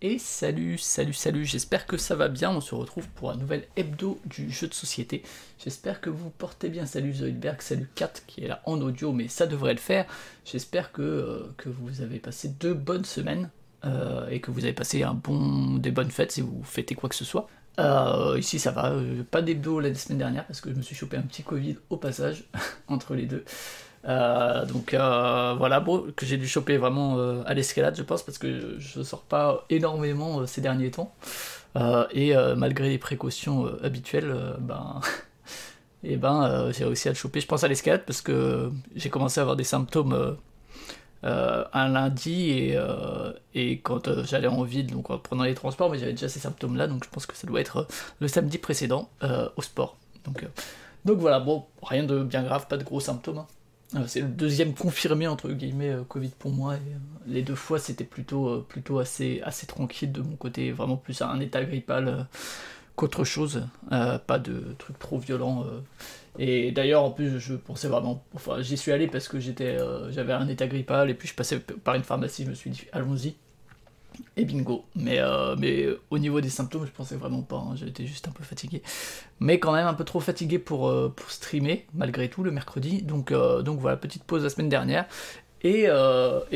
Et salut, salut, salut, j'espère que ça va bien, on se retrouve pour un nouvel hebdo du jeu de société. J'espère que vous portez bien, salut Zoidberg, salut Kat qui est là en audio, mais ça devrait le faire. J'espère que, euh, vous avez passé deux bonnes semaines euh, et que vous avez passé un bon, des bonnes fêtes si vous fêtez quoi que ce soit. Euh, ici ça va, pas d'hebdo la semaine dernière parce que je me suis chopé un petit Covid au passage entre les deux. Euh, donc euh, voilà, que j'ai dû choper vraiment euh, à l'escalade, je pense, parce que je sors pas énormément ces derniers temps. et malgré les précautions habituelles, ben, et ben j'ai réussi à le choper. Je pense à l'escalade parce que j'ai commencé à avoir des symptômes un lundi et, et quand j'allais en ville, donc en prenant les transports, mais j'avais déjà ces symptômes-là, donc je pense que ça doit être le samedi précédent au sport. Donc, donc voilà, bon, rien de bien grave, pas de gros symptômes. Hein. Euh, c'est le deuxième confirmé entre guillemets euh, Covid pour moi euh, les deux fois c'était plutôt plutôt assez assez tranquille de mon côté vraiment plus un état grippal qu'autre chose pas de trucs trop violents et d'ailleurs en plus je pensais vraiment enfin j'y suis allé parce que j'étais j'avais un état grippal et puis je passais par une pharmacie je me suis dit allons-y et bingo. Mais, euh, mais au niveau des symptômes, je pensais vraiment pas. Hein. J'étais juste un peu fatigué. Mais quand même un peu trop fatigué pour, euh, streamer, malgré tout, le mercredi. Donc, euh, donc voilà, petite pause la semaine dernière. Et,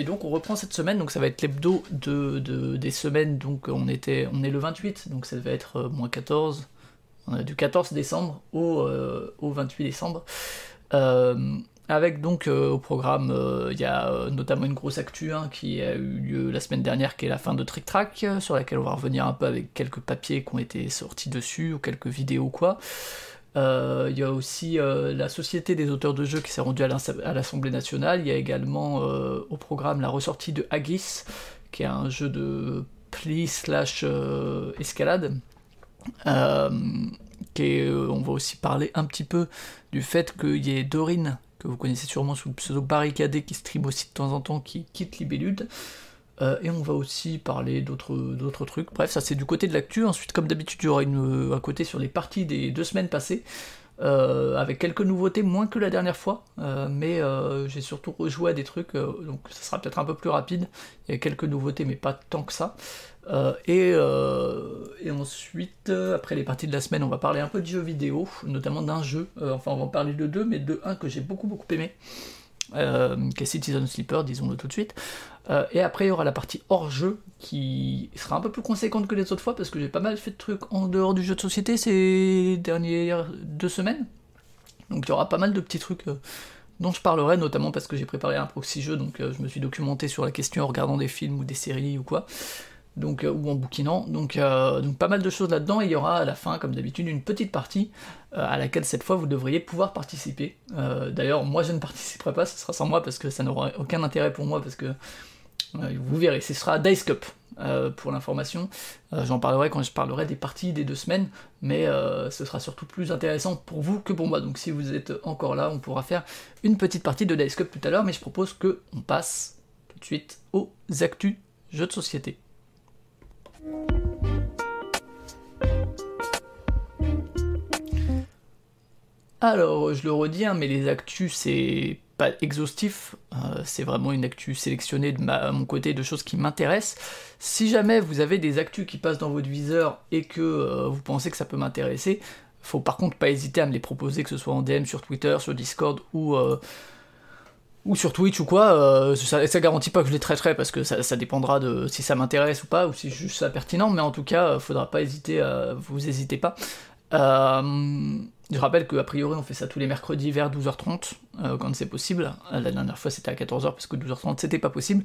donc on reprend cette semaine, donc ça va être l'hebdo de, de, des semaines, donc on, était, on est le 28, donc ça va être moins 14, on a du 14 décembre au 28 décembre. Avec donc euh, au programme, euh, il y a euh, notamment une grosse actu hein, qui a eu lieu la semaine dernière, qui est la fin de Trick Track, sur laquelle on va revenir un peu avec quelques papiers qui ont été sortis dessus, ou quelques vidéos quoi. Il y a aussi la Société des auteurs de jeux qui s'est rendue à l'Assemblée nationale. Il y a également au programme la ressortie de Haggis, qui est un jeu de pli slash escalade. On va aussi parler un petit peu du fait qu'il y ait Dorine que vous connaissez sûrement sous le pseudo barricadé, qui stream aussi de temps en temps, qui quitte Libellude. Euh, et on va aussi parler d'autres trucs. Bref, ça c'est du côté de l'actu. Ensuite, comme d'habitude, il y aura une, un côté sur les parties des deux semaines passées. Euh, avec quelques nouveautés, moins que la dernière fois, euh, mais j'ai surtout rejoué à des trucs, donc ça sera peut-être un peu plus rapide. Il y a quelques nouveautés, mais pas tant que ça. Euh, euh, et, ensuite, euh, après les parties de la semaine, on va parler un peu de jeux vidéo, notamment d'un jeu. enfin, on va en parler de deux, mais de un que j'ai beaucoup beaucoup aimé, qui est Citizen Sleeper, disons-le tout de suite. et après, il y aura la partie hors jeu qui sera un peu plus conséquente que les autres fois parce que j'ai pas mal fait de trucs en dehors du jeu de société ces dernières deux semaines. Donc, il y aura pas mal de petits trucs dont je parlerai, notamment parce que j'ai préparé un proxy jeu, donc je me suis documenté sur la question en regardant des films ou des séries ou quoi donc, euh, ou en bouquinant. Donc, euh, donc pas mal de choses là-dedans. il y aura à la fin, comme d'habitude, une petite partie euh, à laquelle cette fois vous devriez pouvoir participer. D'ailleurs, moi je ne participerai pas, ce sera sans moi parce que ça n'aura aucun intérêt pour moi parce que vous verrez, ce sera Dice Cup. pour l'information. J'en parlerai quand je parlerai des parties des deux semaines, mais ce sera surtout plus intéressant pour vous que pour moi. Donc si vous êtes encore là, on pourra faire une petite partie de Dice Cup tout à l'heure, mais je propose que on passe tout de suite aux actus jeux de société. Alors, je le redis, hein, mais les actus, c'est pas exhaustif, euh, c'est vraiment une actu sélectionnée de mon côté de choses qui m'intéressent. Si jamais vous avez des actus qui passent dans votre viseur et que euh, vous pensez que ça peut m'intéresser, faut par contre pas hésiter à me les proposer, que ce soit en DM sur Twitter, sur Discord ou, euh, ou sur Twitch ou quoi. ça, ça, garantit pas que je les traiterai parce que ça, dépendra de si ça m'intéresse ou pas, ou si je juge ça pertinent, mais en tout cas, faudra pas hésiter, vous hésitez pas. Je rappelle qu'a priori on fait ça tous les mercredis vers 12h30 euh, quand c'est possible. Euh, la dernière fois c'était à 14h parce que 12h30 c'était pas possible.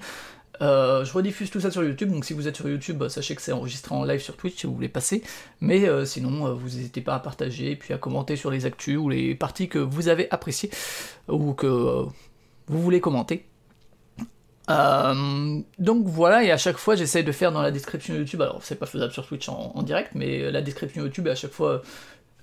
Euh, je rediffuse tout ça sur YouTube, donc si vous êtes sur YouTube, sachez que c'est enregistré en live sur Twitch si vous voulez passer. Mais sinon, vous n'hésitez pas à partager puis à commenter sur les actus ou les parties que vous avez appréciées ou que vous voulez commenter. donc voilà, et à chaque fois j'essaie de faire dans la description YouTube, alors c'est pas faisable sur Twitch en, direct, mais la description YouTube est à chaque fois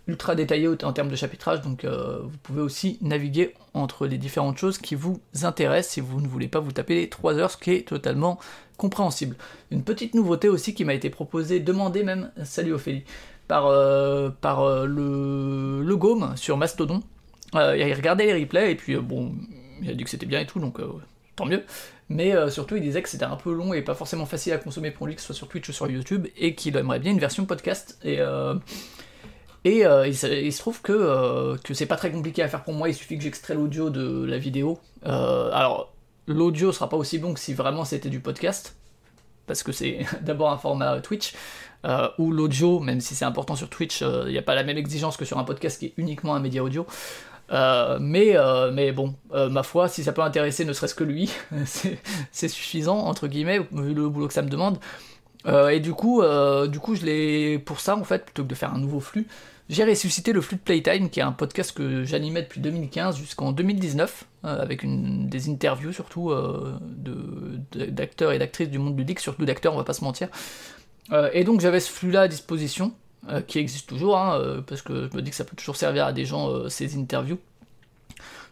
ultra détaillé en termes de chapitrage, donc euh, vous pouvez aussi naviguer entre les différentes choses qui vous intéressent si vous ne voulez pas vous taper les 3 heures, ce qui est totalement compréhensible. Une petite nouveauté aussi qui m'a été proposée, demandée même, salut Ophélie, par, euh, par euh, le, le Gaume sur Mastodon. il a regardé les replays et puis bon, il a dit que c'était bien et tout, donc tant mieux. Mais surtout, il disait que c'était un peu long et pas forcément facile à consommer pour lui, que ce soit sur Twitch ou sur YouTube, et qu'il aimerait bien une version podcast. Et, et il, se trouve que, que c'est pas très compliqué à faire pour moi, il suffit que j'extrais l'audio de la vidéo. alors, l'audio sera pas aussi bon que si vraiment c'était du podcast, parce que c'est d'abord un format Twitch, euh, où l'audio, même si c'est important sur Twitch, il euh, n'y a pas la même exigence que sur un podcast qui est uniquement un média audio. Euh, mais, mais bon, ma foi, si ça peut intéresser ne serait-ce que lui, c'est suffisant, entre guillemets, vu le boulot que ça me demande. et du coup, du coup, je pour ça, en fait, plutôt que de faire un nouveau flux, j'ai ressuscité le flux de Playtime, qui est un podcast que j'animais depuis 2015 jusqu'en 2019, avec des interviews surtout d'acteurs et d'actrices du monde ludique, surtout d'acteurs, on va pas se mentir. Euh, et donc j'avais ce flux-là à disposition, euh, qui existe toujours, hein, euh, parce que je me dis que ça peut toujours servir à des gens ces interviews.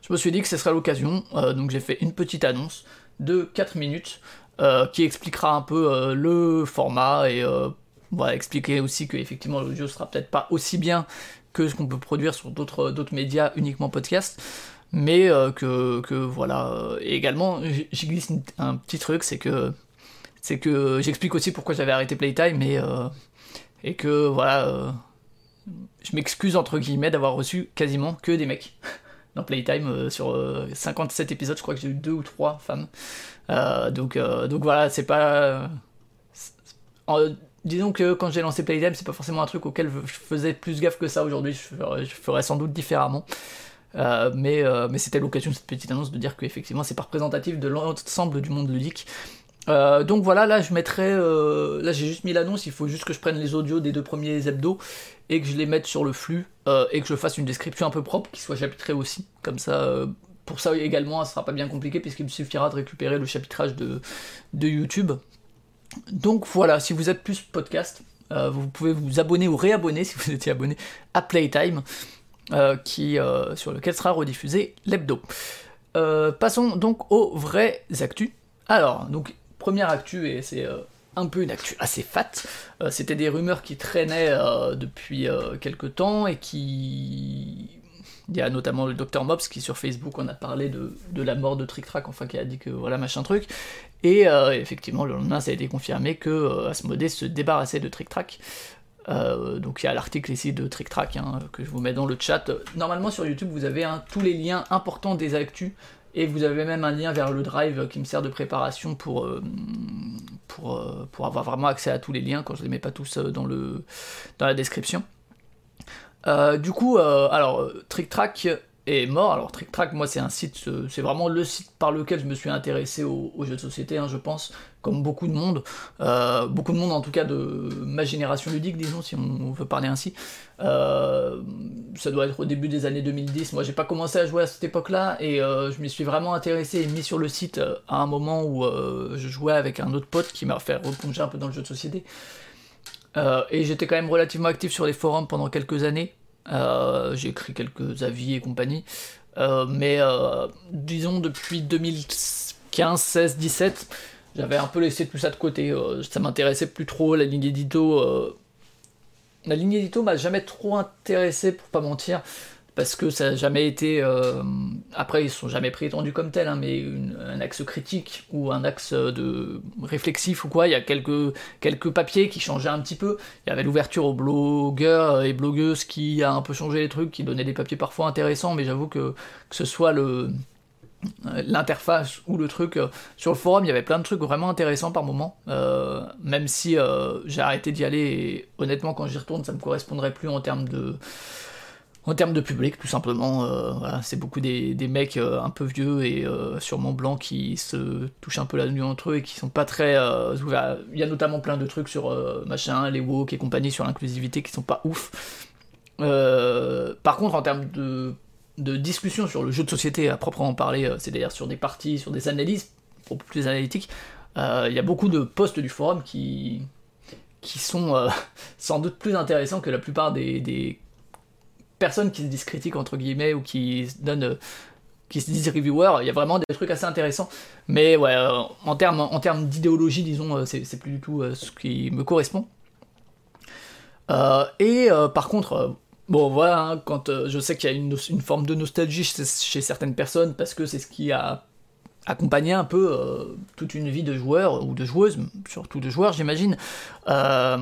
Je me suis dit que ce serait l'occasion, donc j'ai fait une petite annonce de 4 minutes qui expliquera un peu le format et expliquer aussi que effectivement l'audio sera peut-être pas aussi bien que ce qu'on peut produire sur d'autres médias uniquement podcast mais que, que, voilà et également j'y glisse un petit truc c'est que c'est que j'explique aussi pourquoi j'avais arrêté Playtime euh, et que voilà, euh, je m'excuse entre guillemets d'avoir reçu quasiment que des mecs dans Playtime euh, sur 57 épisodes, je crois que j'ai eu deux ou trois femmes. donc, donc voilà, c'est pas. disons que quand j'ai lancé Playtime, c'est pas forcément un truc auquel je faisais plus gaffe que ça aujourd'hui, je, ferais, sans doute différemment. mais, mais c'était l'occasion de cette petite annonce de dire qu'effectivement c'est pas représentatif de l'ensemble du monde ludique euh, donc voilà, là je mettrai, euh, là j'ai juste mis l'annonce, il faut juste que je prenne les audios des deux premiers hebdos et que je les mette sur le flux euh, et que je fasse une description un peu propre qui soit chapitrée aussi. Comme ça, pour ça également, ça sera pas bien compliqué puisqu'il me suffira de récupérer le chapitrage de, de YouTube. Donc voilà, si vous êtes plus podcast, vous pouvez vous abonner ou réabonner si vous étiez abonné à Playtime, qui, sur lequel sera rediffusé l'hebdo. passons donc aux vraies actus. Alors, donc première actu, et c'est euh, un peu une actu assez fat, euh, c'était des rumeurs qui traînaient euh, depuis quelques temps et qui... Il y a notamment le Dr Mops qui sur Facebook en a parlé de, la mort de Trick Track, enfin qui a dit que voilà machin truc. Et effectivement le lendemain ça a été confirmé que Asmodée se débarrassait de Trick Track. donc il y a l'article ici de Trick Track hein, que je vous mets dans le chat. Normalement sur YouTube vous avez tous les liens importants des actus et vous avez même un lien vers le drive qui me sert de préparation pour, euh, pour, euh, pour avoir vraiment accès à tous les liens quand je ne les mets pas tous euh, dans, le, dans la description. du coup, alors, TrickTrack est mort. Alors Trick Track, moi c'est un site, euh, c'est vraiment le site par lequel je me suis intéressé aux, jeux de société, hein, je pense, comme beaucoup de monde, euh, beaucoup de monde en tout cas de ma génération ludique, disons, si on veut parler ainsi. Euh, ça doit être au début des années 2010. Moi j'ai pas commencé à jouer à cette époque-là et je m'y suis vraiment intéressé et mis sur le site à un moment où je jouais avec un autre pote qui m'a fait replonger un peu dans le jeu de société. et j'étais quand même relativement actif sur les forums pendant quelques années. Euh, j'ai écrit quelques avis et compagnie. Euh, mais euh, disons depuis 2015, 16, 17, j'avais un peu laissé tout ça de côté. ça m'intéressait plus trop, la ligne édito. La ligne édito m'a jamais trop intéressé, pour pas mentir parce que ça n'a jamais été. Euh, après, ils sont jamais prétendus comme tels, hein, mais un axe critique ou un axe de réflexif ou quoi. Il y a quelques, quelques papiers qui changeaient un petit peu. Il y avait l'ouverture aux blogueurs et blogueuses qui a un peu changé les trucs, qui donnait des papiers parfois intéressants, mais j'avoue que, que ce soit le l'interface ou le truc euh, sur le forum il y avait plein de trucs vraiment intéressants par moment euh, même si j'ai arrêté d'y aller et honnêtement quand j'y retourne ça me correspondrait plus en termes de en termes de public, tout simplement, euh, c'est beaucoup des, mecs euh, un peu vieux et euh, sûrement blancs qui se touchent un peu la nuit entre eux et qui sont pas très ouverts. Il y a notamment plein de trucs sur machin, les woke et compagnie, sur l'inclusivité qui sont pas ouf. par contre, en termes de, discussion sur le jeu de société à proprement parler, c'est-à-dire sur des parties, sur des analyses, beaucoup plus analytiques, il y a beaucoup de posts du forum qui, qui sont sans doute plus intéressants que la plupart des personnes qui se disent critiques entre guillemets ou qui se donnent qui se disent reviewers, il y a vraiment des trucs assez intéressants. Mais ouais, euh, en termes en termes d'idéologie, disons, euh, c'est plus du tout euh, ce qui me correspond. et par contre, bon voilà, hein, quand je sais qu'il y a une, forme de nostalgie chez, certaines personnes parce que c'est ce qui a accompagner un peu euh, toute une vie de joueur ou de joueuse, surtout de joueurs j'imagine, euh,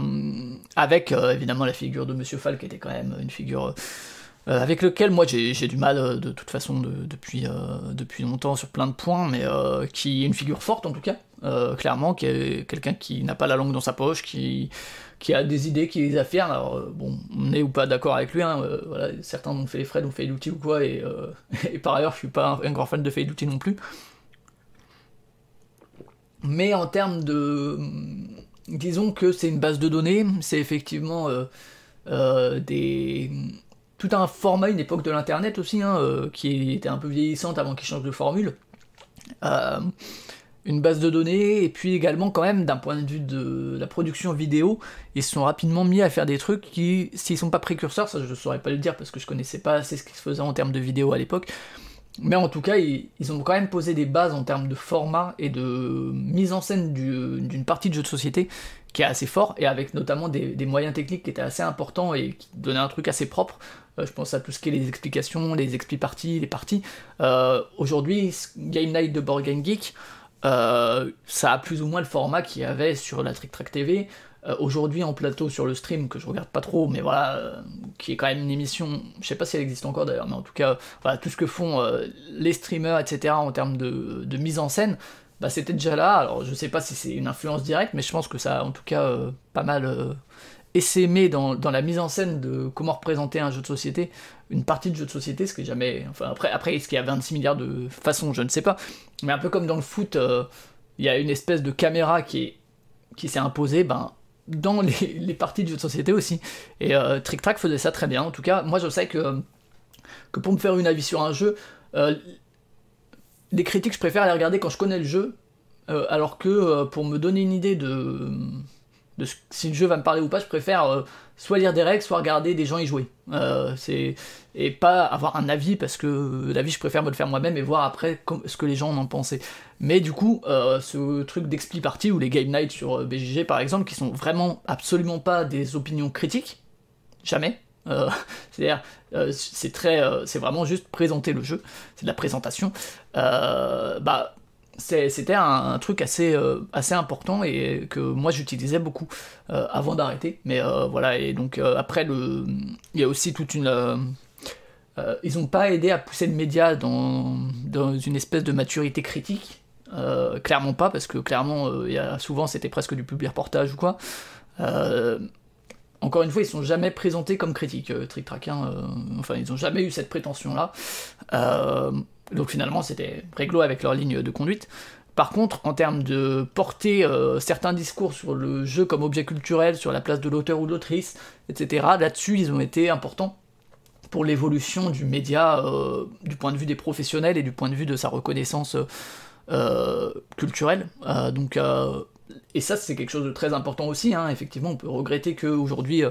avec euh, évidemment la figure de Monsieur Fall qui était quand même une figure avec lequel moi j'ai du mal de toute façon depuis, depuis longtemps sur plein de points, mais qui est une figure forte en tout cas, clairement, qui est quelqu'un qui n'a pas la langue dans sa poche, qui, qui a des idées, qui les affirme. Alors bon, on est ou pas d'accord avec lui, hein, voilà, certains ont fait les Fred, ont fait l'outil ou quoi, et, par ailleurs je suis pas un, grand fan de Fade non plus. Mais en termes de. Disons que c'est une base de données, c'est effectivement euh, euh, des. Tout un format, une époque de l'internet aussi, hein, euh, qui était un peu vieillissante avant qu'il change de formule. une base de données, et puis également, quand même, d'un point de vue de la production vidéo, ils se sont rapidement mis à faire des trucs qui, s'ils sont pas précurseurs, ça je saurais pas le dire parce que je connaissais pas assez ce qui se faisait en termes de vidéo à l'époque, mais en tout cas, ils, ont quand même posé des bases en termes de format et de mise en scène d'une partie de jeu de société qui est assez fort, et avec notamment des, moyens techniques qui étaient assez importants et qui donnaient un truc assez propre. Euh, je pense à tout ce qui est les explications, les expli parties, les parties. Euh, aujourd'hui, Game Night de Board Game Geek, euh, ça a plus ou moins le format qu'il y avait sur la Trick Track TV. Euh, aujourd'hui en plateau sur le stream, que je regarde pas trop, mais voilà, euh, qui est quand même une émission, je sais pas si elle existe encore d'ailleurs, mais en tout cas, voilà, tout ce que font euh, les streamers, etc., en termes de, mise en scène, bah, c'était déjà là. Alors je sais pas si c'est une influence directe, mais je pense que ça a en tout cas pas mal essaimé dans, la mise en scène de comment représenter un jeu de société, une partie de jeu de société, ce qui est jamais. Enfin, après, après est-ce qu'il y a 26 milliards de façons, je ne sais pas. Mais un peu comme dans le foot, il y a une espèce de caméra qui, qui s'est imposée, ben dans les, parties de jeux de société aussi. Et euh, Trick Track faisait ça très bien. En tout cas, moi je sais que, que pour me faire une avis sur un jeu, euh, les critiques, je préfère les regarder quand je connais le jeu, euh, alors que pour me donner une idée de, si le jeu va me parler ou pas, je préfère euh, soit lire des règles, soit regarder des gens y jouer. Euh, et pas avoir un avis, parce que l'avis, je préfère me le faire moi-même et voir après ce que les gens en ont. Mais du coup, euh, ce truc d'expli party ou les game nights sur BGG par exemple, qui sont vraiment absolument pas des opinions critiques, jamais. C'est-à-dire, c'est très, vraiment juste présenter le jeu, c'est de la présentation. bah, c'était un, truc assez, euh, assez important et que moi j'utilisais beaucoup euh, avant d'arrêter. Mais euh, voilà, et donc après, le, il y a aussi toute une. ils n'ont pas aidé à pousser le média dans, dans une espèce de maturité critique. clairement pas, parce que clairement, y a, souvent c'était presque du public reportage ou quoi. encore une fois, ils sont jamais présentés comme critiques, Trick Track. Hein, enfin, ils n'ont jamais eu cette prétention-là. Donc finalement, c'était réglo avec leur ligne de conduite. Par contre, en termes de porter euh, certains discours sur le jeu comme objet culturel, sur la place de l'auteur ou de l'autrice, etc., là-dessus, ils ont été importants pour l'évolution du média euh, du point de vue des professionnels et du point de vue de sa reconnaissance euh, culturelle. donc, et ça, c'est quelque chose de très important aussi. Hein. Effectivement, on peut regretter qu'aujourd'hui,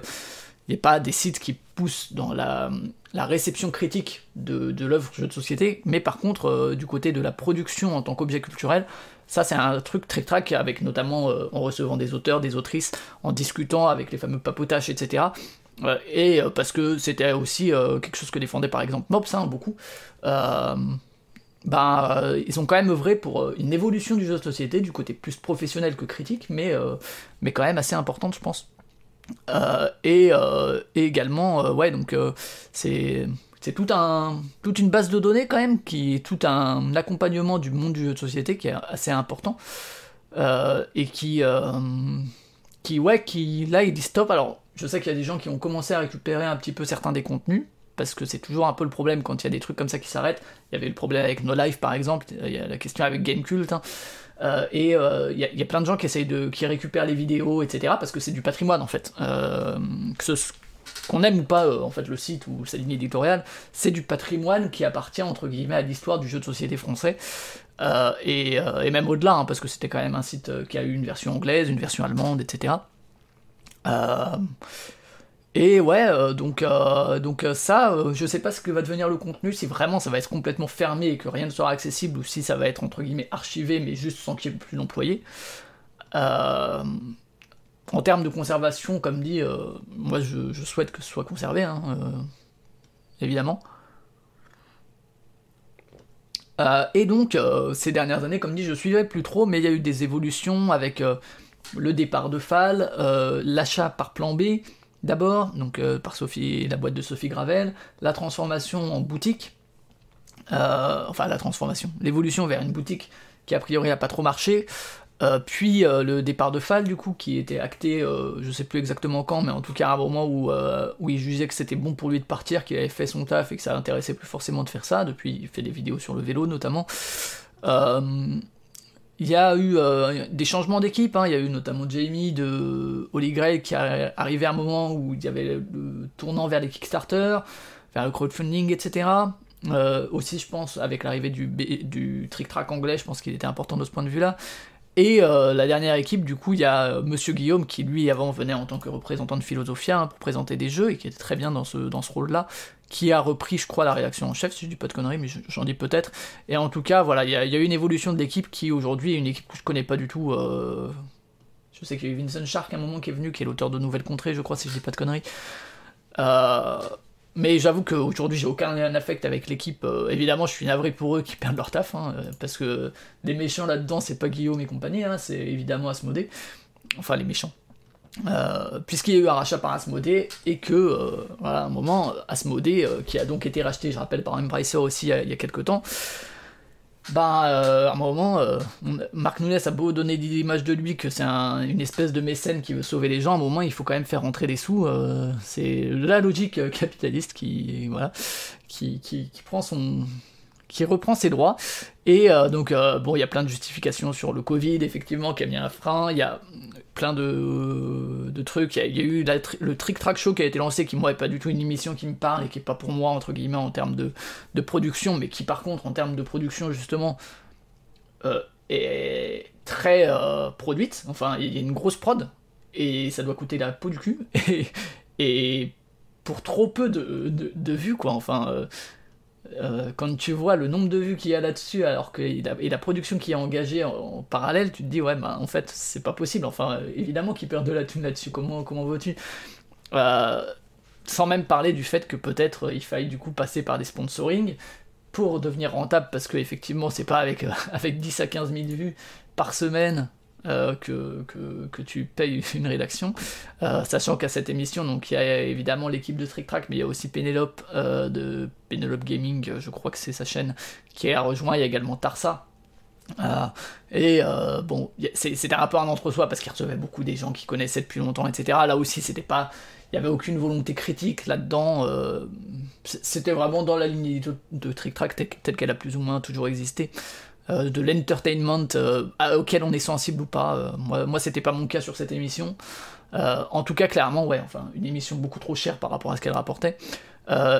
n'y pas des sites qui poussent dans la, réception critique de, l'œuvre jeu de société, mais par contre, euh, du côté de la production en tant qu'objet culturel, ça c'est un truc très track avec notamment euh, en recevant des auteurs, des autrices, en discutant avec les fameux papotages, etc. et euh, parce que c'était aussi quelque chose que défendait par exemple Mops, hein, beaucoup. Ben, ils ont quand même œuvré pour une évolution du jeu de société, du côté plus professionnel que critique, mais, mais quand même assez importante, je pense. Euh, euh, et, également, euh, ouais, donc c'est c'est tout un, toute une base de données quand même, qui est tout un accompagnement du monde du jeu de société qui est assez important et qui, qui, ouais, qui là il dit stop. Alors, je sais qu'il y a des gens qui ont commencé à récupérer un petit peu certains des contenus parce que c'est toujours un peu le problème quand il y a des trucs comme ça qui s'arrêtent. Il y avait le problème avec No Life par exemple, il y a la question avec Gamecult. Hein. Euh, et il euh, y, a plein de gens qui essayent de, qui récupèrent les vidéos, etc. Parce que c'est du patrimoine en fait. Euh, qu'on aime ou pas en fait le site ou sa ligne éditoriale, c'est du patrimoine qui appartient entre guillemets à l'histoire du jeu de société français. Et, et, même au-delà, hein, parce que c'était quand même un site qui a eu une version anglaise, une version allemande, etc. Et ouais, euh, donc, euh, euh, ça, je sais pas ce que va devenir le contenu, si vraiment ça va être complètement fermé et que rien ne sera accessible, ou si ça va être entre guillemets archivé, mais juste sans qu'il y ait plus d'employés. en termes de conservation, comme dit, moi je, souhaite que ce soit conservé, hein, évidemment. et donc, ces dernières années, comme dit, je suivais plus trop, mais il y a eu des évolutions avec le départ de Fall, l'achat par plan B, d'abord, donc par Sophie, la boîte de Sophie Gravel, la transformation en boutique, enfin la transformation, l'évolution vers une boutique qui a priori a pas trop marché, euh, puis euh, le départ de Fall, du coup, qui était acté, euh, je sais plus exactement quand, mais en tout cas à un moment où, où il jugeait que c'était bon pour lui de partir, qu'il avait fait son taf et que ça l'intéressait plus forcément de faire ça. Depuis, il fait des vidéos sur le vélo notamment. Il y a eu des changements d'équipe, hein. il y a eu notamment Jamie de Holy Grail qui est arrivé à un moment où il y avait le tournant vers les Kickstarter, vers le crowdfunding, etc. aussi, je pense, avec l'arrivée du, du trick track anglais, je pense qu'il était important de ce point de vue-là. Et euh, la dernière équipe, du coup, il y a euh, Monsieur Guillaume qui, lui, avant venait en tant que représentant de Philosophia hein, pour présenter des jeux et qui était très bien dans ce, dans ce rôle-là, qui a repris, je crois, la rédaction en chef, si je dis pas de conneries, mais j'en dis peut-être. Et en tout cas, voilà, il y, a, eu une évolution de l'équipe qui, aujourd'hui, est une équipe que je connais pas du tout. Euh, je sais qu'il y a eu Vincent Shark à un moment qui est venu, qui est l'auteur de Nouvelles Contrées, je crois, si je dis pas de conneries. Euh, mais j'avoue qu'aujourd'hui, j'ai aucun affect avec l'équipe. Euh, évidemment, je suis navré pour eux qui perdent leur taf, hein, parce que les méchants là-dedans, c'est pas Guillaume et compagnie, hein, c'est évidemment Asmodée. Enfin, les méchants. Euh, puisqu'il y a eu un rachat par Asmodée, et que, voilà, à un moment, Asmodée, qui a donc été racheté, je rappelle, par Embracer aussi il y a, quelques temps, bah, euh, à un moment, euh, Marc Nunes a beau donner l'image de lui que c'est une espèce de mécène qui veut sauver les gens, à un moment, il faut quand même faire rentrer des sous. Euh, c'est la logique capitaliste qui, voilà, qui, qui prend son, qui reprend ses droits. Et euh, donc, euh, bon, il y a plein de justifications sur le Covid, effectivement, qui a mis un frein. Il y a plein de, de trucs. Il y a, eu le Trick Track Show qui a été lancé, qui, moi, n'est pas du tout une émission qui me parle et qui est pas pour moi, entre guillemets, en termes de, de production, mais qui, par contre, en termes de production, justement, euh, est très produite. Enfin, il y a une grosse prod et ça doit coûter la peau du cul. Et, et pour trop peu de, de, de vues, quoi. Enfin euh, quand tu vois le nombre de vues qu'il y a là-dessus, alors que et la, production qui est engagée en, parallèle, tu te dis ouais, bah en fait c'est pas possible. Enfin, euh, évidemment qu'ils perdent de la thune là-dessus. Comment comment veux-tu euh, Sans même parler du fait que peut-être il faille du coup passer par des sponsoring pour devenir rentable, parce que effectivement c'est pas avec avec 10 à 15 000 vues par semaine euh, que, que, tu payes une rédaction, euh, sachant qu'à cette émission, donc il y a évidemment l'équipe de Trick Track, mais il y a aussi Penelope euh, de Penelope Gaming, je crois que c'est sa chaîne, qui a rejoint, il y a également Tarsa. et bon, c'était un un entre-soi parce qu'il recevait beaucoup des gens qui connaissaient depuis longtemps, etc. Là aussi, c'était pas, il n'y avait aucune volonté critique là-dedans. c'était vraiment dans la ligne de, de Trick Track telle qu'elle a plus ou moins toujours existé. Euh, de l'entertainment euh, auquel on est sensible ou pas. Euh, moi, moi c'était pas mon cas sur cette émission. en tout cas, clairement, ouais, enfin, une émission beaucoup trop chère par rapport à ce qu'elle rapportait.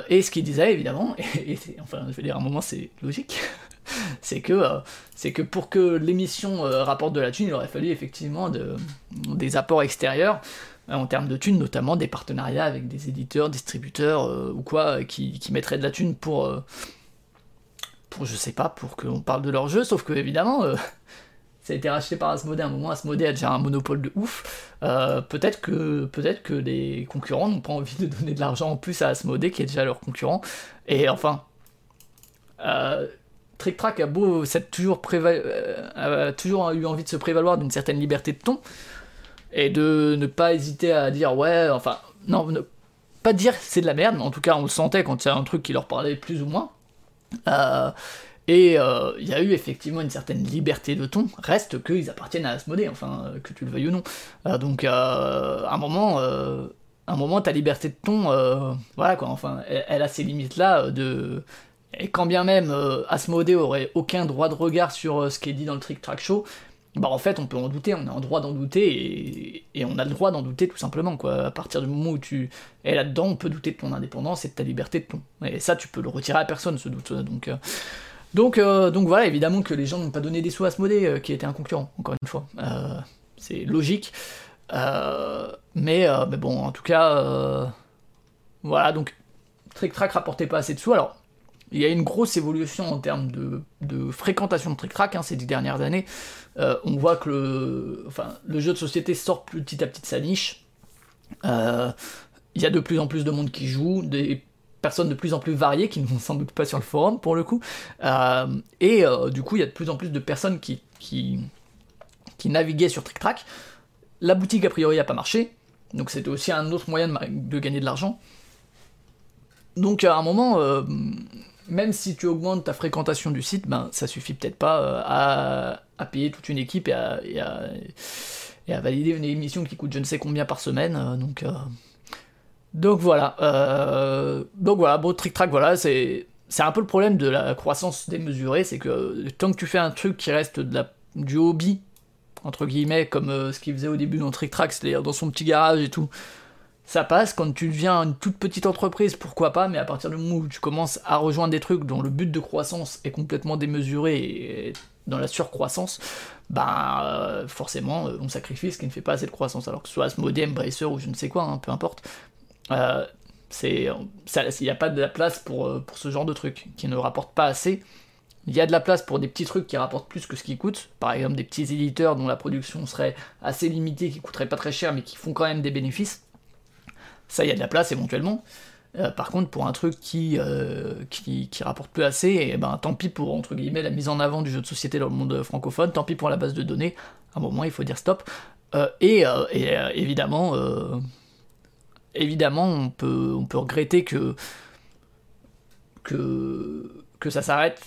et ce qu'il disait, évidemment, et, enfin, je vais dire, à un moment, c'est logique, c'est que, que pour que l'émission rapporte de la thune, il aurait fallu effectivement de, des apports extérieurs en termes de thunes, notamment des partenariats avec des éditeurs, distributeurs ou quoi, qui, qui mettraient de la thune pour, pour je sais pas, pour qu'on parle de leur jeu, sauf que évidemment, euh, ça a été racheté par Asmodee à un moment, Asmodee a déjà un monopole de ouf, euh, peut-être que, peut que les concurrents n'ont pas envie de donner de l'argent en plus à Asmodee, qui est déjà leur concurrent, et enfin, euh, Trick Track a beau toujours, a toujours eu envie de se prévaloir d'une certaine liberté de ton, et de ne pas hésiter à dire ouais, enfin, non, ne pas dire c'est de la merde, mais en tout cas on le sentait quand il y a un truc qui leur parlait plus ou moins, euh, et euh, il y a eu effectivement une certaine liberté de ton, reste qu'ils appartiennent à Asmodée, enfin, euh, que tu le veuilles ou non. donc, à un moment, un moment, ta liberté de ton, voilà quoi, enfin, elle, a ces limites-là de. Et quand bien même Asmodée aurait aucun droit de regard sur ce qui est dit dans le Trick Track Show, bah en fait on peut en douter, on a en droit d'en douter et, on a le droit d'en douter tout simplement quoi. À partir du moment où tu es là-dedans, on peut douter de ton indépendance et de ta liberté de ton. Et ça tu peux le retirer à personne ce doute. Donc euh, donc euh, donc voilà évidemment que les gens n'ont pas donné des sous à ce modé euh, qui était un concurrent encore une fois. c'est logique. mais mais bon en tout cas voilà donc Trick Track rapportait pas assez de sous alors il y a une grosse évolution en termes de, fréquentation de Trick Track hein, ces dix dernières années. Euh, on voit que le, jeu de société sort petit à petit de sa niche. Euh, il y a de plus en plus de monde qui joue, des personnes de plus en plus variées qui ne vont sans doute pas sur le forum pour le coup. et du coup, il y a de plus en plus de personnes qui, naviguaient sur TrickTrack. La boutique, a priori, n'a pas marché. Donc c'était aussi un autre moyen de, gagner de l'argent. Donc à un moment, même si tu augmentes ta fréquentation du site, ben, ça suffit peut-être pas à, à, payer toute une équipe et à, et à, valider une émission qui coûte je ne sais combien par semaine. donc, donc voilà. Euh, donc voilà, bon, Trick Track, voilà, c'est. C'est un peu le problème de la croissance démesurée, c'est que tant que tu fais un truc qui reste de la, du hobby, entre guillemets, comme euh, ce qu'il faisait au début dans Trick Track, c'est-à-dire dans son petit garage et tout, ça passe. Quand tu deviens une toute petite entreprise, pourquoi pas, mais à partir du moment où tu commences à rejoindre des trucs dont le but de croissance est complètement démesuré et dans la surcroissance, bah euh, forcément on sacrifie ce qui ne fait pas assez de croissance. Alors que ce soit Asmodee, Embracer ou je ne sais quoi, hein, peu importe. Euh, il n'y a pas de la place pour, euh, pour ce genre de truc qui ne rapporte pas assez. Il y a de la place pour des petits trucs qui rapportent plus que ce qui coûte, par exemple des petits éditeurs dont la production serait assez limitée, qui coûteraient pas très cher mais qui font quand même des bénéfices. Ça, il y a de la place éventuellement. Euh, par contre, pour un truc qui, qui, rapporte plus assez, eh ben, tant pis pour entre la mise en avant du jeu de société dans le monde francophone, tant pis pour la base de données. À un moment, il faut dire stop. et, évidemment, on peut, regretter que, que, que ça s'arrête.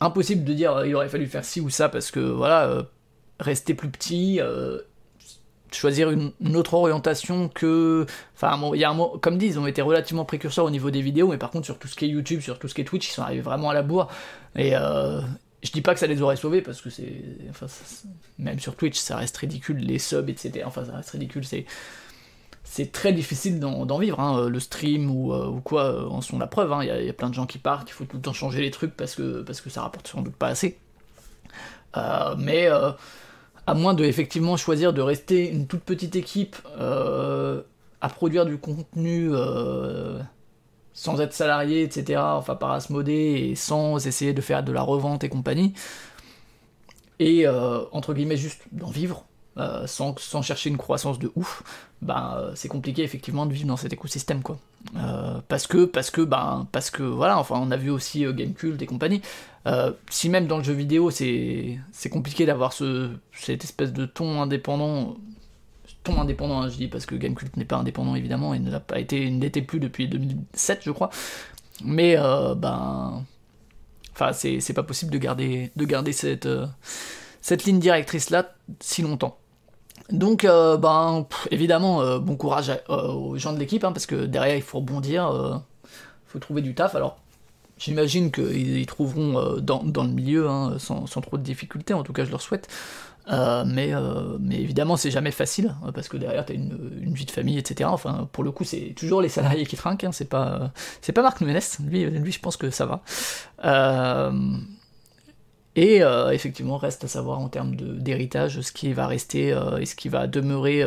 Impossible de dire il aurait fallu faire ci ou ça parce que voilà, euh, rester plus petit, euh, choisir une, autre orientation que. Enfin, il y a un comme dit, ils ont été relativement précurseurs au niveau des vidéos, mais par contre, sur tout ce qui est YouTube, sur tout ce qui est Twitch, ils sont arrivés vraiment à la bourre. Et euh, je dis pas que ça les aurait sauvés parce que c'est. Enfin, même sur Twitch, ça reste ridicule, les subs, etc. Enfin, ça reste ridicule, c'est c'est très difficile d'en vivre. Hein. Le stream ou, euh, quoi euh, en sont la preuve. Hein. Il y, a plein de gens qui partent, il faut tout le temps changer les trucs parce que, parce que ça rapporte sans doute pas assez. Euh, mais à moins de effectivement choisir de rester une toute petite équipe à produire du contenu sans être salarié, etc., enfin par Asmodée, et sans essayer de faire de la revente et compagnie, et entre guillemets juste d'en vivre, euh, sans, chercher une croissance de ouf, ben, euh, c'est compliqué effectivement de vivre dans cet écosystème quoi. Euh, parce que parce que ben parce que voilà, enfin on a vu aussi Gamecult et compagnie. Si même dans le jeu vidéo c'est compliqué d'avoir ce cette espèce de ton indépendant ton indépendant, hein, je dis parce que Gamecult n'est pas indépendant évidemment et ne l'a pas été, n'était plus depuis 2007 je crois. Mais ben, enfin c'est pas possible de garder de garder cette cette ligne directrice là si longtemps. Donc, euh, ben, évidemment, euh, bon courage euh, aux gens de l'équipe, hein, parce que derrière, il faut rebondir, il faut trouver du taf. Alors, j'imagine qu'ils trouveront dans, le milieu, hein, sans, trop de difficultés, en tout cas, je leur souhaite. mais, mais évidemment, c'est jamais facile, parce que derrière, tu as une, vie de famille, etc. Enfin, pour le coup, c'est toujours les salariés qui trinquent, hein, c'est pas, pas Marc Nunes, lui, lui, je pense que ça va. Et euh, effectivement, reste à savoir en termes d'héritage ce qui va rester euh, et ce qui va demeurer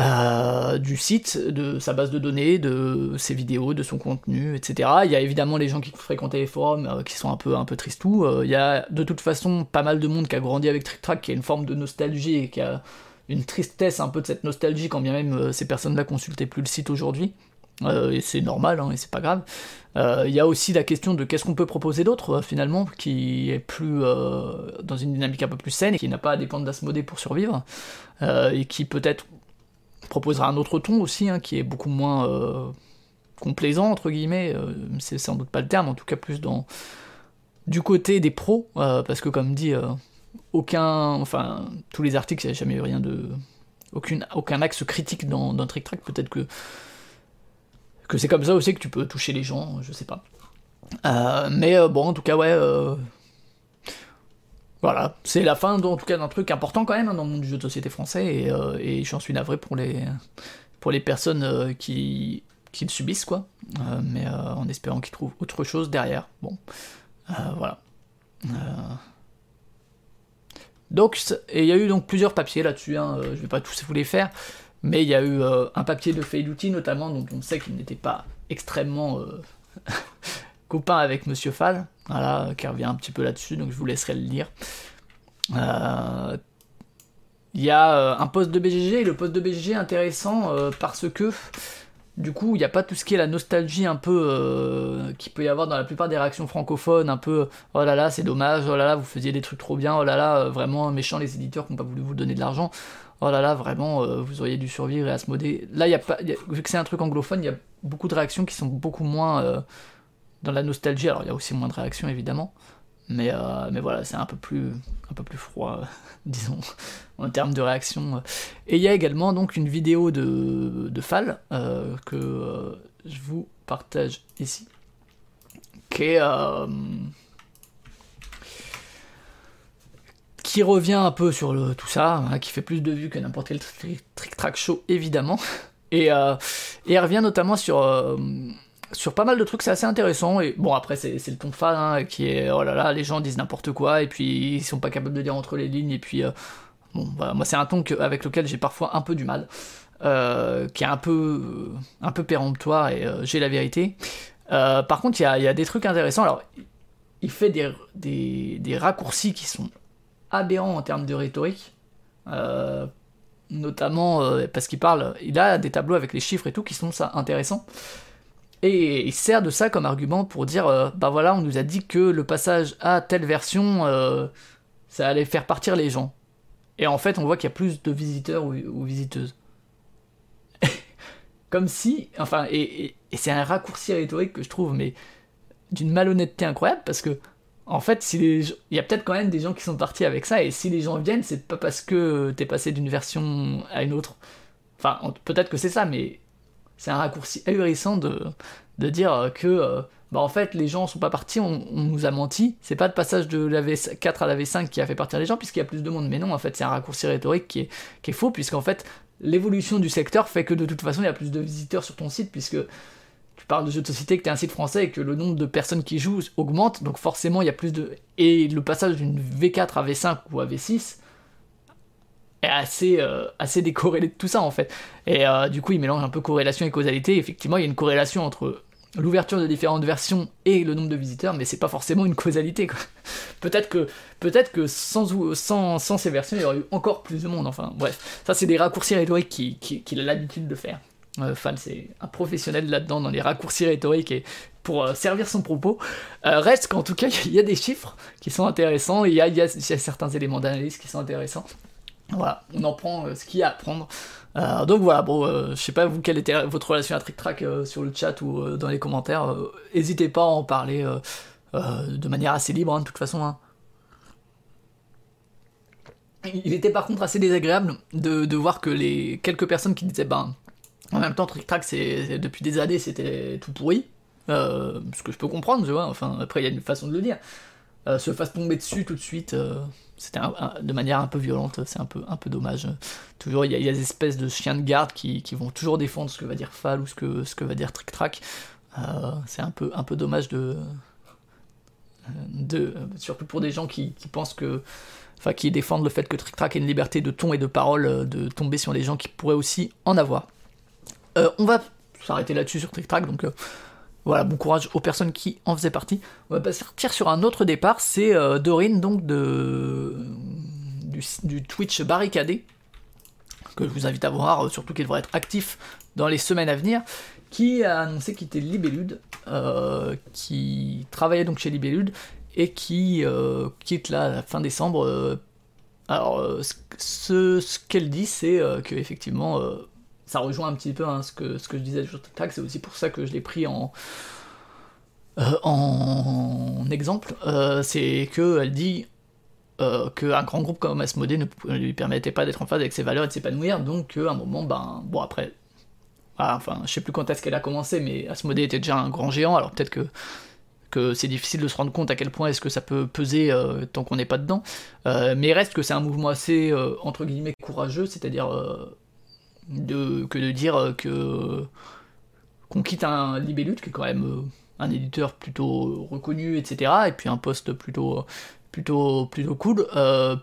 euh, du site, de sa base de données, de ses vidéos, de son contenu, etc. Il y a évidemment les gens qui fréquentaient les forums qui sont un peu, un peu tristous. il y a de toute façon pas mal de monde qui a grandi avec TrickTrack, qui a une forme de nostalgie et qui a une tristesse un peu de cette nostalgie quand bien même ces personnes-là consultaient plus le site aujourd'hui. Euh, et c'est normal, hein, et c'est pas grave. Euh, il y a aussi la question de qu'est-ce qu'on peut proposer d'autre, euh, finalement, qui est plus dans une dynamique un peu plus saine, et qui n'a pas à dépendre d'Asmodée pour survivre, et qui peut-être proposera un autre ton aussi, hein, qui est beaucoup moins complaisant, entre guillemets, c'est sans doute pas le terme, en tout cas plus dans du côté des pros, parce que comme dit, aucun, enfin, tous les articles, il n'y a jamais eu rien de... Aucun axe critique dans, dans Trick Track, peut-être que que c'est comme ça aussi que tu peux toucher les gens, je sais pas. Euh, mais euh, bon, en tout cas, ouais. Euh, voilà, c'est la fin, en tout cas, d'un truc important quand même hein, dans le monde du jeu de société français, et, et j'en suis navré pour les, personnes qui, qui le subissent, quoi. mais en espérant qu'ils trouvent autre chose derrière. Bon, voilà. Donc, il y a eu donc plusieurs papiers là-dessus, hein, je vais pas tous vous les faire. Mais il y a eu euh, un papier de Feiduti notamment, dont on sait qu'il n'était pas extrêmement euh, copain avec Monsieur Fall, voilà, qui revient un petit peu là-dessus, donc je vous laisserai le lire. Euh, il y a un poste de BGG, et le poste de BGG est intéressant parce que du coup, il n'y a pas tout ce qui est la nostalgie un peu euh, qui peut y avoir dans la plupart des réactions francophones, un peu oh là là, c'est dommage, oh là là, vous faisiez des trucs trop bien, oh là là, euh, vraiment méchant les éditeurs qui n'ont pas voulu vous donner de l'argent, oh là là, vraiment, euh, vous auriez dû survivre et Asmodée. Là, y a pas, vu que c'est un truc anglophone, il y a beaucoup de réactions qui sont beaucoup moins dans la nostalgie. Alors, il y a aussi moins de réactions évidemment, mais, euh, mais voilà, c'est un peu plus, un peu plus froid, disons, en termes de réaction. Et il y a également donc une vidéo de, de Fall euh, que euh, je vous partage ici, qui revient un peu sur tout ça, hein, qui fait plus de vues que n'importe quel trick track show évidemment, et, et elle revient notamment sur sur pas mal de trucs, c'est assez intéressant. Et bon, après, c'est le ton fan hein, qui est oh là là, les gens disent n'importe quoi et puis ils sont pas capables de dire entre les lignes. Et puis, euh, bon, moi, c'est un ton avec lequel j'ai parfois un peu du mal, euh, qui est un peu, un peu péremptoire et euh, j'ai la vérité. par contre, il y a, y a, des trucs intéressants. Alors, il fait des, des, des raccourcis qui sont aberrants en termes de rhétorique. notamment parce qu'il parle, il a des tableaux avec les chiffres et tout qui sont ça intéressants. Et il sert de ça comme argument pour dire euh, bah voilà, on nous a dit que le passage à telle version, euh, ça allait faire partir les gens. Et en fait, on voit qu'il y a plus de visiteurs ou, visiteuses. comme si, enfin, et, c'est un raccourci rhétorique que je trouve, mais d'une malhonnêteté incroyable parce que en fait, si il y a peut-être quand même des gens qui sont partis avec ça, et si les gens viennent, c'est pas parce que t'es passé d'une version à une autre. Enfin, peut-être que c'est ça, mais c'est un raccourci ahurissant de, dire que euh, bah en fait les gens sont pas partis, on, nous a menti. C'est pas le passage de la V4 à la V5 qui a fait partir les gens puisqu'il y a plus de monde. Mais non, en fait c'est un raccourci rhétorique qui est, qui est faux puisqu'en fait l'évolution du secteur fait que de toute façon il y a plus de visiteurs sur ton site puisque tu parles de jeux de société, que tu es un site français et que le nombre de personnes qui jouent augmente, donc forcément il y a plus de... Et le passage d'une V4 à V5 ou à V6, est assez, euh, assez décorrélé de tout ça en fait. Et euh, du coup, il mélange un peu corrélation et causalité. Effectivement, il y a une corrélation entre l'ouverture de différentes versions et le nombre de visiteurs, mais c'est pas forcément une causalité. peut-être que, peut-être que sans, sans, sans, ces versions, il y aurait eu encore plus de monde. Enfin, bref, ça c'est des raccourcis rhétoriques qu'il qui, qui a l'habitude de faire. Euh, Fan, c'est un professionnel là-dedans, dans les raccourcis rhétoriques et pour euh, servir son propos. reste qu'en tout cas, il y, a des chiffres qui sont intéressants, il y a, il y a certains éléments d'analyse qui sont intéressants. Voilà, on en prend euh, ce qu'il y a à prendre. Euh, donc voilà, bon, euh, je sais pas vous quelle était votre relation à Trick Track sur le chat ou dans les commentaires. N'hésitez pas à en parler de manière assez libre, hein, de toute façon. Hein. Il était par contre assez désagréable de, voir que les quelques personnes qui disaient, ben, en même temps, Trick Track, c'est depuis des années, c'était tout pourri. ce que je peux comprendre, tu vois. Enfin, après, il y a une façon de le dire. se fasse tomber dessus tout de suite c'était de manière un peu violente, c'est un peu, un peu dommage. Toujours, il y, a, des espèces de chiens de garde qui, vont toujours défendre ce que va dire Fall ou ce que, ce que va dire Trick Track. Euh, c'est un peu, un peu dommage de, de. Surtout pour des gens qui, pensent que. Enfin, qui défendent le fait que Trick Track ait une liberté de ton et de parole, euh, de tomber sur les gens qui pourraient aussi en avoir. Euh, on va s'arrêter là-dessus sur Trick Track, donc voilà, bon courage aux personnes qui en faisaient partie. On va partir sur un autre départ, c'est euh, Dorine, donc de, du, Twitch barricadé, que je vous invite à voir, euh, surtout qu'il devrait être actif dans les semaines à venir, qui a annoncé était Libellude, euh, qui travaillait donc chez Libellude, et qui quitte là la fin décembre. alors, ce, ce qu'elle dit, c'est que effectivement ça rejoint un petit peu hein, ce, que, ce que je disais sur TikTok, c'est aussi pour ça que je l'ai pris en, euh, en exemple, euh, c'est qu'elle dit euh, qu'un grand groupe comme Asmodée ne, lui permettait pas d'être en phase avec ses valeurs et de s'épanouir, donc à un moment, ben, bon après, ah, enfin, je sais plus quand est-ce qu'elle a commencé, mais Asmodée était déjà un grand géant, alors peut-être que que c'est difficile de se rendre compte à quel point est-ce que ça peut peser tant qu'on n'est pas dedans. mais il reste que c'est un mouvement assez, entre guillemets, courageux, c'est-à-dire de, que de dire que qu'on quitte un Libellut, qui est quand même euh, un éditeur plutôt reconnu, etc., et puis un poste plutôt, plutôt, plutôt cool, euh,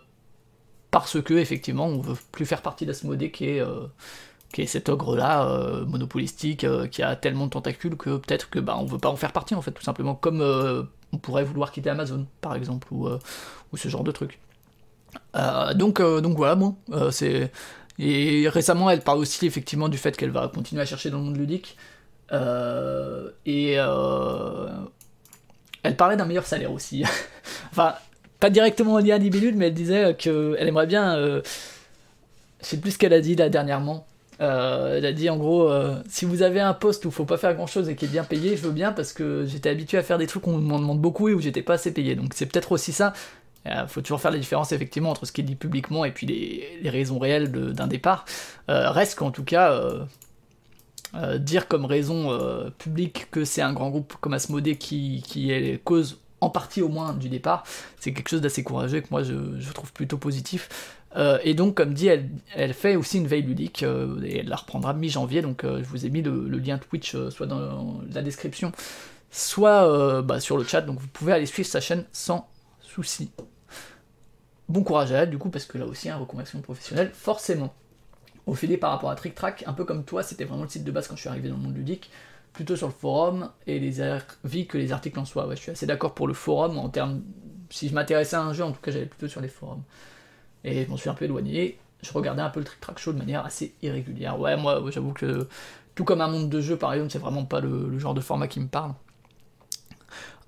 parce que effectivement on veut plus faire partie d'Asmodée qui est, euh, qui est cet ogre-là, monopolistique, qui a tellement de tentacules que peut-être que bah, on veut pas en faire partie en fait, tout simplement, comme on pourrait vouloir quitter Amazon, par exemple, ou, ou ce genre de truc. donc voilà, bon, c'est Et récemment, elle parle aussi effectivement du fait qu'elle va continuer à chercher dans le monde ludique. et elle parlait d'un meilleur salaire aussi. enfin, pas directement lié à 10 minutes, mais elle disait qu'elle aimerait bien. Euh, je sais plus ce qu'elle a dit là dernièrement. Euh, elle a dit en gros, euh, si vous avez un poste où il faut pas faire grand chose et qui est bien payé, je veux bien parce que j'étais habitué à faire des trucs qu'on m'en demande beaucoup et où j'étais pas assez payé. Donc c'est peut-être aussi ça. Il faut toujours faire la différence effectivement entre ce qui est dit publiquement et puis les, raisons réelles d'un départ. reste qu'en tout cas, dire comme raison publique que c'est un grand groupe comme Asmodée qui, est cause en partie au moins du départ, c'est quelque chose d'assez courageux que moi je, trouve plutôt positif. Euh, et donc, comme dit, elle, fait aussi une veille ludique euh, et elle la reprendra mi-janvier. Donc, euh, je vous ai mis le, lien Twitch soit dans la description, soit bah, sur le chat. Donc, vous pouvez aller suivre sa chaîne sans souci. Bon courage à elle, du coup, parce que là aussi, un hein, reconversion professionnelle, forcément. Au filet par rapport à Trick Track, un peu comme toi, c'était vraiment le site de base quand je suis arrivé dans le monde ludique plutôt sur le forum et les avis que les articles en soi. Ouais, je suis assez d'accord pour le forum en termes. Si je m'intéressais à un jeu, en tout cas, j'allais plutôt sur les forums. Et je m'en suis un peu éloigné. Je regardais un peu le Trick Track Show de manière assez irrégulière. Ouais, moi, j'avoue que tout comme un monde de jeu, par exemple, c'est vraiment pas le, genre de format qui me parle.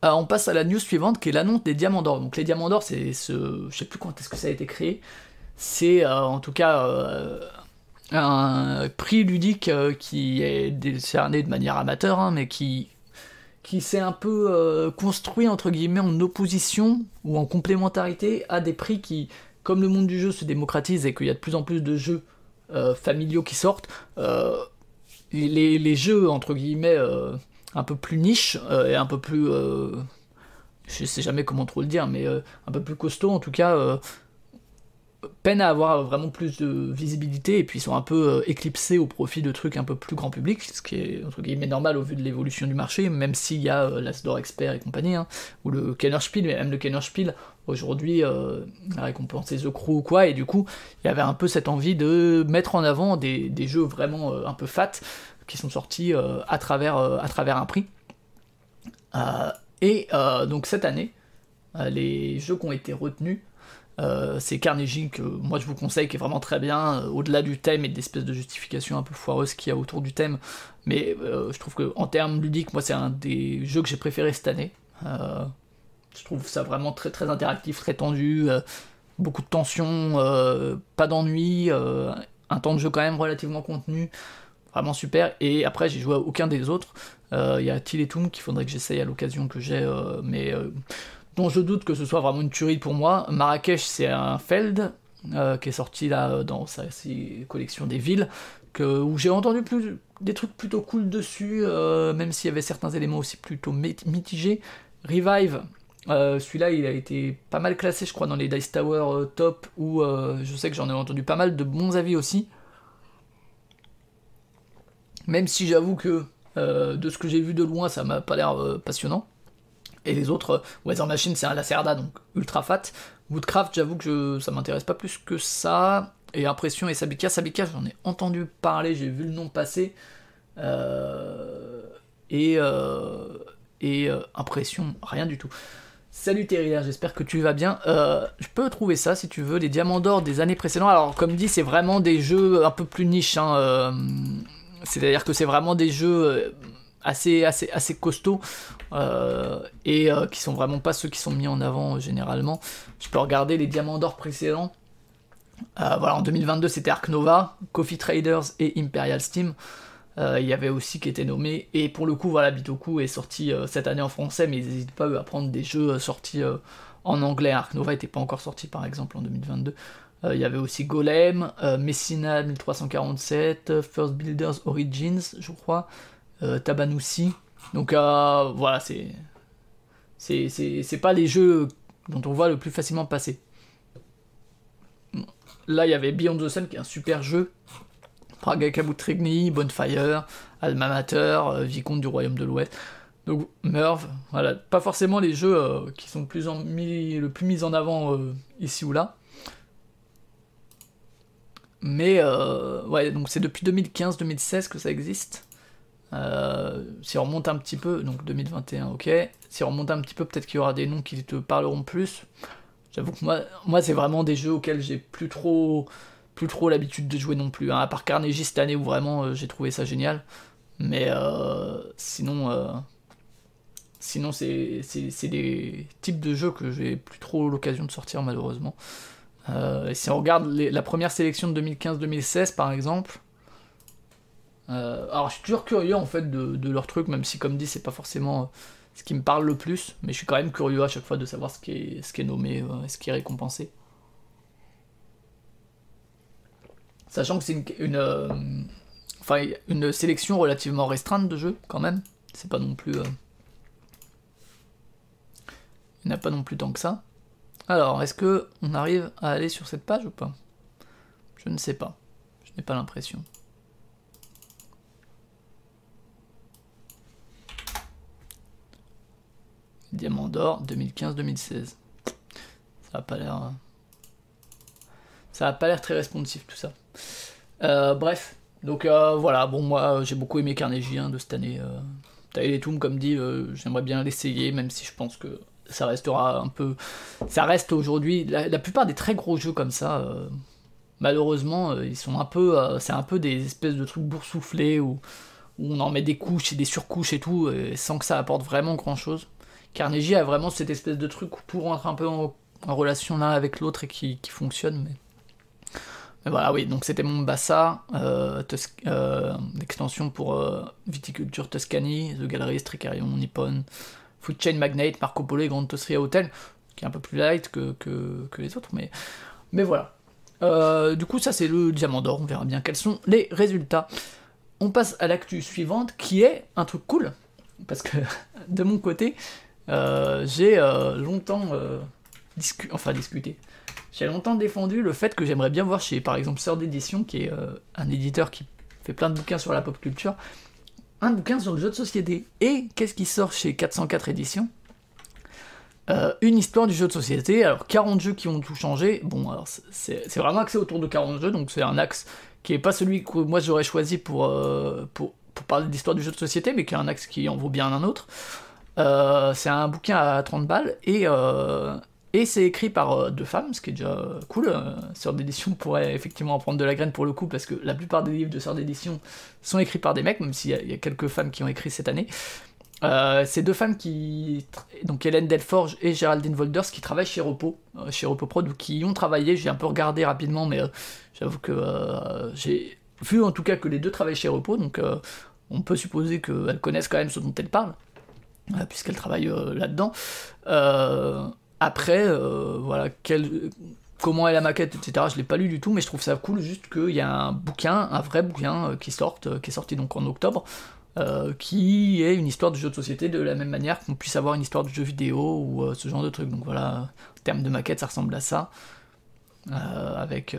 Euh, on passe à la news suivante qui est l'annonce des Diamants d'Or. Donc les Diamants d'Or, c'est ce. Je sais plus quand est-ce que ça a été créé. C'est euh, en tout cas euh, un prix ludique qui est décerné de manière amateur, hein, mais qui, qui s'est un peu construit entre guillemets en opposition ou en complémentarité à des prix qui, comme le monde du jeu se démocratise et qu'il y a de plus en plus de jeux familiaux qui sortent, les, les, jeux entre guillemets un peu plus niche et un peu plus je sais jamais comment trop le dire, mais un peu plus costaud en tout cas, peine à avoir vraiment plus de visibilité et puis sont un peu euh, éclipsés au profit de trucs un peu plus grand public, ce qui est entre guillemets normal au vu de l'évolution du marché, même s'il y a euh, l'Asdor Expert et compagnie, hein, ou le Kennerspiel, mais même le Kennerspiel, aujourd'hui, euh, a récompensé The Crew ou quoi, et du coup, il y avait un peu cette envie de mettre en avant des, des jeux vraiment un peu fat qui sont sortis à, travers, à travers un prix. et donc cette année, les jeux qui ont été retenus, euh, c'est Carnegie que moi je vous conseille, qui est vraiment très bien, euh, au-delà du thème et de l'espèce de justification un peu foireuse qu'il y a autour du thème. Mais euh, je trouve qu'en termes ludiques, moi c'est un des jeux que j'ai préféré cette année. je trouve ça vraiment très très interactif, très tendu, beaucoup de tension, pas d'ennui, un temps de jeu quand même relativement contenu, vraiment super. Et après j'ai joué à aucun des autres. Il y a Tiletum qu'il faudrait que j'essaye à l'occasion que j'ai, mais dont je doute que ce soit vraiment une tuerie pour moi. Marrakech, c'est un Feld euh, qui est sorti là dans sa collection des villes, que, où j'ai entendu plus, des trucs plutôt cool dessus, euh, même s'il y avait certains éléments aussi plutôt mitigés. Revive, euh, celui-là, il a été pas mal classé, je crois, dans les Dice Tower top, où je sais que j'en ai entendu pas mal de bons avis aussi. Même si j'avoue que de ce que j'ai vu de loin, ça m'a pas l'air passionnant. Et les autres, euh, Weather Machine, c'est un Lacerda, donc ultra fat. Woodcraft, j'avoue que ça m'intéresse pas plus que ça. Et Impression et Sabika, Sabika, j'en ai entendu parler, j'ai vu le nom passer. Euh, et euh, et Impression, rien du tout. Salut Terrier, j'espère que tu vas bien. je peux trouver ça si tu veux, les diamants d'or des années précédentes. Alors, comme dit, c'est vraiment des jeux un peu plus niche. Hein, C'est-à-dire que c'est vraiment des jeux assez, assez, assez costauds euh, et euh, qui sont vraiment pas ceux qui sont mis en avant euh, généralement. Je peux regarder les diamants d'or précédents. voilà, en 2022 c'était Ark Nova, Coffee Traders et Imperial Steam. Il y avait aussi qui était nommé, et pour le coup, voilà, Bitoku est sorti cette année en français, mais ils n'hésitent pas à prendre des jeux sortis en anglais. Ark Nova n'était pas encore sorti par exemple en 2022. Il y avait aussi Golem, Messina 1347, First Builders Origins, je crois, euh, Tabanoussi. Donc euh, voilà, c'est. C'est pas les jeux dont on voit le plus facilement passer. Là, il y avait Beyond the Sun qui est un super jeu. Praga Kabutrigny, Bonfire, Alma Mater, euh, Vicomte du Royaume de l'Ouest. Donc Merv, voilà, pas forcément les jeux qui sont plus en, le plus mis en avant ici ou là. Mais ouais, donc c'est depuis 2015-2016 que ça existe. Euh, si on remonte un petit peu, donc 2021, ok. Si on remonte un petit peu, peut-être qu'il y aura des noms qui te parleront plus. J'avoue que moi, moi c'est vraiment des jeux auxquels j'ai plus trop plus trop l'habitude de jouer non plus. Hein, à part Carnegie cette année où vraiment j'ai trouvé ça génial. Mais sinon, sinon c'est des types de jeux que j'ai plus trop l'occasion de sortir malheureusement. Si on regarde la première sélection de 2015-2016 par exemple, euh, alors je suis toujours curieux en fait de, leur truc, même si comme dit c'est pas forcément euh, ce qui me parle le plus, mais je suis quand même curieux à chaque fois de savoir ce qui est, nommé, euh, ce qui est récompensé. Sachant que c'est une, une sélection relativement restreinte de jeux quand même, c'est pas non plus... il n'y a pas non plus tant que ça. Alors, est-ce que on arrive à aller sur cette page ou pas? Je ne sais pas. Je n'ai pas l'impression. Diamant d'or 2015-2016. Ça a pas l'air. Hein. Ça a pas l'air très responsif tout ça. Euh, bref, donc euh, voilà, bon moi j'ai beaucoup aimé Carnegie hein, de cette année. Euh. Tombs comme dit, euh, j'aimerais bien l'essayer, même si je pense que ça restera un peu. Ça reste aujourd'hui. La, plupart des très gros jeux comme ça, malheureusement, ils sont un peu. c'est un peu des espèces de trucs boursouflés où, où, on en met des couches et des surcouches et tout, sans que ça apporte vraiment grand chose. Carnegie a vraiment cette espèce de truc pour rentrer un peu en, relation l'un avec l'autre et qui, fonctionne. Mais... voilà, oui, donc c'était mon Bassa, euh, euh l'extension pour euh, Viticulture Tuscany, The Gallery, Tricarion, Nippon, Food Chain Magnate, Marco Polo et Grand Hotel, qui est un peu plus light que, les autres, mais, voilà. Euh, du coup, ça c'est le diamant d'or, on verra bien quels sont les résultats. On passe à l'actu suivante qui est un truc cool, parce que de mon côté, euh, j'ai euh, longtemps enfin discuté. J'ai longtemps défendu le fait que j'aimerais bien voir chez, par exemple, Sœur d'édition, qui est un éditeur qui fait plein de bouquins sur la pop culture, un bouquin sur le jeu de société. Et qu'est-ce qui sort chez 404 éditions? Une histoire du jeu de société, alors 40 jeux qui ont tout changé. Bon, alors c'est vraiment axé autour de 40 jeux, donc c'est un axe qui est pas celui que moi j'aurais choisi pour, pour, pour, parler de l'histoire du jeu de société, mais qui est un axe qui en vaut bien un autre. Euh, c'est un bouquin à 30 balles et, euh, et c'est écrit par euh, deux femmes, ce qui est déjà cool. Sœur d'édition pourrait effectivement en prendre de la graine pour le coup, parce que la plupart des livres de Sœur d'édition sont écrits par des mecs, même s'il y, a quelques femmes qui ont écrit cette année. c'est deux femmes qui, donc Hélène Delforge et Géraldine Volders, qui travaillent chez Repo, chez Repo Prod, ou qui y ont travaillé. J'ai un peu regardé rapidement, mais j'avoue que j'ai vu en tout cas que les deux travaillent chez Repo, donc on peut supposer qu'elles connaissent quand même ce dont elles parlent. Euh, puisqu'elle travaille euh, là-dedans. Euh, après, voilà, comment est la maquette, etc. Je l'ai pas lu du tout, mais je trouve ça cool juste qu'il y a un bouquin, un vrai bouquin qui sorte, qui est sorti donc en octobre, qui est une histoire de jeu de société de la même manière qu'on puisse avoir une histoire de jeu vidéo ou ce genre de truc. Donc voilà, en termes de maquette, ça ressemble à ça. avec.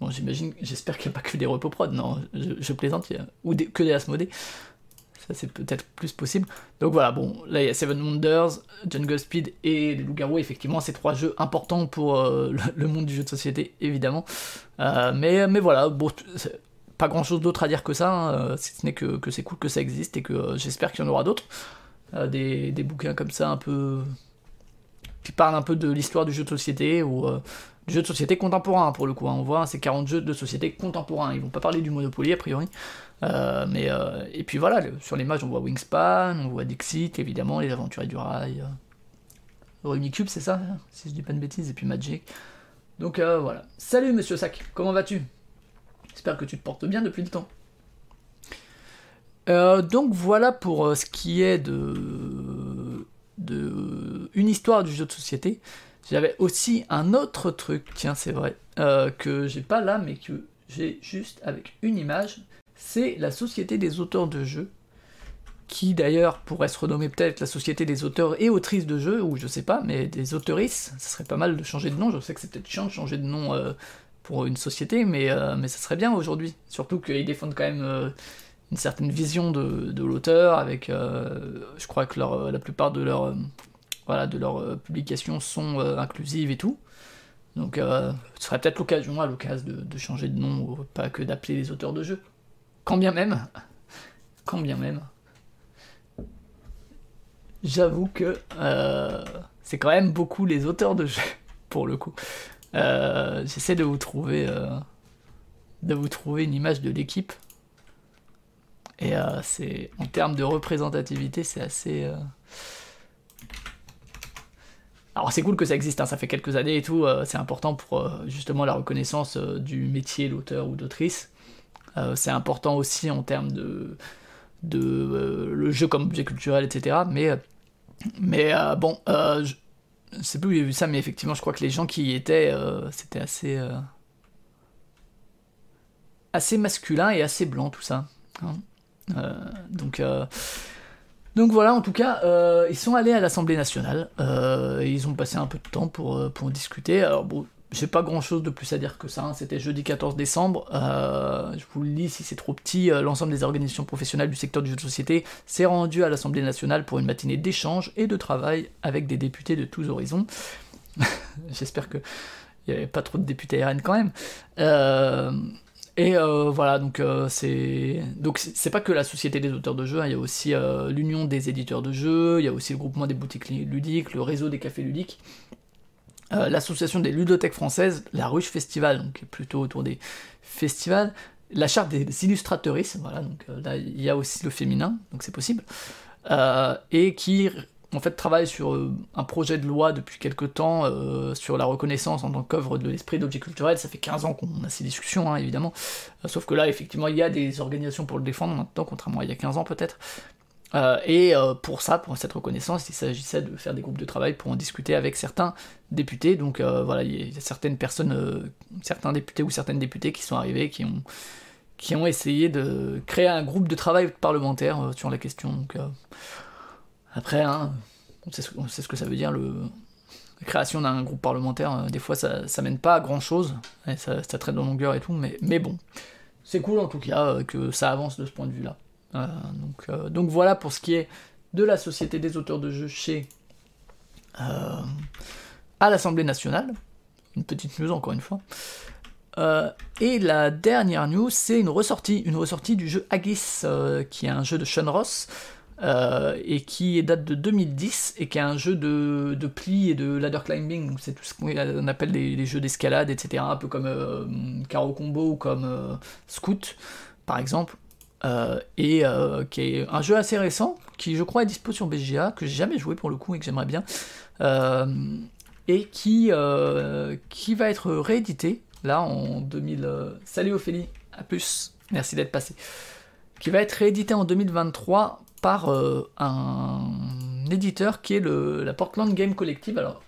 bon, j'imagine, j'espère qu'il n'y a pas que des repos prod, non, je, plaisante, ou que des Asmodées. Ça, c'est peut-être plus possible. Donc voilà, bon, là il y a Seven Wonders, Jungle Speed et les Loups-Garous. Effectivement, c'est trois jeux importants pour euh, le, monde du jeu de société, évidemment. Euh, mais, mais voilà, bon, pas grand chose d'autre à dire que ça, hein, euh, si ce n'est que, que c'est cool que ça existe et que j'espère qu'il y en aura d'autres. Des, des, bouquins comme ça, un peu. qui parlent un peu de l'histoire du jeu de société ou du jeu de société contemporain pour le coup. Hein. On voit, c'est 40 jeux de société contemporains. Ils vont pas parler du Monopoly a priori. Euh, mais, euh, et puis voilà, sur l'image on voit Wingspan, on voit Dixit, évidemment, les aventuriers du rail. Euh, Cube, c'est ça, hein, si je dis pas de bêtises, et puis Magic. Donc voilà. Salut Monsieur Sac, comment vas-tu? J'espère que tu te portes bien depuis le temps. donc voilà pour ce qui est de, de une histoire du jeu de société. J'avais aussi un autre truc, tiens c'est vrai, que j'ai pas là mais que j'ai juste avec une image c'est la Société des auteurs de jeux, qui d'ailleurs pourrait se renommer peut-être la Société des auteurs et autrices de jeux, ou je sais pas, mais des auteurices, ça serait pas mal de changer de nom, je sais que c'est peut-être chiant de changer de nom euh, pour une société, mais, euh, mais ça serait bien aujourd'hui, surtout qu'ils défendent quand même euh, une certaine vision de, l'auteur, avec, je crois que la plupart de leurs publications sont inclusives et tout. Donc ce serait peut-être l'occasion à l'occasion de, changer de nom, pas que d'appeler les auteurs de jeux. Quand bien même, quand même, j'avoue que euh, c'est quand même beaucoup les auteurs de jeux, pour le coup. Euh, j'essaie de vous trouver. Euh, de vous trouver une image de l'équipe. Et c'est en termes de représentativité, c'est assez. Alors c'est cool que ça existe, hein, ça fait quelques années et tout, c'est important pour justement la reconnaissance du métier d'auteur ou d'autrice. C'est important aussi en termes de, de le jeu comme objet culturel, etc. Mais, mais bon, je sais plus où j'ai vu ça, mais effectivement, je crois que les gens qui y étaient, c'était assez assez masculin et assez blanc tout ça. Hein. Euh, donc, euh, donc voilà, en tout cas, euh, ils sont allés à l'Assemblée nationale. ils ont passé un peu de temps pour, pour discuter. Alors bon, j'ai pas grand chose de plus à dire que ça. Hein. C'était jeudi 14 décembre. je vous le lis si c'est trop petit. L'ensemble des organisations professionnelles du secteur du jeu de société s'est rendu à l'Assemblée nationale pour une matinée d'échange et de travail avec des députés de tous horizons. J'espère que il n'y avait pas trop de députés RN quand même. Euh, et euh, voilà, donc euh, c'est donc c'est pas que la société des auteurs de jeux, hein, il y a aussi euh, l'union des éditeurs de jeux, il y a aussi le groupement des boutiques ludiques, le réseau des cafés ludiques, l'association des ludothèques françaises, la Ruche Festival, donc plutôt autour des festivals, la charte des illustrateuristes, voilà, donc là il y a aussi le féminin, donc c'est possible, et qui en fait travaille sur euh, un projet de loi depuis quelques temps euh, sur la reconnaissance en tant qu'œuvre de l'esprit d'objet culturel. Ça fait 15 ans qu'on a ces discussions, hein, évidemment. Euh, sauf que là, effectivement, il y a des organisations pour le défendre maintenant, contrairement à il y a 15 ans peut-être. Et pour ça, pour cette reconnaissance, il s'agissait de faire des groupes de travail pour en discuter avec certains députés. Donc voilà, il y a certaines personnes, certains députés ou certaines députées qui sont arrivés, qui ont, qui ont essayé de créer un groupe de travail parlementaire sur la question. Donc, après, hein, on, sait ce, que ça veut dire, la création d'un groupe parlementaire, euh, des fois ça, ça mène pas à grand chose, ça, traite de longueur et tout, mais, bon, c'est cool en tout cas euh, que ça avance de ce point de vue-là. Euh, donc, donc voilà pour ce qui est de la Société des auteurs de jeux chez à l'Assemblée nationale. Une petite news encore une fois. et la dernière news, c'est une ressortie, une ressortie du jeu Agis, qui est un jeu de Sean Ross, euh, et qui date de 2010 et qui est un jeu de, de pli et de ladder climbing, c'est tout ce qu'on appelle les, jeux d'escalade, etc. Un peu comme euh, Caro Combo ou comme euh, Scoot, par exemple. Et qui est un jeu assez récent, qui je crois est dispo sur BGA, que j'ai jamais joué pour le coup et que j'aimerais bien, et qui, qui va être réédité là en 2000. Salut Ophélie, à plus, merci d'être passé. Qui va être réédité en 2023 par euh, un éditeur qui est le, la Portland Game Collective. Alors,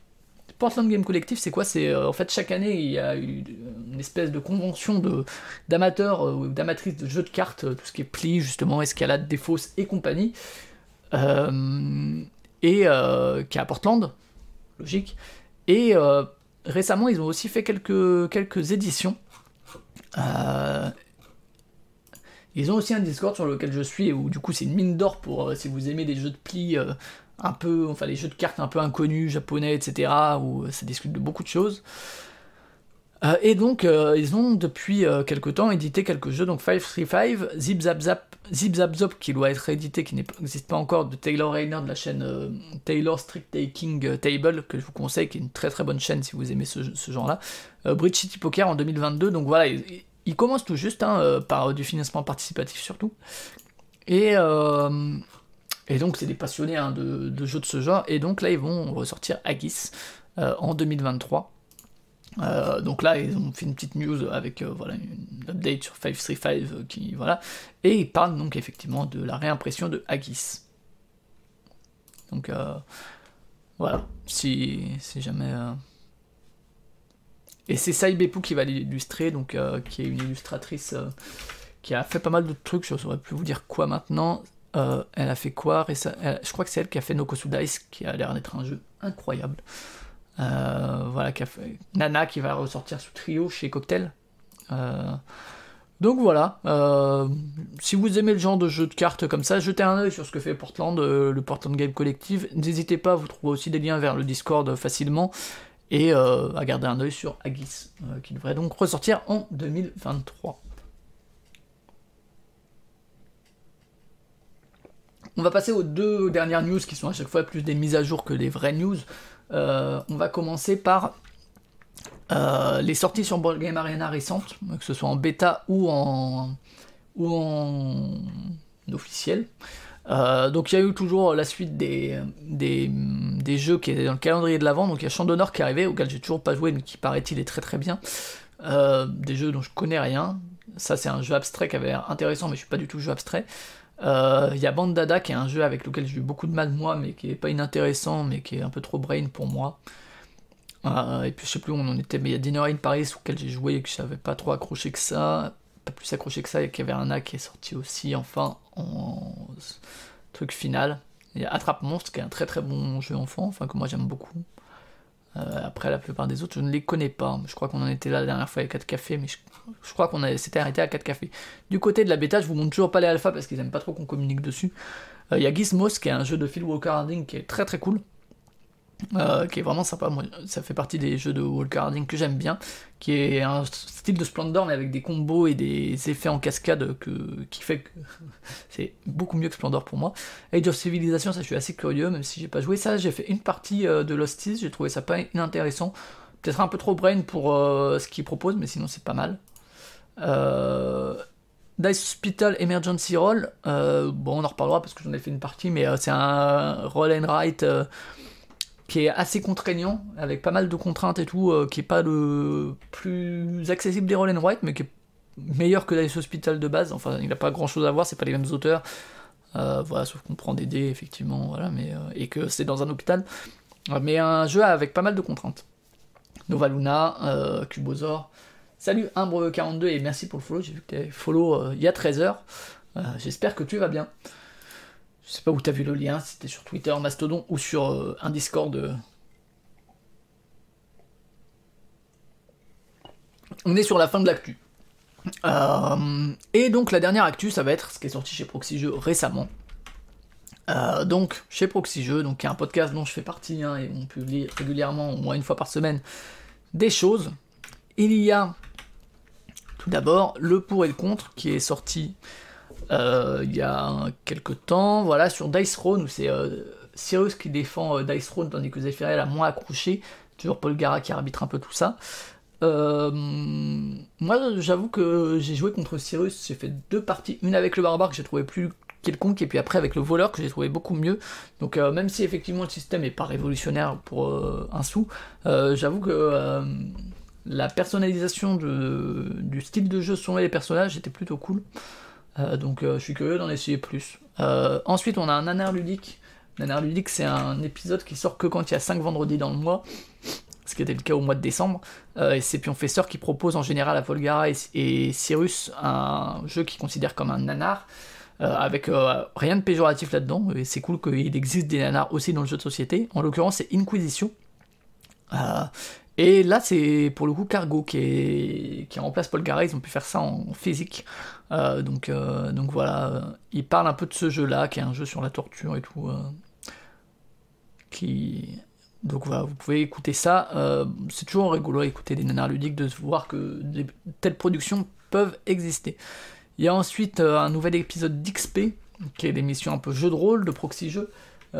Portland Game Collective, c'est quoi? C'est euh, en fait chaque année il y a une espèce de convention d'amateurs euh, ou d'amatrices de jeux de cartes, tout ce qui est pli justement, escalade, défausse et compagnie, et qui est à Portland, logique. Et récemment, ils ont aussi fait quelques éditions. Ils ont aussi un Discord sur lequel je suis, où du coup c'est une mine d'or pour euh, si vous aimez des jeux de pli euh, un peu, enfin les jeux de cartes un peu inconnus, japonais, etc., où euh, ça discute de beaucoup de choses. et donc ils ont depuis quelques temps édité quelques jeux, donc 535, Zip Zap Zap, Zip Zap Zop qui doit être édité, qui n'existe pas encore, de Taylor Rayner de la chaîne Taylor Strict Taking Table, que je vous conseille, qui est une très très bonne chaîne si vous aimez ce, genre-là. Bridge City Poker en 2022, donc voilà, il commence tout juste hein, euh, par du financement participatif surtout. Et, euh, et donc c'est des passionnés hein, de, jeux de ce genre. Et donc là ils vont ressortir Agis euh, en 2023. donc là, ils ont fait une petite news avec voilà, une update sur 535 qui voilà, et ils parlent donc effectivement de la réimpression de Agis. Donc voilà, si, si jamais et c'est Sai qui va l'illustrer, donc euh, qui est une illustratrice euh, qui a fait pas mal de trucs, je ne saurais plus vous dire quoi maintenant. Euh, elle a fait quoi Je crois que c'est elle qui a fait Nokosu Dice, qui a l'air d'être un jeu incroyable. voilà, qui Nana qui va ressortir sous trio chez Cocktail. donc voilà, si vous aimez le genre de jeu de cartes comme ça, jetez un oeil sur ce que fait Portland, le Portland Game Collective. N'hésitez pas, vous trouvez aussi des liens vers le Discord facilement et euh, à garder un œil sur Agis, euh, qui devrait donc ressortir en 2023. On va passer aux deux dernières news qui sont à chaque fois plus des mises à jour que des vraies news. Euh, on va commencer par les sorties sur Board Game Arena récentes, que ce soit en bêta ou en, officiel. donc il y a eu toujours la suite des, jeux qui étaient dans le calendrier de l'avant. Donc il y a Champ d'honneur qui est arrivé, auquel j'ai toujours pas joué, mais qui paraît-il est très très bien. des jeux dont je connais rien. Ça c'est un jeu abstrait qui avait l'air intéressant, mais je suis pas du tout jeu abstrait. Euh, il y a Bandada qui est un jeu avec lequel j'ai eu beaucoup de mal moi, mais qui est pas inintéressant, mais qui est un peu trop brain pour moi. Euh, et puis je sais plus où on en était, mais il y a Dinner in Paris auquel j'ai joué et que je pas trop accroché que ça, pas plus accroché que ça, et qu'il y avait un A qui est sorti aussi, enfin, en truc final. Il y a Attrape Monstre qui est un très très bon jeu enfant, que moi j'aime beaucoup. Euh, après, la plupart des autres, je ne les connais pas. Je crois qu'on en était là la dernière fois avec 4 cafés, mais je, crois qu'on s'était arrêté à 4 cafés. Du côté de la bêta, je vous montre toujours pas les alphas parce qu'ils aiment pas trop qu'on communique dessus. Euh, il y a Gizmos qui est un jeu de Phil Walker Harding qui est très très cool. Euh, qui est vraiment sympa. Ça fait partie des jeux de Walker Harding que j'aime bien, qui est un style de Splendor mais avec des combos et des effets en cascade que, qui fait que c'est beaucoup mieux que Splendor pour moi. Age of Civilization, ça je suis assez curieux, même si j'ai pas joué ça. J'ai fait une partie euh, de Lost j'ai trouvé ça pas inintéressant. Peut-être un peu trop brain pour euh, ce qu'il propose, mais sinon c'est pas mal. Dice Hospital Emergency Roll, bon on en reparlera parce que j'en ai fait une partie, mais c'est un roll and write qui est assez contraignant, avec pas mal de contraintes et tout, euh, qui est pas le plus accessible des Roll and Write, mais qui est meilleur que Dice Hospital de base. Enfin, il n'a pas grand chose à voir, c'est pas les mêmes auteurs. Euh, voilà, sauf qu'on prend des dés, effectivement, voilà, mais, euh, et que c'est dans un hôpital. Mais un jeu avec pas mal de contraintes. Nova Luna, Cubosor. Salut Imbre42 et merci pour le follow. J'ai vu que tu follow il y a 13h. J'espère que tu vas bien. Je sais pas où t'as vu le lien, c'était sur Twitter, Mastodon ou sur euh, un Discord. Euh. On est sur la fin de l'actu. Euh, et donc la dernière actu, ça va être ce qui est sorti chez Proxy Jeux récemment. donc chez Proxy Jeux, donc qui est un podcast dont je fais partie hein, et on publie régulièrement, au moins une fois par semaine, des choses. Il y a tout d'abord le pour et le contre qui est sorti il y a quelques temps, voilà, sur Dice Throne, où c'est euh, Cyrus qui défend euh, Dice Throne, tandis que Zephyriel a moins accroché, toujours Paul Gara qui arbitre un peu tout ça. moi, j'avoue que j'ai joué contre Cyrus, j'ai fait deux parties, une avec le barbare que j'ai trouvé plus quelconque, et puis après avec le voleur que j'ai trouvé beaucoup mieux. Donc même si effectivement le système est pas révolutionnaire pour un sou, j'avoue que la personnalisation du style de jeu selon les personnages était plutôt cool. Euh, donc euh, je suis curieux d'en essayer plus. Euh, ensuite, on a un nanar ludique. Nanar ludique, c'est un épisode qui sort que quand il y a 5 vendredis dans le mois, ce qui était le cas au mois de décembre. et c'est Pionfesseur qui propose en général à Volgara et, Cyrus un jeu qu'il considère comme un nanar. avec rien de péjoratif là-dedans, et c'est cool qu'il existe des nanars aussi dans le jeu de société. En l'occurrence, c'est Inquisition. et là, c'est pour le coup Cargo qui, remplace Paul Gara, ils ont pu faire ça en physique. Euh, donc, euh, donc voilà, il parle un peu de ce jeu-là, qui est un jeu sur la torture et tout. Euh, qui... Donc voilà, vous pouvez écouter ça. c'est toujours rigolo à écouter des nanars ludiques, de voir que des, telles productions peuvent exister. Il y a ensuite un nouvel épisode d'XP, qui est l'émission un peu jeu de rôle de proxy jeu, où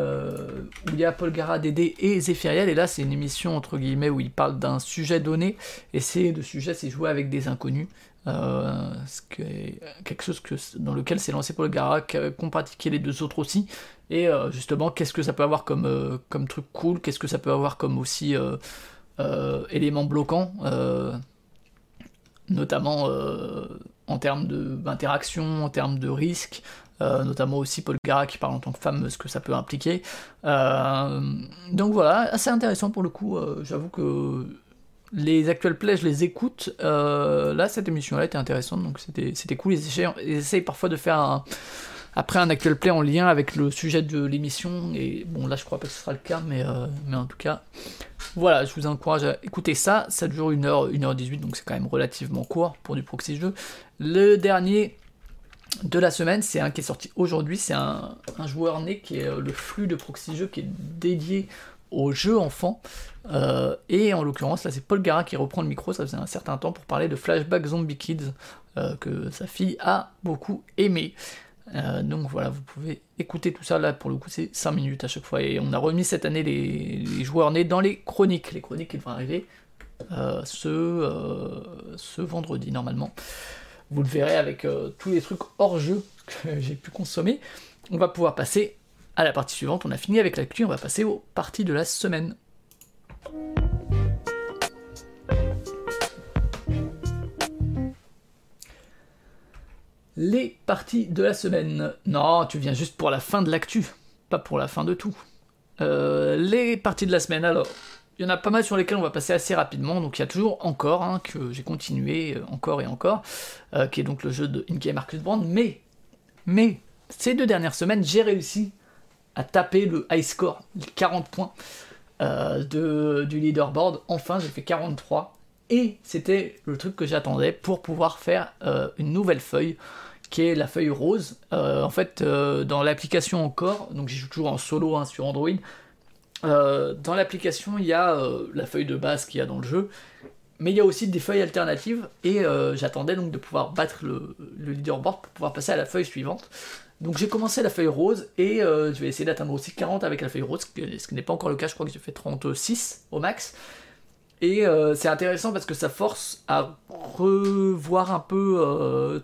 il y a Paul Gara, Dédé et Zéphiriel, et là c'est une émission entre guillemets où il parle d'un sujet donné, et c'est le sujet c'est jouer avec des inconnus, euh, quelque chose dans lequel s'est lancé Paul Gara, qu'ont pratiqué les deux autres aussi. Et euh, justement, qu'est-ce que ça peut avoir comme, euh, comme truc cool, qu'est-ce que ça peut avoir comme aussi élément bloquant, notamment en termes d'interaction, en termes de risque. notamment aussi Paul Gara qui parle en tant que femme, ce que ça peut impliquer. donc voilà, assez intéressant pour le coup. J'avoue que les actuels plays, je les écoute. Euh, là, cette émission-là était intéressante, donc c'était cool. Ils essayent, parfois de faire un, après un actuel play en lien avec le sujet de l'émission. Et bon, là, je crois pas que ce sera le cas, mais, euh, en tout cas, voilà, je vous encourage à écouter ça. Ça dure 1h, 1h18, donc c'est quand même relativement court pour du proxy jeu. Le dernier de la semaine, c'est un qui est sorti aujourd'hui. C'est un, un, joueur né qui est euh, le flux de proxy jeu qui est dédié au jeu enfant. Euh, et en l'occurrence, là, c'est Paul Gara qui reprend le micro, ça faisait un certain temps, pour parler de Flashback Zombie Kids, euh, que sa fille a beaucoup aimé. Euh, donc voilà, vous pouvez écouter tout ça, là pour le coup c'est 5 minutes à chaque fois, et on a remis cette année les, joueurs nés dans les chroniques, les chroniques qui vont arriver ce, ce vendredi normalement. Vous le verrez avec tous les trucs hors jeu que j'ai pu consommer. On va pouvoir passer à la partie suivante. On a fini avec l'actu, on va passer aux parties de la semaine. Les parties de la semaine. Non, tu viens juste pour la fin de l'actu, pas pour la fin de tout. Euh, les parties de la semaine, alors, il y en a pas mal sur lesquelles on va passer assez rapidement, donc il y a toujours encore, hein, que j'ai continué euh, encore et encore, euh, qui est donc le jeu de In-Game Marcus Brand, mais, mais, ces deux dernières semaines, j'ai réussi à taper le high score, 40 points de, du leaderboard, enfin j'ai fait 43, et c'était le truc que j'attendais pour pouvoir faire une nouvelle feuille qui est la feuille rose. Euh, en fait, euh, dans l'application encore, donc j'y joue toujours en solo hein, sur Android, euh, dans l'application, il y a la feuille de base qu'il y a dans le jeu, mais il y a aussi des feuilles alternatives, et j'attendais donc de pouvoir battre le, leaderboard pour pouvoir passer à la feuille suivante. Donc j'ai commencé la feuille rose, et je vais essayer d'atteindre aussi 40 avec la feuille rose, ce qui n'est pas encore le cas, je crois que j'ai fait 36 au max. Et c'est intéressant parce que ça force à revoir un peu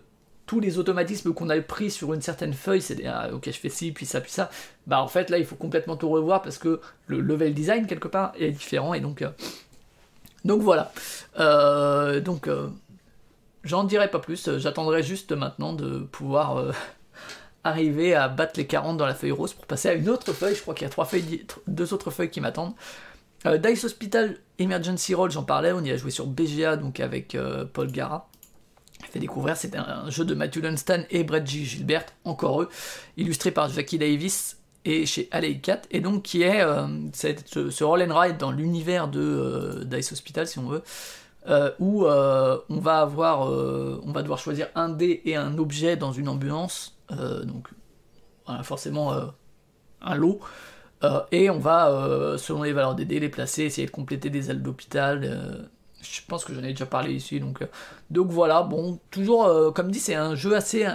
tous les automatismes qu'on a pris sur une certaine feuille, c'est ah, ok je fais ci, puis ça, puis ça, bah en fait là il faut complètement tout revoir parce que le level design quelque part est différent. Et donc euh, donc voilà. Euh, donc euh, j'en dirai pas plus, j'attendrai juste maintenant de pouvoir arriver à battre les 40 dans la feuille rose pour passer à une autre feuille, je crois qu'il y a trois feuilles, deux autres feuilles qui m'attendent. Dice Hospital Emergency Roll, j'en parlais, on y a joué sur BGA donc avec Paul Gara fait découvrir. C'est un, jeu de Matthew Dunstan et Brett G. Gilbert, encore eux, illustré par Jackie Davis et chez Cat, et donc qui est, euh, ce, roll and ride dans l'univers de euh, Dice Hospital, si on veut, euh, où on va avoir, on va devoir choisir un dé et un objet dans une ambulance, donc forcément un lot. et on va, selon les valeurs des dés, les placer, essayer de compléter des ailes d'hôpital, je pense que j'en ai déjà parlé ici. Donc, euh, donc voilà, bon, toujours, euh, comme dit, c'est un jeu assez, euh,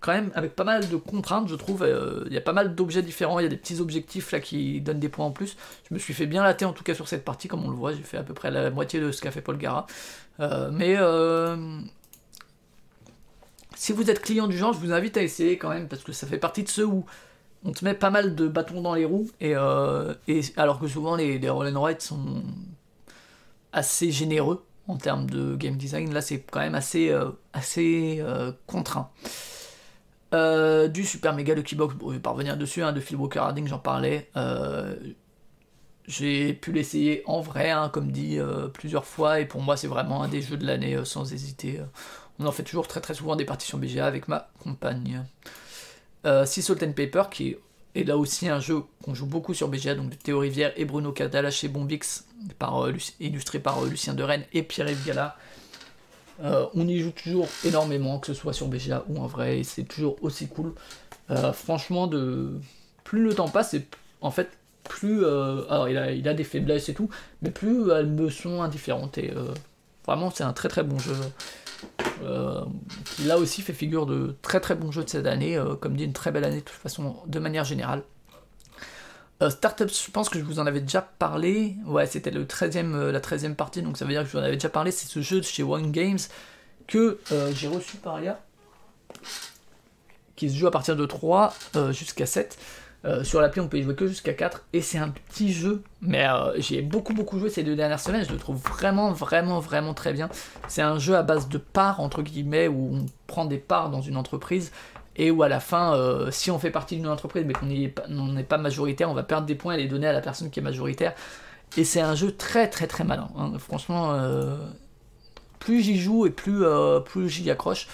quand même, avec pas mal de contraintes, je trouve. Il y a pas mal d'objets différents, il y a des petits objectifs là qui donnent des points en plus. Je me suis fait bien latter en tout cas sur cette partie, comme on le voit, j'ai fait à peu près la moitié de ce qu'a fait Paul Gara. mais si vous êtes client du genre, je vous invite à essayer quand même, parce que ça fait partie de ceux où on te met pas mal de bâtons dans les roues, et, et alors que souvent les, les roll and sont assez généreux en termes de game design. Là, c'est quand même assez, euh, euh, contraint. Euh, du Super Mega Lucky Box, bon, je vais pas revenir dessus, hein, de Phil Walker Harding, j'en parlais. J'ai pu l'essayer en vrai, hein, comme dit plusieurs fois, et pour moi, c'est vraiment un des jeux de l'année sans hésiter. On en fait toujours très très souvent des partitions BGA avec ma compagne. Sea Salt Paper, qui est là aussi un jeu qu'on joue beaucoup sur BGA, donc de Théo Rivière et Bruno Catala chez Bombix, euh, illustré par euh, Lucien Rennes et Pierre-Yves. Euh, on y joue toujours énormément, que ce soit sur BGA ou en vrai, c'est toujours aussi cool. franchement, de plus le temps passe, et en fait, plus. alors, il a, a, des faiblesses et tout, mais plus elles me sont indifférentes. Vraiment, c'est un très très bon jeu. Euh, qui là aussi fait figure de très très bon jeu de cette année, euh, comme dit une très belle année de toute façon de manière générale. Euh, Startups, je pense que je vous en avais déjà parlé. Ouais, c'était le 13e, la 13e partie, donc ça veut dire que je vous en avais déjà parlé. C'est ce jeu de chez One Games que j'ai reçu par IA, qui se joue à partir de 3 jusqu'à 7. Euh, sur l'appli, on peut y jouer que jusqu'à 4 et c'est un petit jeu, mais euh, j'ai beaucoup beaucoup joué ces deux dernières semaines. Je le trouve vraiment, vraiment, vraiment très bien. C'est un jeu à base de parts, entre guillemets, où on prend des parts dans une entreprise et où à la fin, euh, si on fait partie d'une entreprise mais qu'on n'est pas, majoritaire, on va perdre des points et les donner à la personne qui est majoritaire. Et c'est un jeu très, très, très malin. Hein. Franchement, plus j'y joue et plus, plus j'y accroche.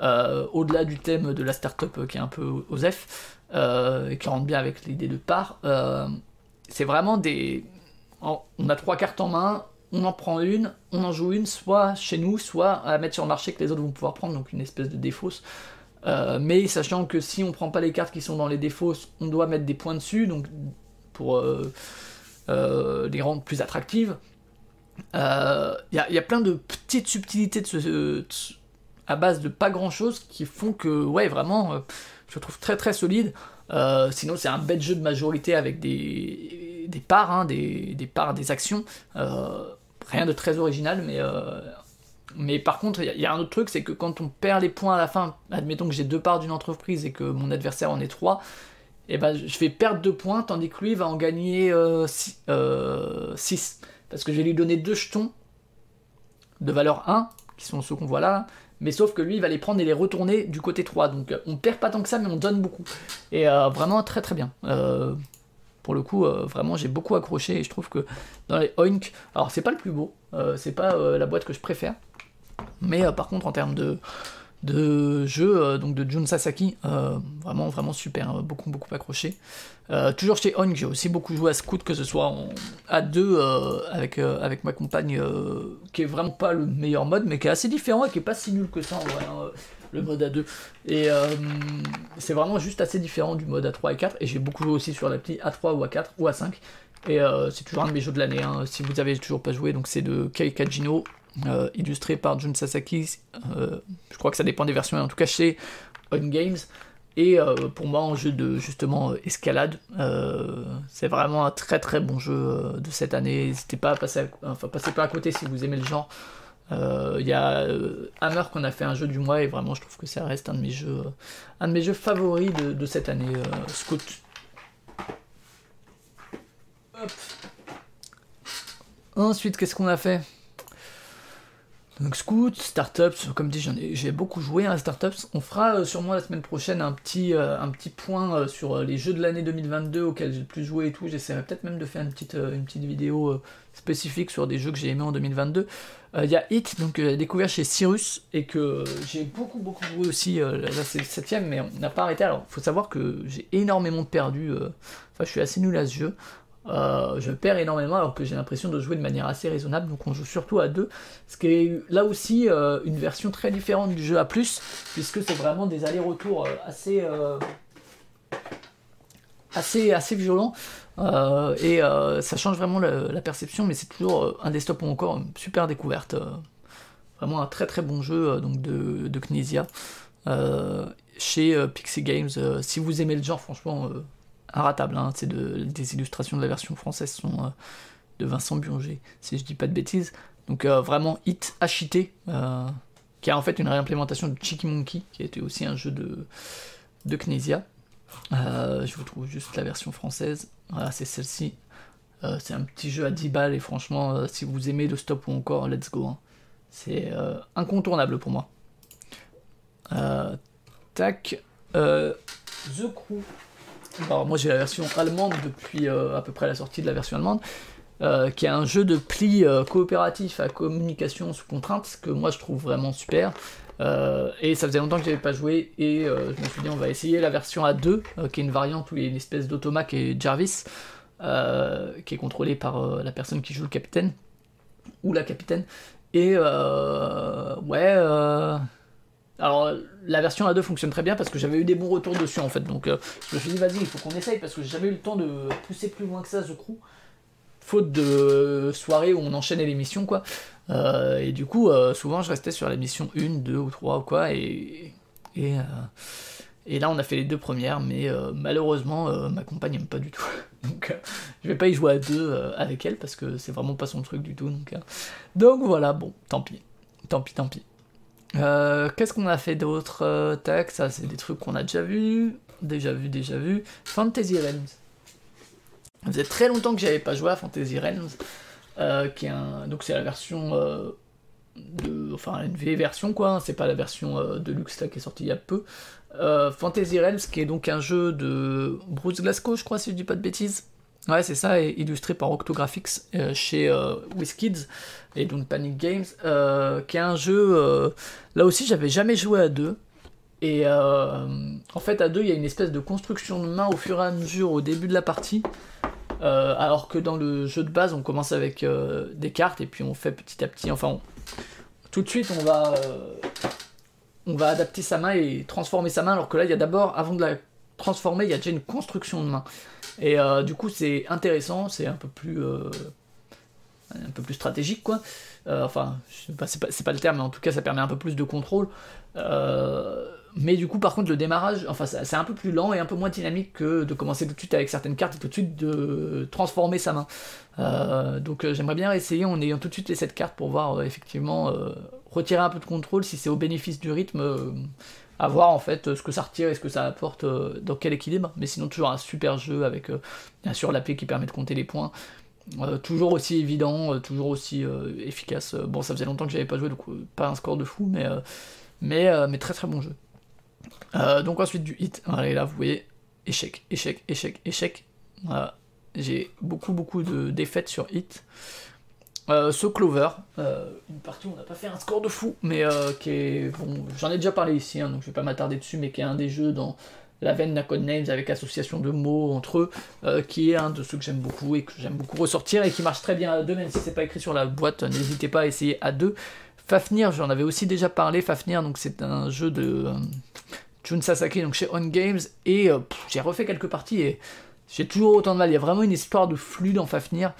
Au-delà du thème de la startup qui est un peu osef, euh, qui rentre bien avec l'idée de part. Euh, c'est vraiment des. On a trois cartes en main, on en prend une, on en joue une, soit chez nous, soit à mettre sur le marché que les autres vont pouvoir prendre, donc une espèce de défausse. Euh, mais sachant que si on prend pas les cartes qui sont dans les défausses, on doit mettre des points dessus, donc pour les rendre plus attractives. Il y, a plein de petites subtilités à base de pas grand chose qui font que, ouais, vraiment, je trouve très très solide. Euh, sinon, c'est un bel jeu de majorité avec des, des parts, hein, des, des, parts, des actions. Euh, rien de très original, mais mais par contre, il y, a un autre truc, c'est que quand on perd les points à la fin, admettons que j'ai deux parts d'une entreprise et que mon adversaire en est trois, et eh ben je vais perdre deux points, tandis que lui va en gagner 6. Euh, euh, parce que je vais lui donner deux jetons de valeur 1, qui sont ceux qu'on voit là, mais sauf que lui il va les prendre et les retourner du côté 3. Donc on perd pas tant que ça, mais on donne beaucoup. Et euh, vraiment très très bien. pour le coup, vraiment j'ai beaucoup accroché et je trouve que dans les Oink, alors c'est pas le plus beau, c'est pas la boîte que je préfère. Mais euh, par contre, en termes de, de jeu, euh, donc de Jun Sasaki, euh, vraiment, vraiment super, hein, beaucoup, beaucoup accroché. toujours chez On, j'ai aussi beaucoup joué à Scout, que ce soit à deux avec, avec ma compagne, qui est vraiment pas le meilleur mode, mais qui est assez différent et qui est pas si nul que ça en vrai. Hein, le mode A2. Et c'est vraiment juste assez différent du mode A3 et 4. Et j'ai beaucoup joué aussi sur l'appli A3 ou A4 ou A5. Et c'est toujours un de mes jeux de l'année. Hein, si vous avez toujours pas joué, donc c'est de Kai Kajino euh, illustré par Jun Sasaki. Euh, je crois que ça dépend des versions, en tout cas chez On Games. Et euh, pour moi, un jeu de justement escalade, c'est vraiment un très très bon jeu de cette année. N'hésitez pas à passer, enfin passez pas à côté si vous aimez le genre. Il y a Hammer qu'on a fait un jeu du mois et vraiment je trouve que ça reste un de mes jeux, un de mes jeux favoris de, cette année. Scout. Ensuite, qu'est-ce qu'on a fait? Donc Scoot, Startups, comme dit, j'ai beaucoup joué à Startups. On fera euh, sûrement la semaine prochaine un petit, euh, un petit point euh, sur les jeux de l'année 2022 auxquels j'ai le plus joué et tout. J'essaierai peut-être même de faire une petite, une petite vidéo spécifique sur des jeux que j'ai aimés en 2022. Il y a Hit, donc découvert chez Cyrus, et que j'ai beaucoup beaucoup joué aussi. là c'est le septième, mais on n'a pas arrêté. Alors faut savoir que j'ai énormément perdu. Enfin je suis assez nul à ce jeu. Euh, je perds énormément alors que j'ai l'impression de jouer de manière assez raisonnable, donc on joue surtout à deux, ce qui est là aussi euh, une version très différente du jeu à plus, puisque c'est vraiment des allers-retours euh, assez, assez, assez violents, et ça change vraiment la, perception, mais c'est toujours un desktop ou encore une super découverte, vraiment un très très bon jeu donc de, de Knesia, chez Pixie Games, si vous aimez le genre franchement inratable. Hein. Des illustrations de la version française sont euh, de Vincent Burger, si je dis pas de bêtises. Donc euh, vraiment Hit HIT, euh, qui a en fait une réimplémentation de Chicky Monkey, qui était aussi un jeu de, de Knesia. je vous trouve juste la version française. Voilà, c'est celle-ci. c'est un petit jeu à 10 balles et franchement, si vous aimez le stop ou encore, let's go. Hein. C'est incontournable pour moi. tac. The Crew. Alors moi j'ai la version allemande depuis euh, à peu près la sortie de la version allemande, euh, qui est un jeu de pli euh, coopératif à communication sous contrainte, que moi je trouve vraiment super. et ça faisait longtemps que j'avais pas joué, et je me suis dit on va essayer la version A2, qui est une variante où il y a une espèce d'automat qui est Jarvis, qui est contrôlé par la personne qui joue le capitaine, ou la capitaine. Et ouais alors la version A2 fonctionne très bien parce que j'avais eu des bons retours dessus en fait. Donc euh, je me suis dit vas-y il faut qu'on essaye parce que j'ai jamais eu le temps de pousser plus loin que ça The Crew. Faute de soirée où on enchaînait les missions quoi. Euh, et du coup euh, souvent je restais sur la mission 1, 2 ou 3 ou quoi et, et, et là on a fait les deux premières mais malheureusement ma compagne aime pas du tout. donc je vais pas y jouer à deux avec elle parce que c'est vraiment pas son truc du tout. Donc, donc voilà bon tant pis. Tant pis tant pis. Euh, qu'est-ce qu'on a fait d'autre euh, Tac, ça c'est des trucs qu'on a déjà vu, déjà vu, déjà vu. Fantasy Realms. Ça faisait très longtemps que j'avais pas joué à Fantasy Realms, euh, qui est donc c'est la version de, enfin une vieille version quoi. Hein, c'est pas la version de luxe là qui est sortie il y a peu. Fantasy Realms, qui est donc un jeu de Bruce Glasgow, je crois si je dis pas de bêtises. Ouais, c'est ça, illustré par Octographics euh, chez euh, WizKids et donc Panic Games, euh, qui est un jeu. là aussi, j'avais jamais joué à deux. Et en fait, à deux, il y a une espèce de construction de main au fur et à mesure au début de la partie. alors que dans le jeu de base, on commence avec des cartes et puis on fait petit à petit. Enfin, tout de suite, on va, on va adapter sa main et transformer sa main. Alors que là, il y a d'abord, avant de la transformer, il y a déjà une construction de main. Et euh, du coup, c'est intéressant, c'est un peu plus. Euh, un peu plus stratégique, quoi. Euh, enfin, c'est pas, pas, le terme, mais en tout cas, ça permet un peu plus de contrôle. mais du coup, par contre, le démarrage, enfin, c'est un peu plus lent et un peu moins dynamique que de commencer tout de suite avec certaines cartes et tout de suite de transformer sa main. Donc, j'aimerais bien essayer en ayant tout de suite les 7 cartes pour voir effectivement retirer un peu de contrôle si c'est au bénéfice du rythme. À voir en fait ce que ça retire et ce que ça apporte dans quel équilibre. Mais sinon, toujours un super jeu avec bien sûr la paix qui permet de compter les points. toujours aussi évident, toujours aussi efficace. Bon, ça faisait longtemps que j'avais pas joué, donc pas un score de fou, mais, mais, mais très très bon jeu. Euh, donc ensuite du hit, et là vous voyez, échec, échec, échec, échec. J'ai beaucoup beaucoup de défaites sur hit. Euh, ce Clover, euh, une partie où on n'a pas fait un score de fou, mais qui est. Bon, j'en ai déjà parlé ici, hein, donc je vais pas m'attarder dessus, mais qui est un des jeux dans la veine d'un Names avec association de mots entre eux, qui est un de ceux que j'aime beaucoup et que j'aime beaucoup ressortir et qui marche très bien à deux, même si c'est pas écrit sur la boîte, n'hésitez pas à essayer à deux. Fafnir, j'en avais aussi déjà parlé. Fafnir, donc c'est un jeu de Jun Sasaki donc chez On Games et euh, j'ai refait quelques parties et j'ai toujours autant de mal. Il y a vraiment une histoire de flux dans Fafnir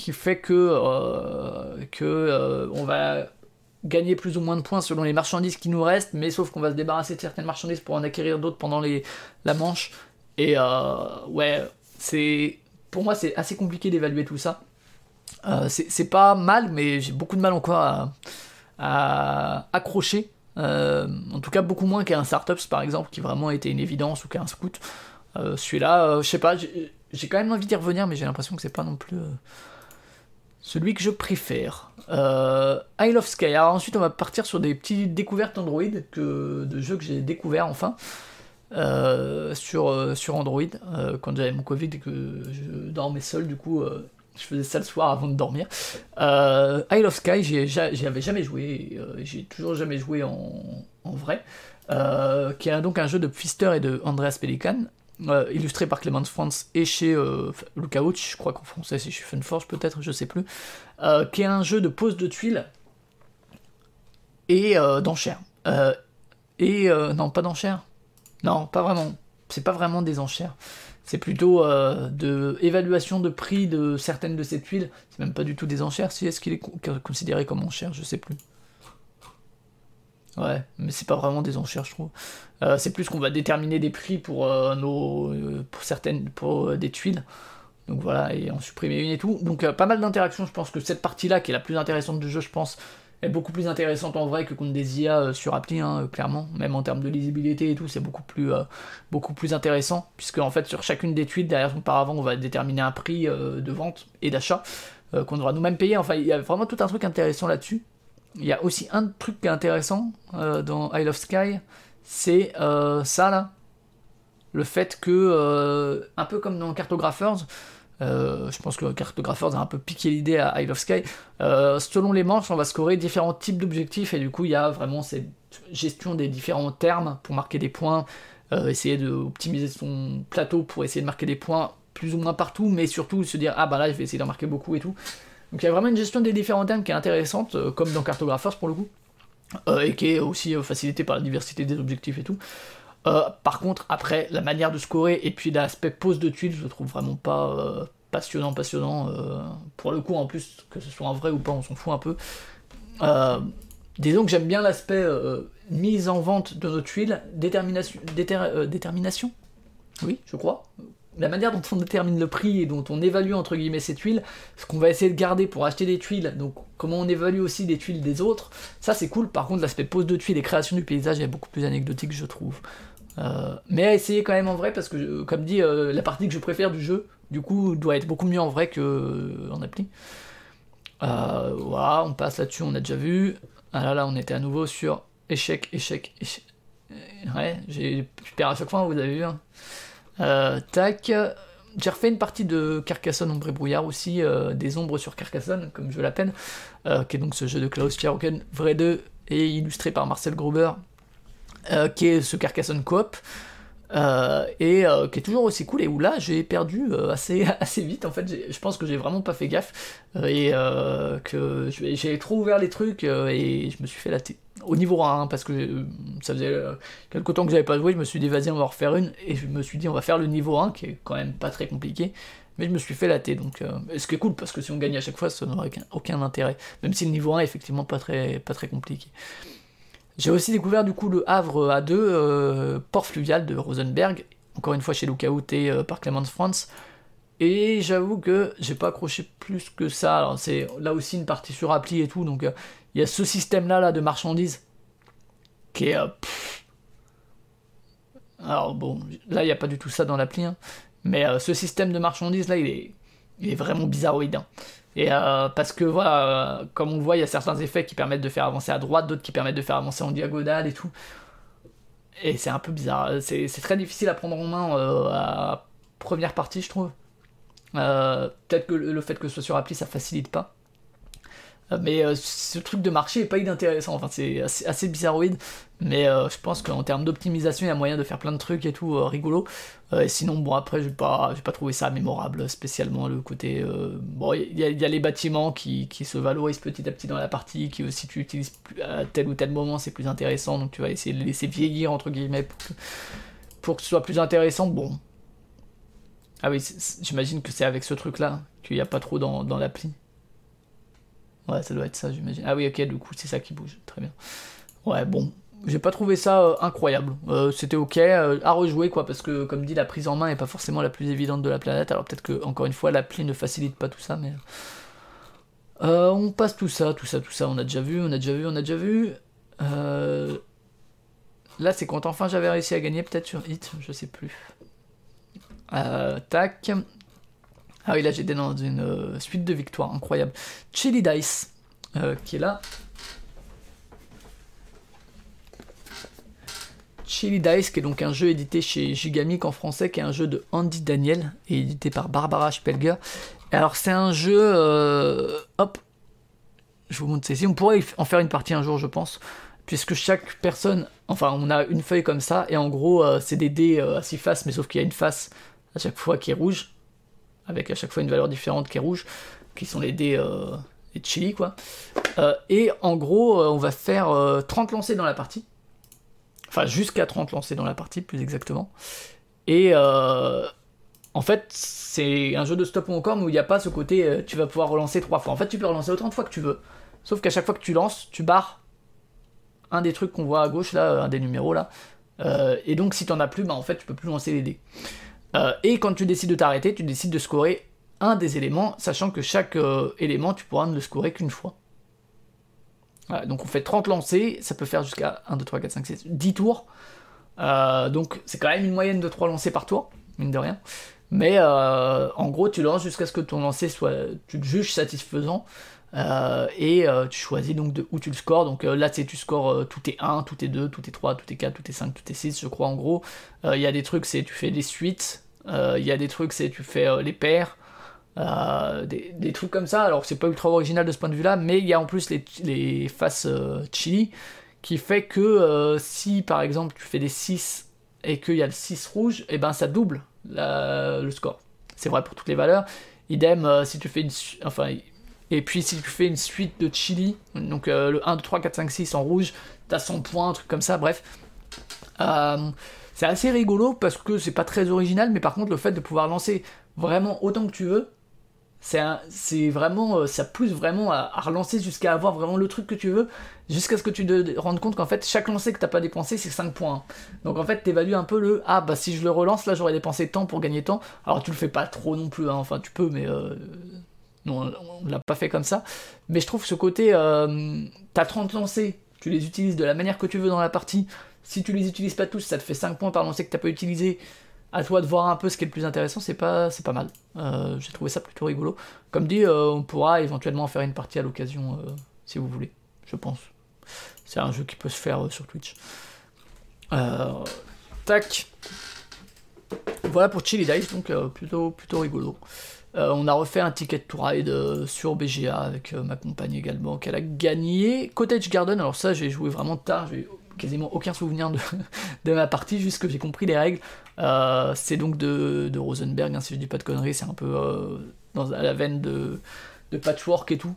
qui fait que, euh, que euh, on va gagner plus ou moins de points selon les marchandises qui nous restent, mais sauf qu'on va se débarrasser de certaines marchandises pour en acquérir d'autres pendant les, la manche. Et ouais, c'est pour moi c'est assez compliqué d'évaluer tout ça. c'est pas mal, mais j'ai beaucoup de mal encore à, à accrocher euh, en tout cas, beaucoup moins qu'un Startups par exemple, qui vraiment était une évidence, ou qu'un Scout. Euh, celui-là, euh, je sais pas, j'ai quand même envie d'y revenir, mais j'ai l'impression que c'est pas non plus celui que je préfère. I Love Sky. Alors ensuite, on va partir sur des petites découvertes Android que, de jeux que j'ai découverts enfin. sur, sur Android quand j'avais mon Covid et que je dormais seul du coup je faisais ça le soir avant de dormir. Euh, Isle of Sky, j'y avais jamais joué, euh, j'ai toujours jamais joué en, vrai, euh, qui est donc un jeu de Pfister et de Andreas Pelikan, euh, illustré par Clément France et chez Lookout, je crois qu'en français c'est chez Funforge peut-être, je sais plus, qui est un jeu de pose de tuiles et d'enchères. et non, pas d'enchères. Non, pas vraiment. C'est pas vraiment des enchères. C'est plutôt euh, de évaluation de prix de certaines de ces tuiles. C'est même pas du tout des enchères. Si est-ce qu'il est considéré comme enchère, je sais plus. Ouais, mais c'est pas vraiment des enchères, je trouve. Euh, c'est plus qu'on va déterminer des prix pour euh, nos, pour certaines, pour des tuiles. Donc voilà, et en supprimer une et tout. Donc pas mal d'interactions. Je pense que cette partie-là, qui est la plus intéressante du jeu, je pense, est beaucoup plus intéressante en vrai que contre des IA euh, sur appli, hein, clairement. Même en termes de lisibilité et tout, c'est beaucoup plus, euh, beaucoup plus intéressant, puisque en fait sur chacune des tweets derrière son paravent, on va déterminer un prix euh, de vente et d'achat qu'on devra nous-mêmes payer. Enfin, il y a vraiment tout un truc intéressant là-dessus. Il y a aussi un truc qui est intéressant dans Isle of Sky, c'est ça là, le fait que, un peu comme dans Cartographers, euh, je pense que Cartographers a un peu piqué l'idée à Isle of Sky. Euh, selon les manches, on va scorer différents types d'objectifs et du coup, il y a vraiment cette gestion des différents termes pour marquer des points, euh, essayer d'optimiser son plateau pour essayer de marquer des points plus ou moins partout, mais surtout se dire ah bah là, je vais essayer d'en marquer beaucoup et tout. Donc il y a vraiment une gestion des différents termes qui est intéressante, comme dans Cartographers pour le coup, et qui est aussi facilitée par la diversité des objectifs et tout. Euh, par contre, après, la manière de scorer et puis l'aspect pose de tuiles, je le trouve vraiment pas euh, passionnant, passionnant. Euh, pour le coup, en plus, que ce soit un vrai ou pas, on s'en fout un peu. disons que j'aime bien l'aspect mise en vente de nos tuiles, détermination, détermination, oui, je crois. La manière dont on détermine le prix et dont on évalue entre guillemets ces tuiles, ce qu'on va essayer de garder pour acheter des tuiles, donc comment on évalue aussi des tuiles des autres, ça c'est cool. Par contre, l'aspect pose de tuiles et création du paysage est beaucoup plus anecdotique, je trouve. Euh, mais à essayer quand même en vrai parce que, euh, comme dit, euh, la partie que je préfère du jeu, du coup, doit être beaucoup mieux en vrai que en appli. voilà, on passe là-dessus, on a déjà vu. Ah là là, on était à nouveau sur échec, échec, échec. Ouais, j'ai perds à chaque fois, vous avez vu. Hein. Tac. J'ai refait une partie de Carcassonne Ombre et Brouillard aussi, des ombres sur Carcassonne, comme je l'appelle, qui est donc ce jeu de Klaus Pierrocken, vrai 2, et illustré par Marcel Gruber, euh, qui est ce Carcassonne Coop. Euh, et euh, qui est toujours aussi cool. Et où là j'ai perdu assez, assez vite en fait. Je pense que j'ai vraiment pas fait gaffe. Et que j'ai trop ouvert les trucs et je me suis fait la au niveau 1 hein, parce que ça faisait quelques temps que j'avais pas joué je me suis dit vas-y on va refaire une. Et je me suis dit on va faire le niveau 1 qui est quand même pas très compliqué. Mais je me suis fait latter donc ce qui est cool parce que si on gagne à chaque fois ça n'aurait aucun, intérêt. Même si le niveau 1 est effectivement pas très compliqué J'ai aussi découvert du coup le Havre A2, euh, port fluvial de Rosenberg, encore une fois chez Lookout et euh, par Clemens France. Et j'avoue que j'ai pas accroché plus que ça. Alors c'est là aussi une partie sur appli et tout, donc euh, il y a ce système là, là de marchandises qui est. alors bon, là il n'y a pas du tout ça dans l'appli, hein. mais ce système de marchandises là il est, il est vraiment bizarroïde. Hein. Et euh, parce que voilà, euh, comme on voit, il y a certains effets qui permettent de faire avancer à droite, d'autres qui permettent de faire avancer en diagonale et tout. Et c'est un peu bizarre. C'est très difficile à prendre en main euh, à première partie, je trouve. Peut-être que le fait que ce soit sur appli, ça facilite pas. Mais euh, ce truc de marché est pas inintéressant, enfin c'est assez, bizarroïde, mais euh, je pense qu'en termes d'optimisation, il y a moyen de faire plein de trucs et tout euh, rigolo. sinon, bon, après, j'ai pas, pas trouvé ça mémorable spécialement le côté. bon, il y, a les bâtiments qui, se valorisent petit à petit dans la partie, qui si tu utilises à tel ou tel moment, c'est plus intéressant, donc tu vas essayer de les laisser vieillir entre guillemets pour que, ce soit plus intéressant. Bon. Ah oui, j'imagine que c'est avec ce truc là qu'il n'y a pas trop dans, dans l'appli. Ouais, ça doit être ça, j'imagine. Ah oui, ok, du coup, c'est ça qui bouge. Très bien. Ouais, bon. J'ai pas trouvé ça euh, incroyable. Euh, c'était ok euh, à rejouer, quoi, parce que, comme dit, la prise en main est pas forcément la plus évidente de la planète. Alors peut-être que, encore une fois, l'appli ne facilite pas tout ça, mais. on passe tout ça, tout ça, tout ça. On a déjà vu, on a déjà vu, on a déjà vu. Là, c'est quand enfin j'avais réussi à gagner, peut-être sur Hit, je sais plus. tac. Ah oui, là j'étais dans une euh, suite de victoires, incroyable. Chili Dice, euh, qui est là. Chili Dice, qui est donc un jeu édité chez Gigamic en français, qui est un jeu de Andy Daniel, et édité par Barbara Spelger. Alors c'est un jeu... Euh, hop, je vous montre ceci. On pourrait en faire une partie un jour, je pense, puisque chaque personne... Enfin, on a une feuille comme ça, et en gros, c'est des dés à six faces, mais sauf qu'il y a une face à chaque fois qui est rouge avec à chaque fois une valeur différente qui est rouge, qui sont les dés, euh, chili, quoi. Euh, et en gros, euh, on va faire 30 lancers dans la partie. Enfin, jusqu'à 30 lancers dans la partie, plus exactement. Et en fait, c'est un jeu de stop ou encore, mais où il n'y a pas ce côté tu vas pouvoir relancer trois fois. En fait, tu peux relancer autant de fois que tu veux. Sauf qu'à chaque fois que tu lances, tu barres un des trucs qu'on voit à gauche, là, un des numéros là. et donc, si t'en as plus, bah, en fait, tu peux plus lancer les dés. Euh, et quand tu décides de t'arrêter, tu décides de scorer un des éléments, sachant que chaque euh, élément, tu pourras ne le scorer qu'une fois. donc on fait 30 lancers, ça peut faire jusqu'à 1, 2, 3, 4, 5, 6, 10 tours. Euh, donc c'est quand même une moyenne de 3 lancers par tour, mine de rien. Mais en gros, tu lances jusqu'à ce que ton lancer soit, tu le juges satisfaisant. Et tu choisis donc de où tu le scores. Donc là, tu tu scores tout est 1, tout est 2, tout est 3, tout est 4, tout est 5, tout est 6, je crois en gros. Il y a des trucs, c'est tu fais des suites. Euh, il y a des trucs, c'est tu fais euh, les paires. Euh, des, trucs comme ça. Alors c'est pas ultra original de ce point de vue-là, mais il y a en plus les, les faces chili qui fait que si par exemple tu fais des 6 et qu'il y a le 6 rouge, et eh ben ça double le score. C'est vrai pour toutes les valeurs. Idem si tu fais une enfin et puis si tu fais une suite de chili, donc le 1 2 3 4 5 6 en rouge, t'as 100 points, un truc comme ça, bref. C'est assez rigolo parce que c'est pas très original, mais par contre, le fait de pouvoir lancer vraiment autant que tu veux, c'est vraiment, euh, ça pousse vraiment à, relancer jusqu'à avoir vraiment le truc que tu veux, jusqu'à ce que tu te rendes compte qu'en fait, chaque lancer que t'as pas dépensé, c'est 5 points. Donc en fait, t'évalues un peu le ah bah si je le relance, là j'aurais dépensé tant pour gagner tant. Alors tu le fais pas trop non plus, hein. enfin tu peux, mais euh, on l'a pas fait comme ça. Mais je trouve ce côté, euh, t'as 30 lancers, tu les utilises de la manière que tu veux dans la partie. Si tu les utilises pas tous, ça te fait 5 points par lancer que t'as pas utilisé. À toi de voir un peu ce qui est le plus intéressant, c'est pas, mal. Euh, j'ai trouvé ça plutôt rigolo. Comme dit, euh, on pourra éventuellement faire une partie à l'occasion si vous voulez, je pense. C'est un jeu qui peut se faire sur Twitch. tac. Voilà pour Chili Dice, donc plutôt, plutôt rigolo. On a refait un ticket to ride sur BGA avec ma compagne également, qu'elle a gagné. Cottage Garden, alors ça j'ai joué vraiment tard, j'ai quasiment aucun souvenir de, ma partie, juste que j'ai compris les règles. Euh, c'est donc de, Rosenberg, hein, si je dis pas de conneries, c'est un peu euh, dans, à la veine de, patchwork et tout.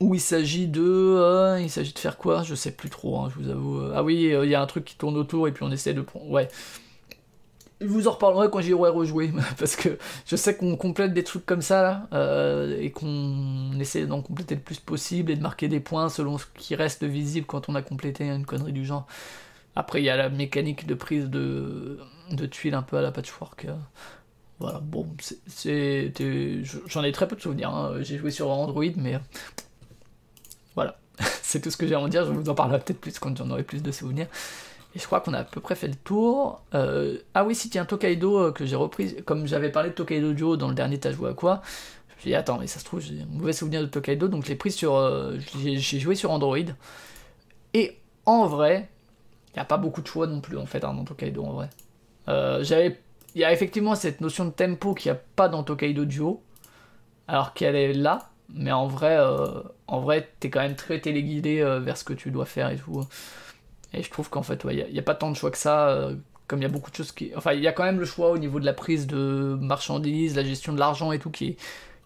Où il s'agit de. Euh, il s'agit de faire quoi? Je sais plus trop, hein, je vous avoue. Ah oui, il y a un truc qui tourne autour et puis on essaie de. Ouais. Je vous en reparlerai quand j'y aurai rejoué, parce que je sais qu'on complète des trucs comme ça, là, euh, et qu'on essaie d'en compléter le plus possible, et de marquer des points selon ce qui reste visible quand on a complété une connerie du genre. Après, il y a la mécanique de prise de, tuiles un peu à la patchwork. Euh. Voilà, bon, c'est, j'en ai très peu de souvenirs. Hein. J'ai joué sur Android, mais voilà, c'est tout ce que j'ai à en dire. Je vous en parlerai peut-être plus quand j'en aurai plus de souvenirs. Et je crois qu'on a à peu près fait le tour. Euh, ah oui, si, tiens, Tokaido euh, que j'ai repris. Comme j'avais parlé de Tokaido Duo dans le dernier T'as joué à quoi Je me suis dit, attends, mais ça se trouve, j'ai un mauvais souvenir de Tokaido. Donc je l'ai pris sur. Euh, j'ai joué sur Android. Et en vrai, il n'y a pas beaucoup de choix non plus, en fait, hein, dans Tokaido, en vrai. Il y a effectivement cette notion de tempo qu'il n'y a pas dans Tokaido Duo. Alors qu'elle est là. Mais en vrai, en vrai, t'es quand même très téléguidé vers ce que tu dois faire et tout. Et je trouve qu'en fait, il n'y a, pas tant de choix que ça. Euh, comme il y a beaucoup de choses qui. Enfin, il y a quand même le choix au niveau de la prise de marchandises, la gestion de l'argent et tout qui est,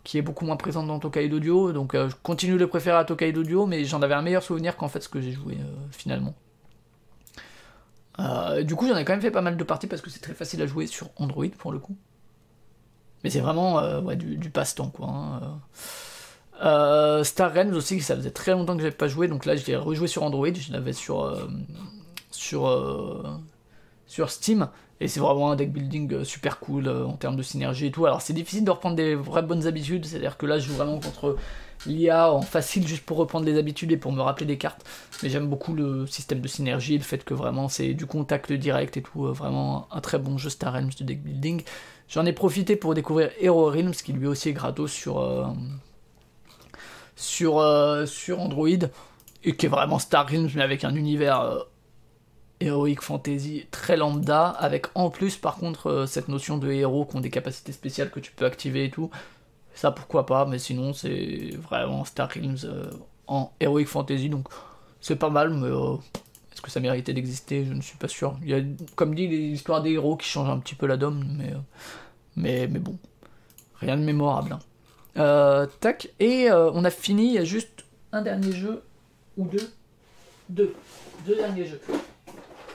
qui est beaucoup moins présente dans Tokaido Duo. Donc, euh, je continue de préférer à Tokaido Duo, mais j'en avais un meilleur souvenir qu'en fait ce que j'ai joué euh, finalement. du coup, j'en ai quand même fait pas mal de parties parce que c'est très facile à jouer sur Android pour le coup. Mais c'est vraiment du, passe-temps quoi. Hein, euh, Star Realms aussi, ça faisait très longtemps que j'avais pas joué, donc là je l'ai rejoué sur Android, je l'avais sur, euh, sur, euh, sur Steam, et c'est vraiment un deck building super cool en termes de synergie et tout. Alors c'est difficile de reprendre des vraies bonnes habitudes, c'est-à-dire que là je joue vraiment contre l'IA en facile juste pour reprendre les habitudes et pour me rappeler des cartes, mais j'aime beaucoup le système de synergie, le fait que vraiment c'est du contact direct et tout, vraiment un très bon jeu Star Realms de deck building. J'en ai profité pour découvrir Hero Realms, qui lui aussi est gratos sur sur, euh, sur Android, et qui est vraiment Star Realms, mais avec un univers euh, héroïque fantasy très lambda, avec en plus par contre euh, cette notion de héros qui ont des capacités spéciales que tu peux activer et tout. Ça pourquoi pas, mais sinon c'est vraiment Star Realms en héroïque fantasy, donc c'est pas mal, mais est-ce que ça méritait d'exister? Je ne suis pas sûr. Il y a, comme dit, l'histoire des héros qui changent un petit peu la mais, mais bon, rien de mémorable. Hein. Euh, tac, et euh, on a fini, il y a juste un dernier jeu, ou deux, deux, deux derniers jeux.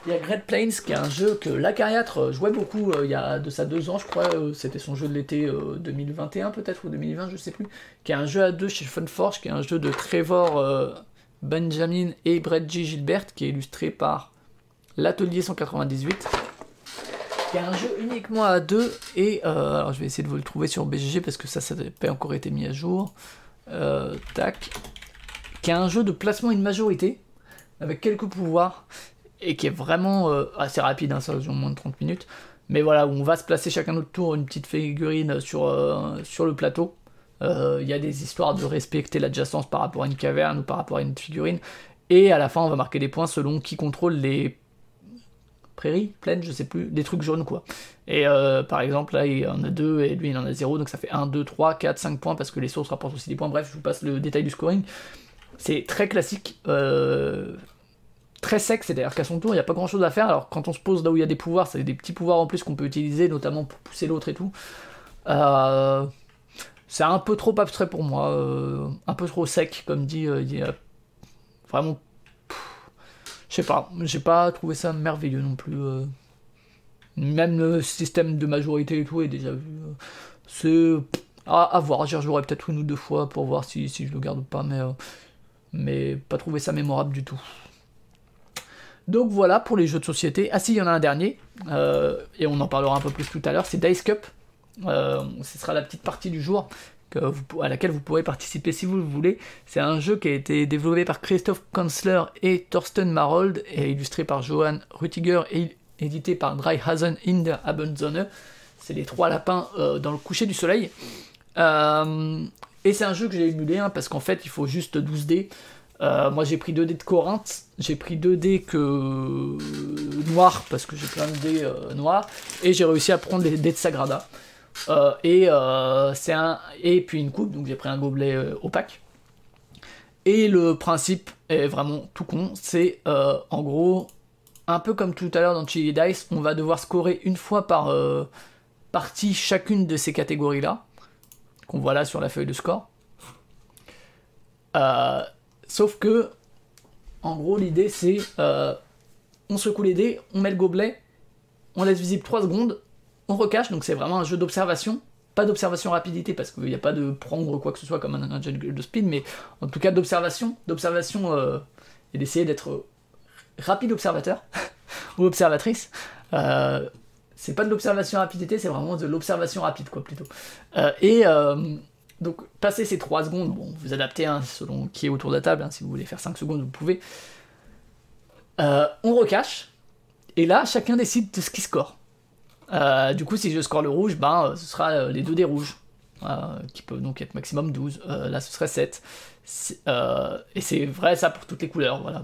Il y a Great Plains qui est un jeu que l'Acariatre euh, jouait beaucoup il y a de ça deux ans, je crois, c'était son jeu de l'été 2021 peut-être, ou 2020, je sais plus, qui est un jeu à deux chez Funforge, qui est un jeu de Trevor Benjamin et Brett G. Gilbert, qui est illustré par l'Atelier 198 il y a un jeu uniquement à deux et euh, alors je vais essayer de vous le trouver sur BGG parce que ça, ça n'a pas encore été mis à jour. Euh, tac. Qui est un jeu de placement une majorité avec quelques pouvoirs et qui est vraiment euh, assez rapide, hein, ça dure moins de 30 minutes. Mais voilà, où on va se placer chacun notre tour une petite figurine sur, sur le plateau. Il y a des histoires de respecter l'adjacence par rapport à une caverne ou par rapport à une figurine. Et à la fin, on va marquer des points selon qui contrôle les prairie, je sais plus, des trucs jaunes quoi. Et euh, par exemple, là il en a deux et lui il en a zéro, donc ça fait 1, 2, 3, 4, 5 points parce que les sources rapportent aussi des points. Bref, je vous passe le détail du scoring. C'est très classique, euh, très sec, c'est-à-dire qu'à son tour il n'y a pas grand chose à faire. Alors quand on se pose là où il y a des pouvoirs, c'est des petits pouvoirs en plus qu'on peut utiliser, notamment pour pousser l'autre et tout. Euh, c'est un peu trop abstrait pour moi, un peu trop sec, comme dit, il y a vraiment je sais pas, j'ai pas trouvé ça merveilleux non plus. Euh. Même le système de majorité et tout est déjà vu. Euh. C'est à, voir, j'y rejouerai peut-être une ou deux fois pour voir si, je le garde ou pas, mais, euh, mais pas trouvé ça mémorable du tout. Donc voilà pour les jeux de société. Ah si, il y en a un dernier, et on en parlera un peu plus tout à l'heure, c'est Dice Cup. ce sera la petite partie du jour à laquelle vous pourrez participer si vous le voulez. C'est un jeu qui a été développé par Christophe Kanzler et Thorsten Marold et illustré par Johan Rutiger et édité par Dryhazen in der Abendsonne. C'est les trois lapins euh, dans le coucher du soleil. Euh, et c'est un jeu que j'ai émulé hein, parce qu'en fait il faut juste 12 dés. Euh, moi j'ai pris 2 dés de Corinthe, j'ai pris 2 dés que noirs parce que j'ai plein de dés noirs et j'ai réussi à prendre des dés de Sagrada. Euh, et, euh, c'est un, et puis une coupe, donc j'ai pris un gobelet euh, opaque. Et le principe est vraiment tout con, c'est en gros, un peu comme tout à l'heure dans Chili Dice, on va devoir scorer une fois par partie chacune de ces catégories-là, qu'on voit là sur la feuille de score. sauf que, en gros, l'idée c'est on secoue les dés, on met le gobelet, on laisse visible 3 secondes, on recache, donc c'est vraiment un jeu d'observation. Pas d'observation rapidité parce qu'il n'y a pas de prendre quoi que ce soit comme un, de speed, mais en tout cas d'observation, d'observation euh, et d'essayer d'être rapide observateur ou observatrice. Euh, c'est pas de l'observation rapidité, c'est vraiment de l'observation rapide, quoi, plutôt. Euh, et donc, passer ces 3 secondes, bon, vous adaptez hein, selon qui est autour de la table, hein, si vous voulez faire 5 secondes, vous pouvez. on recache, et là, chacun décide de ce qu'il score. Du coup, si je score le rouge, ben, ce sera les deux des rouges, qui peuvent donc être maximum 12. là, ce serait 7. et c'est vrai ça pour toutes les couleurs, voilà.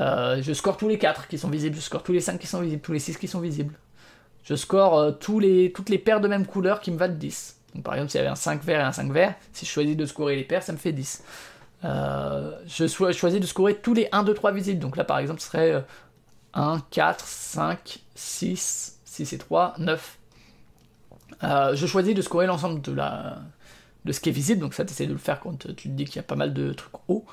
Euh, je score tous les 4 qui sont visibles, je score tous les 5 qui sont visibles, tous les 6 qui sont visibles. Je score euh, tous les, toutes les paires de même couleur qui me valent 10. Donc, par exemple, s'il y avait un 5 vert et un 5 vert, si je choisis de scorer les paires, ça me fait 10. Euh, je choisis de scorer tous les 1, 2, 3 visibles. Donc là, par exemple, ce serait 1, 4, 5, 6, 6 et 3, 9. je choisis de scorer l'ensemble de, la, de ce qui est visible. Donc ça, tu essaies de le faire quand tu te dis qu'il y a pas mal de trucs hauts.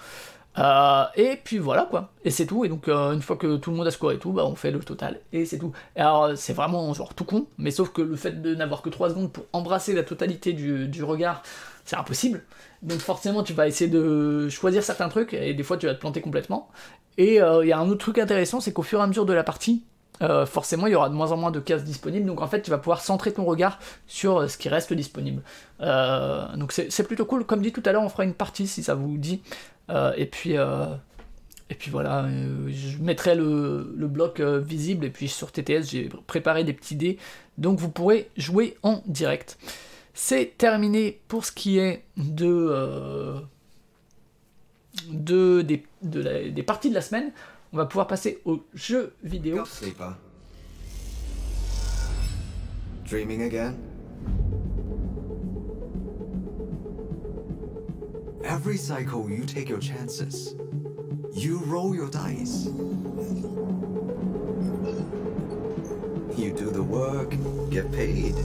Euh, et puis voilà quoi, et c'est tout. Et donc euh, une fois que tout le monde a scoré tout, bah, on fait le total et c'est tout. Alors c'est vraiment genre tout con, mais sauf que le fait de n'avoir que 3 secondes pour embrasser la totalité du, regard, c'est impossible. Donc forcément tu vas essayer de choisir certains trucs et des fois tu vas te planter complètement. Et euh, il y a un autre truc intéressant, c'est qu'au fur et à mesure de la partie, forcément il y aura de moins en moins de cases disponibles, donc en fait tu vas pouvoir centrer ton regard sur ce qui reste disponible. donc c'est plutôt cool, comme dit tout à l'heure on fera une partie si ça vous dit euh, et puis euh, et puis voilà, euh, je mettrai le, bloc visible et puis sur TTS j'ai préparé des petits dés, donc vous pourrez jouer en direct. C'est terminé pour ce qui est de des parties de la semaine. On va pouvoir passer aux jeux vidéo. Dreaming again? Every cycle, you take your chances. You roll your dice. You do the work, get paid,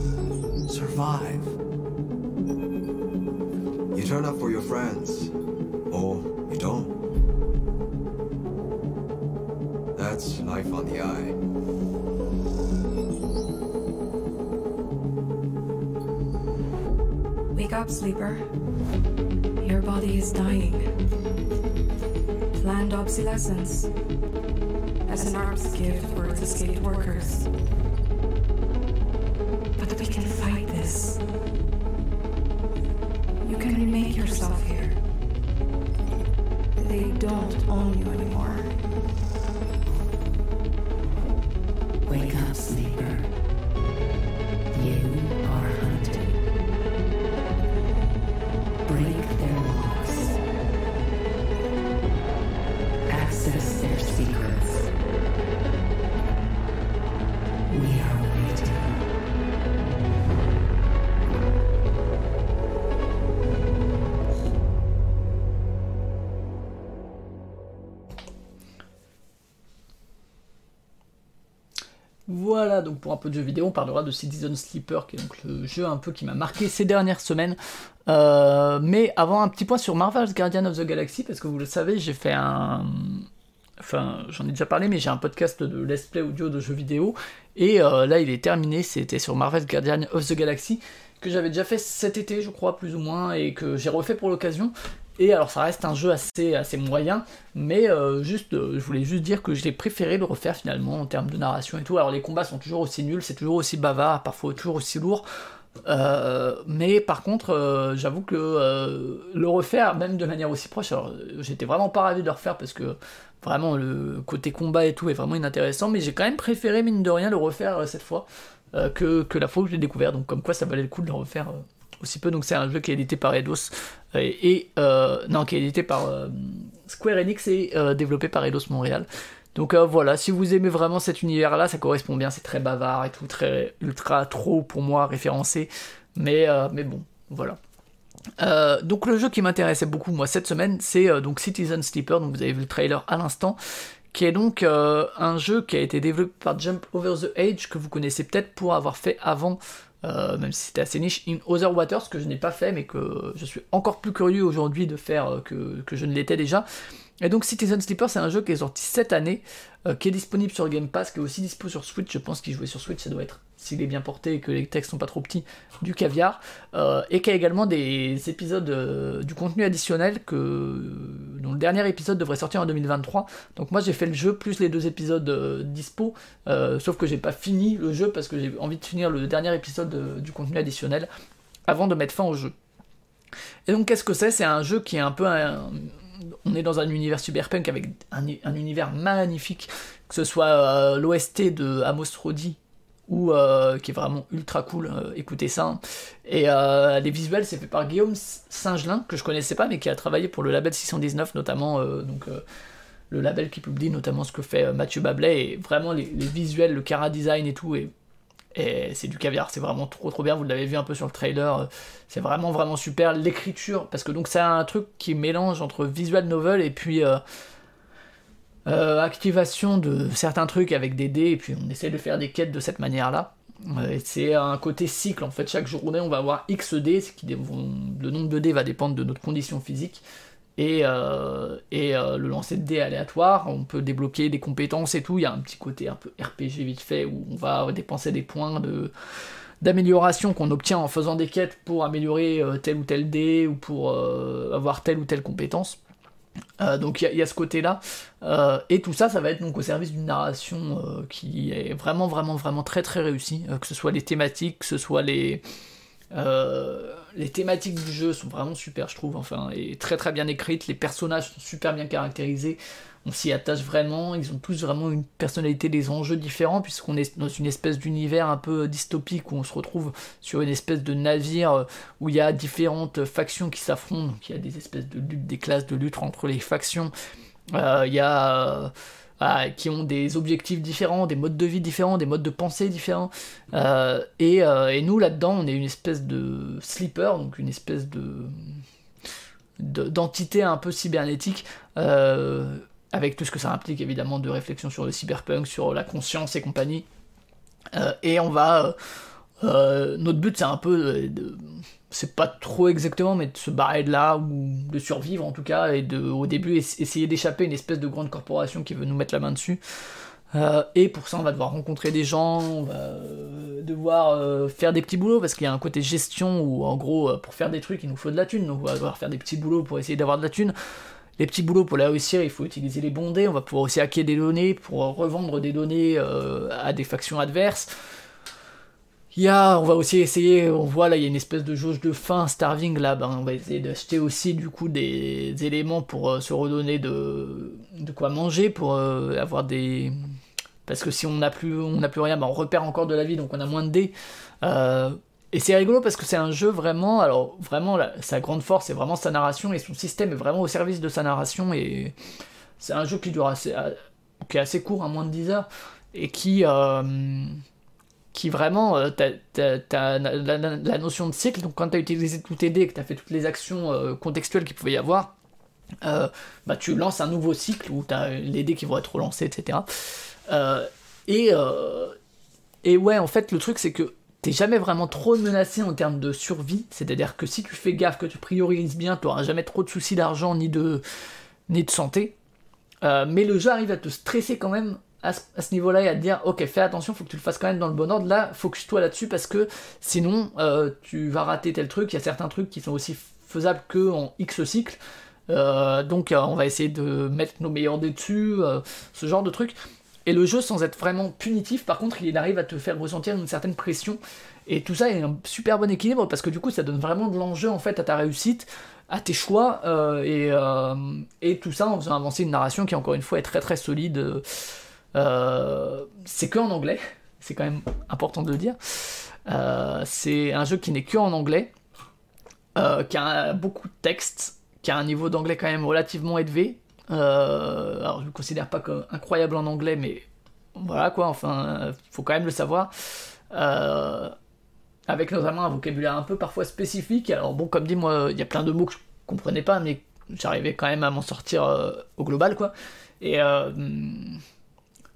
survive. You turn up for your friends, or you don't. That's life on the eye. Wake up, sleeper. Your body is dying. Planned obsolescence. As an arms gift for its escaped workers. But we can fight this. You can remake yourself here. They don't own you un peu de jeux vidéo, on parlera de Citizen Sleeper, qui est donc le jeu un peu qui m'a marqué ces dernières semaines. Euh, mais avant, un petit point sur Marvel's Guardian of the Galaxy, parce que vous le savez, j'ai fait un. Enfin, j'en ai déjà parlé, mais j'ai un podcast de let's play audio de jeux vidéo. Et euh, là, il est terminé, c'était sur Marvel's Guardian of the Galaxy, que j'avais déjà fait cet été, je crois, plus ou moins, et que j'ai refait pour l'occasion. Et alors ça reste un jeu assez, moyen, mais euh, juste, euh, je voulais juste dire que j'ai préféré le refaire finalement en termes de narration et tout. Alors les combats sont toujours aussi nuls, c'est toujours aussi bavard, parfois toujours aussi lourd. Euh, mais par contre, j'avoue que le refaire, même de manière aussi proche, alors j'étais vraiment pas ravi de le refaire parce que vraiment le côté combat et tout est vraiment inintéressant, mais j'ai quand même préféré, mine de rien, le refaire cette fois que, que, la fois où je l'ai découvert. Donc comme quoi ça valait le coup de le refaire aussi peu. Donc c'est un jeu qui est édité par Eidos euh, et, euh, non qui est édité par euh, Square Enix et développé par Eidos Montréal. Donc voilà, si vous aimez vraiment cet univers-là, ça correspond bien. C'est très bavard et tout, très ultra trop pour moi référencé, mais mais bon, voilà. donc le jeu qui m'intéressait beaucoup moi cette semaine, c'est donc Citizen Sleeper. Donc vous avez vu le trailer à l'instant qui est donc un jeu qui a été développé par Jump Over the Age, que vous connaissez peut-être pour avoir fait avant même si c'était assez niche, In Other Waters, que je n'ai pas fait, mais que je suis encore plus curieux aujourd'hui de faire que, que je ne l'étais déjà. Et donc Citizen Sleeper, c'est un jeu qui est sorti cette année, euh, qui est disponible sur Game Pass, qui est aussi dispo sur Switch. Je pense qu'il jouait sur Switch, ça doit être, s'il est bien porté et que les textes sont pas trop petits, du caviar. Euh, et qui a également des épisodes, euh, du contenu additionnel, que, dont le dernier épisode devrait sortir en 2023. Donc moi j'ai fait le jeu plus les deux épisodes dispo, sauf que j'ai pas fini le jeu parce que j'ai envie de finir le dernier épisode du contenu additionnel avant de mettre fin au jeu. Et donc qu'est-ce que c'est? C'est un jeu qui est un peu un, on est dans un univers cyberpunk avec un, univers magnifique, que ce soit euh, l'OST de Amos Rodi ou euh, qui est vraiment ultra cool, euh, écoutez ça. Hein. Et les visuels, c'est fait par Guillaume Singelin, que je connaissais pas, mais qui a travaillé pour le label 619 notamment, le label qui publie notamment ce que fait Mathieu Bablet, et vraiment les, visuels, le cara design et tout, et c'est du caviar, c'est vraiment trop trop bien, vous l'avez vu un peu sur le trailer, c'est vraiment vraiment super. L'écriture, parce que donc c'est un truc qui mélange entre visual novel et puis euh, euh, activation de certains trucs avec des dés, et puis on essaie de faire des quêtes de cette manière-là. Euh, c'est un côté cycle, en fait, chaque journée on va avoir X dés, le nombre de dés va dépendre de notre condition physique et, euh, euh, le lancer de dés aléatoire, on peut débloquer des compétences et tout, il y a un petit côté un peu RPG vite fait où on va dépenser des points de d'amélioration qu'on obtient en faisant des quêtes pour améliorer euh, tel ou tel dé ou pour avoir telle ou telle compétence. donc il y, a ce côté-là. et tout ça, ça va être donc au service d'une narration qui est vraiment, vraiment, vraiment très, très réussie. que ce soit les thématiques, que ce soit les, euh, les thématiques du jeu sont vraiment super, je trouve, enfin, et très très bien écrites. Les personnages sont super bien caractérisés. On s'y attache vraiment. Ils ont tous vraiment une personnalité, des enjeux différents, puisqu'on est dans une espèce d'univers un peu dystopique où on se retrouve sur une espèce de navire euh, où il y a différentes factions qui s'affrontent. Donc il y a des espèces de luttes, des classes de lutte entre les factions. Euh, il y a qui ont des objectifs différents, des modes de vie différents, des modes de pensée différents. Euh, euh, et, nous, là-dedans, on est une espèce de sleeper, donc une espèce de d'entité un peu cybernétique, euh, avec tout ce que ça implique évidemment de réflexion sur le cyberpunk, sur la conscience et compagnie. et on va... notre but, c'est un peu de c'est pas trop exactement, mais de se barrer de là, ou de survivre en tout cas, et de, au début, essayer d'échapper à une espèce de grande corporation qui veut nous mettre la main dessus. Euh, et pour ça, on va devoir rencontrer des gens, on va euh, devoir euh, faire des petits boulots, parce qu'il y a un côté gestion où, en gros, pour faire des trucs, il nous faut de la thune, donc on va devoir faire des petits boulots pour essayer d'avoir de la thune. Les petits boulots, pour les réussir, il faut utiliser les bondés, on va pouvoir aussi hacker des données pour revendre des données à des factions adverses. Il on va aussi essayer, on voit là, il y a une espèce de jauge de faim, starving là, ben, on va essayer d'acheter aussi du coup des éléments pour euh, se redonner de, quoi manger, pour euh, avoir des... Parce que si on n'a plus, plus rien, ben, on repère encore de la vie, donc on a moins de dés. Euh, et c'est rigolo parce que c'est un jeu vraiment, alors vraiment, sa grande force, c'est vraiment sa narration, et son système est vraiment au service de sa narration, et c'est un jeu qui dure assez, qui est assez court, à moins de 10 heures, et qui qui vraiment, euh, t'as, la, notion de cycle, donc quand t'as utilisé tous tes dés que t'as fait toutes les actions euh, contextuelles qu'il pouvait y avoir, euh, bah tu lances un nouveau cycle où t'as les dés qui vont être relancés, etc. et, et ouais, en fait, le truc c'est que t'es jamais vraiment trop menacé en termes de survie, c'est-à-dire que si tu fais gaffe, que tu priorises bien, t'auras jamais trop de soucis d'argent ni de, ni de santé. mais le jeu arrive à te stresser quand même à ce, niveau-là et à te dire ok fais attention faut que tu le fasses quand même dans le bon ordre. Là focus-toi là-dessus parce que sinon euh, tu vas rater tel truc. Il y a certains trucs qui sont aussi faisables que en X cycles euh, donc euh, on va essayer de mettre nos meilleurs dés dessus ce genre de trucs et le jeu sans être vraiment punitif par contre il arrive à te faire ressentir une certaine pression. Et tout ça est un super bon équilibre parce que du coup ça donne vraiment de l'enjeu en fait à ta réussite à tes choix et, et tout ça en faisant avancer une narration qui encore une fois est très très solide c'est que en anglais, c'est quand même important de le dire. Euh, c'est un jeu qui n'est que en anglais, euh, qui a beaucoup de texte, qui a un niveau d'anglais quand même relativement élevé. alors je ne le considère pas comme incroyable en anglais, mais voilà quoi, enfin, faut quand même le savoir. avec notamment un vocabulaire un peu parfois spécifique. Alors bon, comme dit, moi, il y a plein de mots que je comprenais pas, mais j'arrivais quand même à m'en sortir au global, quoi. Et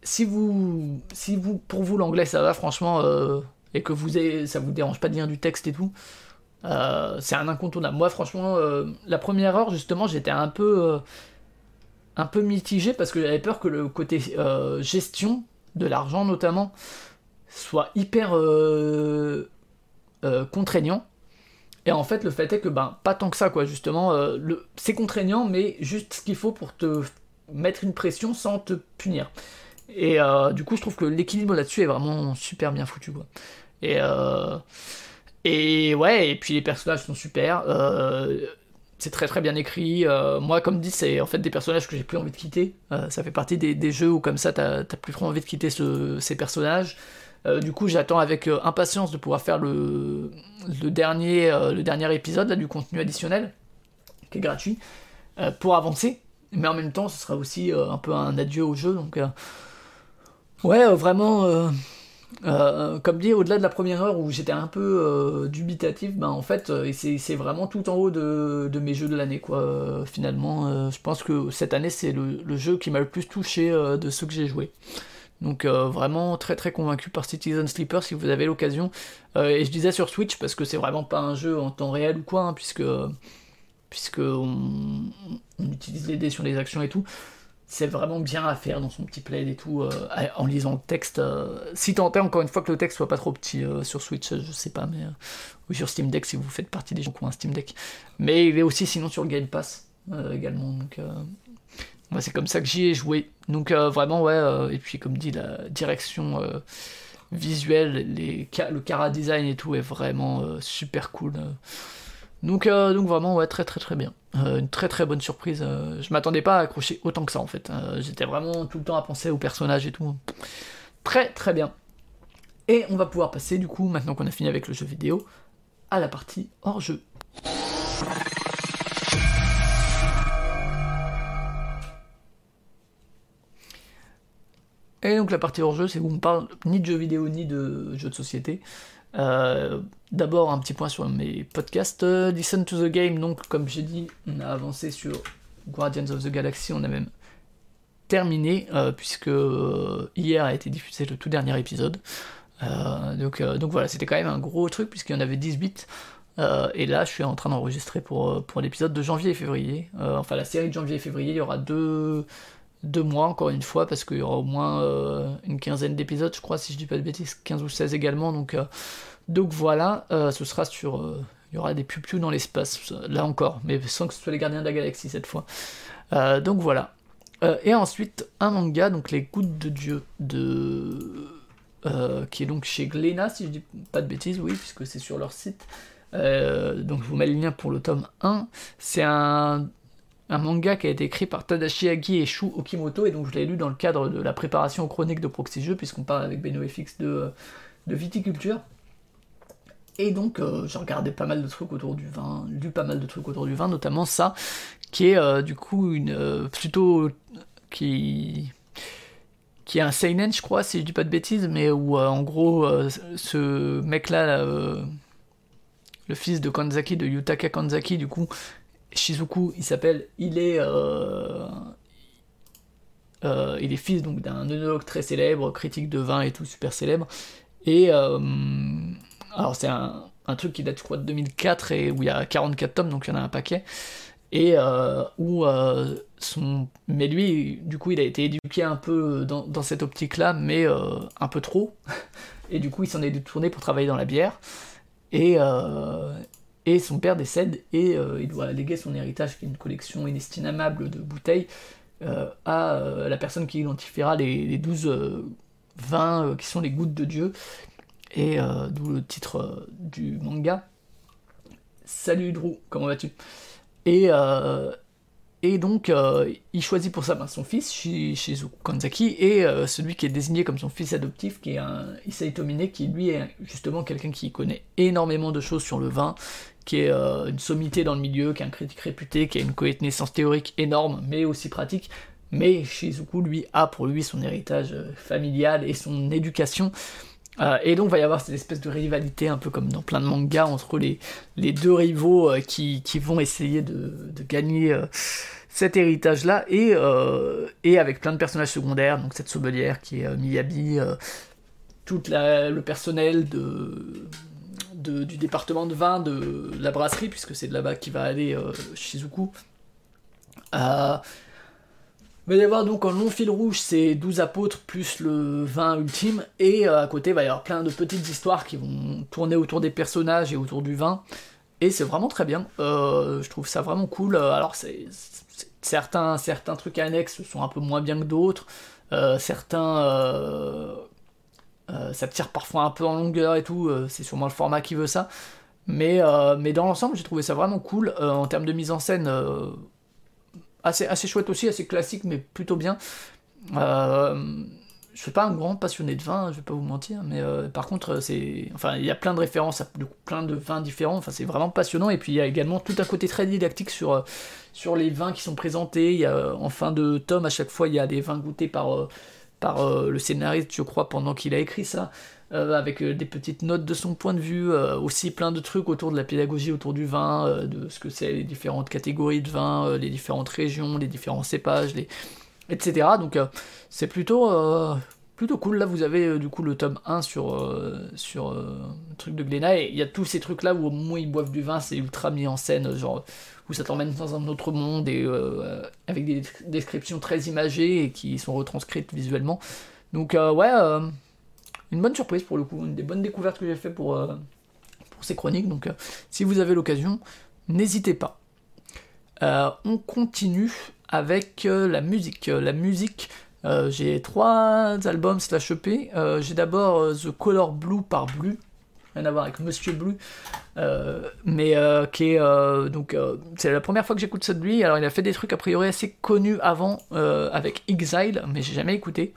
si vous, si vous, pour vous l'anglais ça va, franchement, euh, et que vous ayez, ça vous dérange pas de lire du texte et tout, euh, c'est un incontournable. Moi, franchement, euh, la première heure, justement, j'étais un peu, un peu mitigé parce que j'avais peur que le côté gestion de l'argent, notamment, soit hyper contraignant. Et en fait, le fait est que, ben, pas tant que ça, quoi, justement. C'est contraignant, mais juste ce qu'il faut pour te mettre une pression sans te punir. Et du coup, je trouve que l'équilibre là-dessus est vraiment super bien foutu, quoi. Et. Et ouais, et puis les personnages sont super. Euh, c'est très très bien écrit. Euh, moi, comme dit, c'est en fait des personnages que j'ai plus envie de quitter. Euh, ça fait partie des, jeux où, comme ça, t'as plus trop envie de quitter ces personnages. du coup, j'attends avec impatience de pouvoir faire le, le, dernier, le dernier épisode là, du contenu additionnel, qui est gratuit, pour avancer. Mais en même temps, ce sera aussi un peu un adieu au jeu. Donc, ouais, vraiment euh, comme dit, au-delà de la première heure où j'étais un peu euh, dubitatif, ben en fait, euh, c'est vraiment tout en haut de, mes jeux de l'année, quoi. finalement, je pense que cette année, c'est le, jeu qui m'a le plus touché de ceux que j'ai joué. Donc vraiment très très convaincu par Citizen Sleeper si vous avez l'occasion. et je disais sur Switch parce que c'est vraiment pas un jeu en temps réel ou quoi, hein, puisque puisque on, utilise les dés sur les actions et tout c'est vraiment bien à faire dans son petit plaid et tout, euh, en lisant le texte. Euh, si tant est encore une fois que le texte soit pas trop petit euh, sur Switch, je sais pas, mais ou sur Steam Deck si vous faites partie des gens qui ont un Steam Deck. Mais il est aussi sinon sur Game Pass également. Donc c'est comme ça que j'y ai joué. Donc vraiment ouais. et puis comme dit la direction visuelle, le cara design et tout est vraiment super cool. Donc, euh, donc vraiment, ouais, très très très bien. Euh, une très très bonne surprise. Euh, je m'attendais pas à accrocher autant que ça en fait. J'étais vraiment tout le temps à penser aux personnages et tout. Très très bien. Et on va pouvoir passer du coup, maintenant qu'on a fini avec le jeu vidéo, à la partie hors jeu. Et donc la partie hors jeu, c'est où on parle ni de jeux vidéo ni de jeux de société. Euh, d'abord, un petit point sur mes podcasts. Euh, Listen to the Game, donc, comme j'ai dit, on a avancé sur Guardians of the Galaxy, on a même terminé, euh, puisque hier a été diffusé le tout dernier épisode. donc, voilà, c'était quand même un gros truc, puisqu'il y en avait 18. et là, je suis en train d'enregistrer pour, pour l'épisode de janvier et février. enfin, la série de janvier et février, il y aura deux, deux mois encore une fois parce qu'il y aura au moins euh, une quinzaine d'épisodes je crois si je dis pas de bêtises 15 ou 16 également donc euh, donc voilà euh, ce sera sur il y aura des pupius dans l'espace là encore mais sans que ce soit les gardiens de la galaxie cette fois. Donc voilà. Et ensuite un manga donc les gouttes de dieu de qui est donc chez Glénat si je dis pas de bêtises oui puisque c'est sur leur site. Donc je vous mets le lien pour le tome 1 c'est un un manga qui a été écrit par Tadashi Agi et Shu Okimoto, et donc je l'ai lu dans le cadre de la préparation aux chroniques de Proxy puisqu'on parle avec BenoFX de, de viticulture. Et donc euh, j'ai regardé pas mal de trucs autour du vin, lu pas mal de trucs autour du vin, notamment ça, qui est euh, du coup une euh, plutôt qui qui est un seinen je crois si je dis pas de bêtises, mais où en gros ce mec là, le fils de Kanzaki, de Yutaka Kanzaki, du coup, Shizuku, il s'appelle, il est, euh, euh, il est fils donc d'un œnologue très célèbre, critique de vin et tout, super célèbre. Et euh, alors c'est un, truc qui date je crois de 2004 et où il y a 44 tomes, donc il y en a un paquet. Et où son, mais lui, du coup, il a été éduqué un peu dans, dans cette optique-là, mais un peu trop. Et du coup, il s'en est détourné pour travailler dans la bière. Et, et son père décède et euh, il doit léguer son héritage, qui est une collection inestimable de bouteilles, euh, à euh, la personne qui identifiera les, douze vins qui sont les gouttes de Dieu, et d'où le titre du manga. Salut Drew, comment vas-tu? Et, et donc, il choisit pour ça ben, son fils, Shizuku Kanzaki, et celui qui est désigné comme son fils adoptif, qui est un Issei Tomine, qui lui est justement quelqu'un qui connaît énormément de choses sur le vin, qui est euh, une sommité dans le milieu, qui est un critique réputé, qui a une connaissance théorique énorme, mais aussi pratique. Mais Shizuku, lui, a pour lui son héritage euh, familial et son éducation. Euh, et donc, il va y avoir cette espèce de rivalité, un peu comme dans plein de mangas, entre les, deux rivaux qui, vont essayer de, gagner cet héritage-là, et, et avec plein de personnages secondaires, donc cette sommelière qui est Miyabi, tout le personnel de, du département de vin de la brasserie, puisque c'est de là-bas qu'il va aller euh, Shizuku. Euh, il donc un long fil rouge, c'est 12 apôtres plus le vin ultime, et euh, à côté il va y avoir plein de petites histoires qui vont tourner autour des personnages et autour du vin, et c'est vraiment très bien, je trouve ça vraiment cool. Alors certains, certains trucs annexes sont un peu moins bien que d'autres, certains euh, ça tire parfois un peu en longueur et tout, euh, c'est sûrement le format qui veut ça. Mais, euh, mais dans l'ensemble, j'ai trouvé ça vraiment cool. en termes de mise en scène, assez, assez chouette aussi, assez classique, mais plutôt bien. je suis pas un grand passionné de vin, je vais pas vous mentir, mais par contre, c'est, enfin, il y a plein de références à plein de vins différents. Enfin, c'est vraiment passionnant. Et puis il y a également tout un côté très didactique sur sur les vins qui sont présentés. En fin de tome, à chaque fois, il y a des vins goûtés par par euh, le scénariste, je crois, pendant qu'il a écrit ça, euh, avec euh, des petites notes de son point de vue, aussi plein de trucs autour de la pédagogie, autour du vin, de ce que c'est les différentes catégories de vin, les différentes régions, les différents cépages, etc. Donc c'est plutôt, plutôt cool. Là, vous avez du coup le tome 1 sur, sur le truc de Glénat, et il y a tous ces trucs-là où au moins ils boivent du vin, c'est ultra mis en scène, genre où ça t'emmène dans un autre monde et euh, avec des descriptions très imagées et qui sont retranscrites visuellement. Donc euh, ouais, euh, une bonne surprise pour le coup, une des bonnes découvertes que j'ai fait pour, pour ces chroniques. Donc si vous avez l'occasion, n'hésitez pas. on continue avec la musique. La musique, j'ai trois albums slash EP. j'ai d'abord The Color Blue par Blue rien à voir avec Monsieur Blue, euh, mais euh, qui est euh, donc c'est la première fois que j'écoute ça de lui. Alors il a fait des trucs a priori assez connus avant avec Exile, mais j'ai jamais écouté.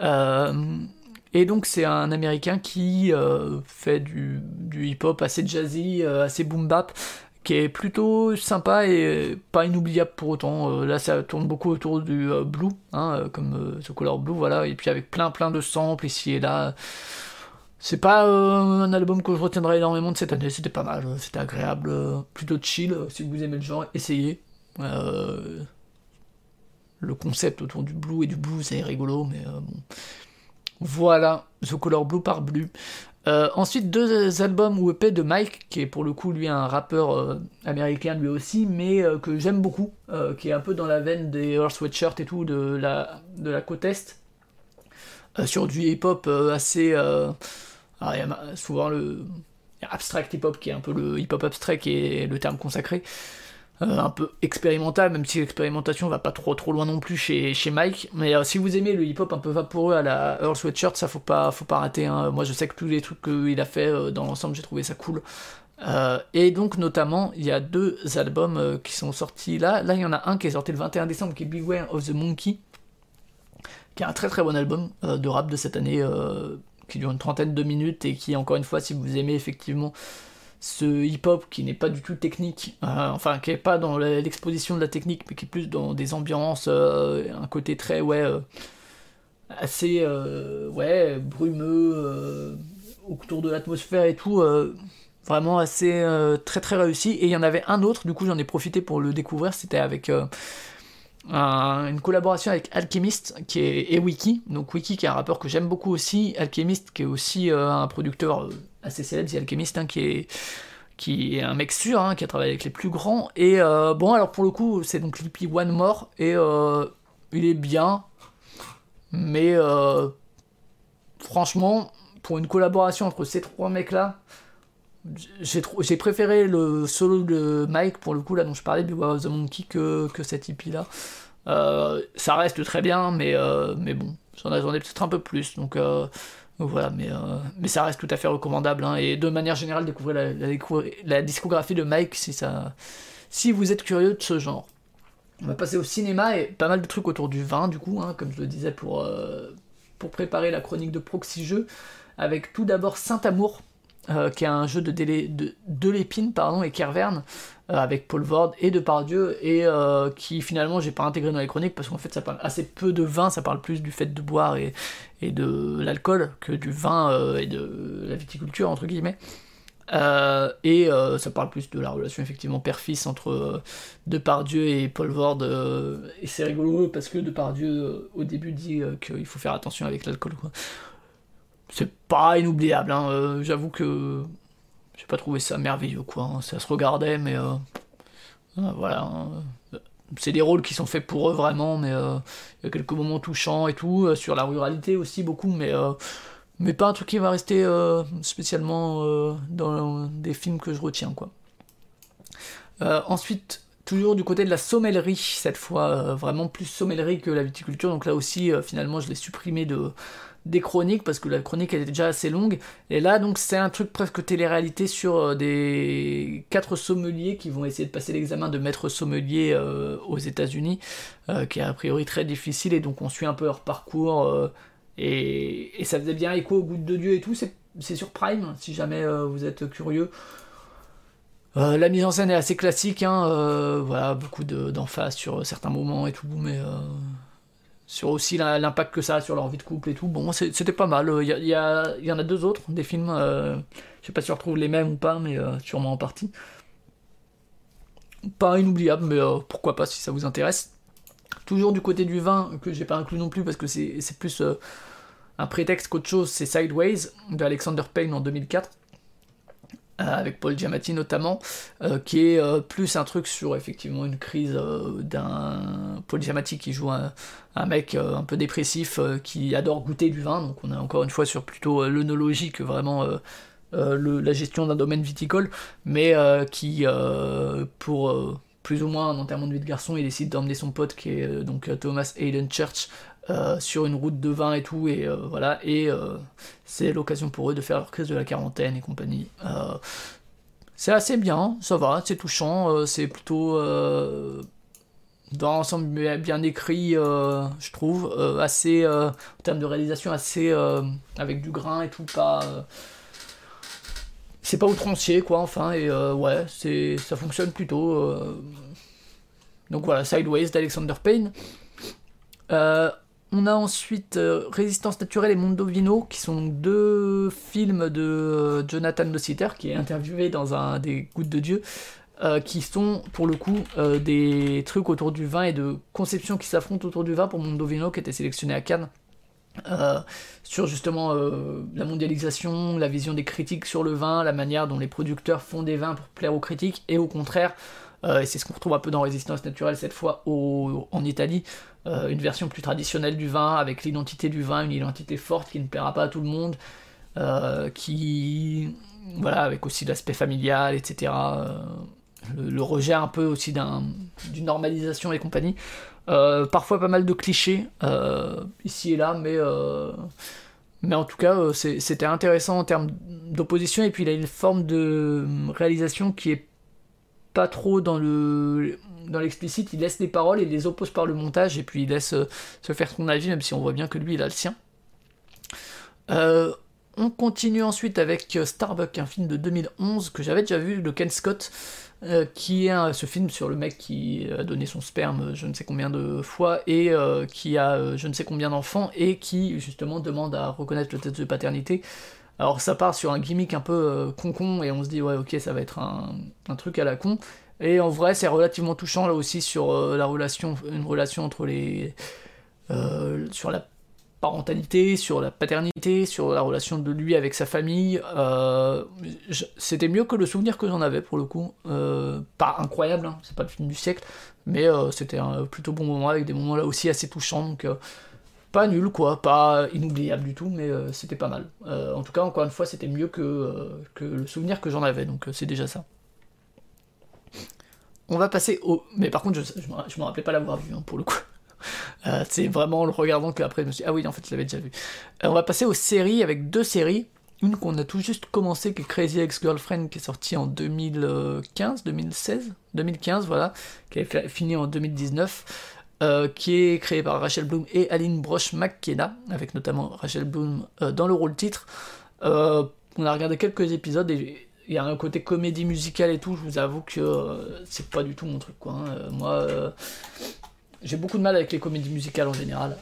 et donc c'est un Américain qui fait du, du hip-hop assez jazzy, assez boom bap, qui est plutôt sympa et pas inoubliable pour autant. là, ça tourne beaucoup autour du blue, hein, comme ce Color Blue, voilà, et puis avec plein plein de samples ici et là. C'est pas euh, un album que je retiendrai énormément de cette année, c'était pas mal, c'était agréable, euh, plutôt chill, si vous aimez le genre, essayez. Euh, le concept autour du blue et du blue, c'est rigolo, mais bon. Voilà, The Color Blue par Blue. Ensuite, deux albums ou EP de Mike, qui est pour le coup, lui, un rappeur américain lui aussi, mais que j'aime beaucoup, qui est un peu dans la veine des Earth Sweatshirt et tout de la, de côte Est, sur du hip-hop assez alors, il y a souvent le abstract hip-hop qui est un peu le hip-hop abstrait qui est le terme consacré. Euh, un peu expérimental, même si l'expérimentation va pas trop trop loin non plus chez, chez Mike. Mais euh, si vous aimez le hip-hop un peu vaporeux à la Earl Sweatshirt, ça faut pas, faut pas rater. Hein. Moi je sais que tous les trucs qu'il a fait euh, dans l'ensemble, j'ai trouvé ça cool. et donc notamment, il y a deux albums qui sont sortis là. Là, il y en a un qui est sorti le 21 décembre, qui est Beware of the Monkey, qui est un très très bon album de rap de cette année qui dure une trentaine de minutes et qui, encore une fois, si vous aimez effectivement ce hip-hop qui n'est pas du tout technique, euh, enfin qui n'est pas dans l'exposition de la technique, mais qui est plus dans des ambiances, euh, un côté très, ouais, euh, assez, ouais, brumeux, autour de l'atmosphère et tout, vraiment assez, très très réussi. Et il y en avait un autre, du coup j'en ai profité pour le découvrir, c'était avec une collaboration avec Alchemist qui est, et Wiki. Donc Wiki qui est un rappeur que j'aime beaucoup aussi, Alchemist qui est aussi euh, un producteur euh, assez célèbre, c'est Alchemist hein, qui est qui est un mec sûr, hein, qui a travaillé avec les plus grands. Et euh, bon, alors pour le coup, c'est donc l'EP One More, et il est bien, mais franchement, pour une collaboration entre ces trois mecs-là, j'ai préféré le solo de Mike pour le coup là dont je parlais du of the Monkey que, que cette hippie là euh, ça reste très bien mais, euh, mais bon j'en attendais peut-être un peu plus. Donc euh, voilà mais, mais ça reste tout à fait recommandable hein. et de manière générale découvrir la, la, discographie de Mike si, ça, si vous êtes curieux de ce genre on va passer au cinéma et pas mal de trucs autour du vin du coup hein, comme je le disais pour, pour préparer la chronique de Proxy avec tout d'abord Saint-Amour euh, qui est un jeu de, délai, de, l'épine pardon, et Kerverne, euh, avec Paul Vord et Depardieu, et euh, qui finalement j'ai pas intégré dans les chroniques parce qu'en fait ça parle assez peu de vin, ça parle plus du fait de boire et, de l'alcool que du vin et de la viticulture entre guillemets. et ça parle plus de la relation effectivement père-fils entre Depardieu et Paul Vord. et c'est rigolo parce que Depardieu au début dit qu'il faut faire attention avec l'alcool. C'est pas inoubliable. Hein. J'avoue que j'ai pas trouvé ça merveilleux, quoi. Hein. Ça se regardait, mais voilà. Hein. C'est des rôles qui sont faits pour eux vraiment, mais il y a quelques moments touchants et tout, sur la ruralité aussi beaucoup, mais mais pas un truc qui va rester spécialement dans des films que je retiens, quoi. ensuite, toujours du côté de la sommellerie, cette fois, euh, vraiment plus sommellerie que la viticulture. Donc là aussi, euh, finalement, je l'ai supprimé de, des chroniques parce que la chronique elle était déjà assez longue. Et là, donc, c'est un truc presque télé-réalité sur euh, des quatre sommeliers qui vont essayer de passer l'examen de maître sommelier aux États-Unis, qui est a priori très difficile. Et donc, on suit un peu leur parcours. Et, ça faisait bien écho au goût de Dieu et tout. C'est sur Prime, si jamais vous êtes curieux. Euh, la mise en scène est assez classique, hein, euh, voilà, beaucoup d'emphase sur certains moments et tout, mais euh, sur aussi l'impact que ça a sur leur vie de couple et tout. Bon, c'était pas mal. Il y, y, en a deux autres, des films, je sais pas si on retrouve les mêmes ou pas, mais sûrement en partie. Pas inoubliable, mais pourquoi pas si ça vous intéresse. Toujours du côté du vin, que j'ai pas inclus non plus parce que c'est plus un prétexte qu'autre chose, c'est Sideways de Alexander Payne en 2004 euh, avec Paul Giamatti notamment, euh, qui est euh, plus un truc sur effectivement une crise d'un Paul Giamatti qui joue un, mec un peu dépressif qui adore goûter du vin, donc on est encore une fois sur plutôt l'œnologie que vraiment la gestion d'un domaine viticole, mais qui pour plus ou moins un enterrement de vie de garçon, il décide d'emmener son pote qui est donc Thomas Hayden Church euh, sur une route de vin et tout, et euh, voilà, et euh, c'est l'occasion pour eux de faire leur crise de la quarantaine et compagnie. c'est assez bien, ça va, c'est touchant, c'est plutôt dans l'ensemble bien écrit, je trouve, assez, en termes de réalisation, assez avec du grain et tout, pas. c'est pas outrancier, quoi, enfin, et ouais, c'est, ça fonctionne plutôt. donc voilà, Sideways d'Alexander Payne. On a ensuite euh, Résistance naturelle et Mondovino, qui sont deux films de euh, Jonathan Nossiter, qui est interviewé dans un des Gouttes de Dieu, euh, qui sont pour le coup des trucs autour du vin et de conceptions qui s'affrontent autour du vin pour Mondovino, qui était sélectionné à Cannes. sur justement la mondialisation, la vision des critiques sur le vin, la manière dont les producteurs font des vins pour plaire aux critiques, et au contraire, et c'est ce qu'on retrouve un peu dans Résistance naturelle cette fois en Italie, euh, une version plus traditionnelle du vin, avec l'identité du vin, une identité forte qui ne plaira pas à tout le monde, euh, qui. Voilà, avec aussi l'aspect familial, etc. Euh, le, rejet un peu aussi d'une normalisation et compagnie. parfois pas mal de clichés ici et là, mais, mais en tout cas, c'était intéressant en termes d'opposition, et puis il a une forme de réalisation qui est pas trop dans le dans l'explicite, il laisse les paroles et les oppose par le montage, et puis il laisse euh, se faire son avis, même si on voit bien que lui, il a le sien. Euh, on continue ensuite avec euh, Starbuck, un film de 2011 que j'avais déjà vu, de Ken Scott, qui est ce film sur le mec qui a donné son sperme je ne sais combien de fois et qui a je ne sais combien d'enfants et qui justement demande à reconnaître le test de paternité. Alors ça part sur un gimmick un peu con-con et on se dit ouais ok ça va être un, un truc à la con et en vrai, c'est relativement touchant là aussi sur euh, la relation, une relation entre les, euh, sur la parentalité, sur la paternité, sur la relation de lui avec sa famille. Euh, c'était mieux que le souvenir que j'en avais pour le coup. pas incroyable, hein, c'est pas le film du siècle, mais c'était un plutôt bon moment avec des moments là aussi assez touchants. Donc pas nul quoi, pas inoubliable du tout, mais c'était pas mal. en tout cas, encore une fois, c'était mieux que, que le souvenir que j'en avais, donc c'est déjà ça. On va passer au. Mais par contre, je, me rappelais pas l'avoir vu, hein, pour le coup. Euh, c'est vraiment en le regardant qu'après je me suis dit, ah oui, en fait, je l'avais déjà vu. Euh, on va passer aux séries avec deux séries. Une qu'on a tout juste commencé, qui est Crazy Ex-Girlfriend, qui est sortie en 2015, 2016, 2015, voilà, qui est fini en 2019. Euh, qui est créée par Rachel Bloom et Aline Brosh McKenna, avec notamment Rachel Bloom dans le rôle titre. on a regardé quelques épisodes et il y a un côté comédie musicale et tout, je vous avoue que euh, c'est pas du tout mon truc. Hein. Euh, moi, euh, j'ai beaucoup de mal avec les comédies musicales en général.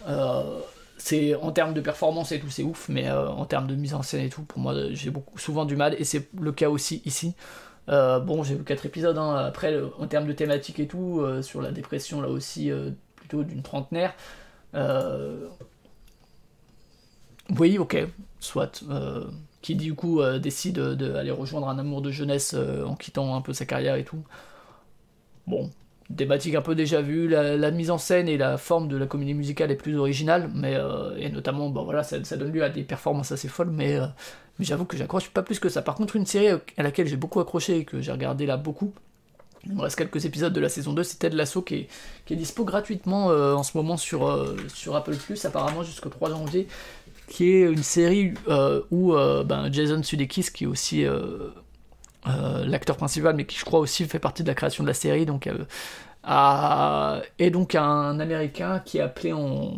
c'est en termes de performance et tout, c'est ouf, mais en termes de mise en scène et tout, pour moi, j'ai souvent du mal et c'est le cas aussi ici. Bon, j'ai vu 4 épisodes. Hein. Après, en termes de thématique et tout, sur la dépression là aussi, plutôt d'une trentenaire oui, ok, soit. qui du coup décide d'aller rejoindre un amour de jeunesse en quittant un peu sa carrière et tout. Bon, thématique un peu déjà vue, la, mise en scène et la forme de la comédie musicale est plus originale, mais et notamment, bon voilà, ça, donne lieu à des performances assez folles, mais, mais j'avoue que j'accroche pas plus que ça. Par contre, une série à laquelle j'ai beaucoup accroché et que j'ai regardé là beaucoup, il me reste quelques épisodes de la saison 2, c'est Ted Lasso qui est, dispo gratuitement euh, en ce moment sur, euh, Apple Plus, apparemment jusqu'au 3 janvier, qui est une série euh, où ben, Jason Sudeikis, qui est aussi l'acteur principal, mais qui je crois aussi fait partie de la création de la série, donc est donc un Américain qui est appelé en,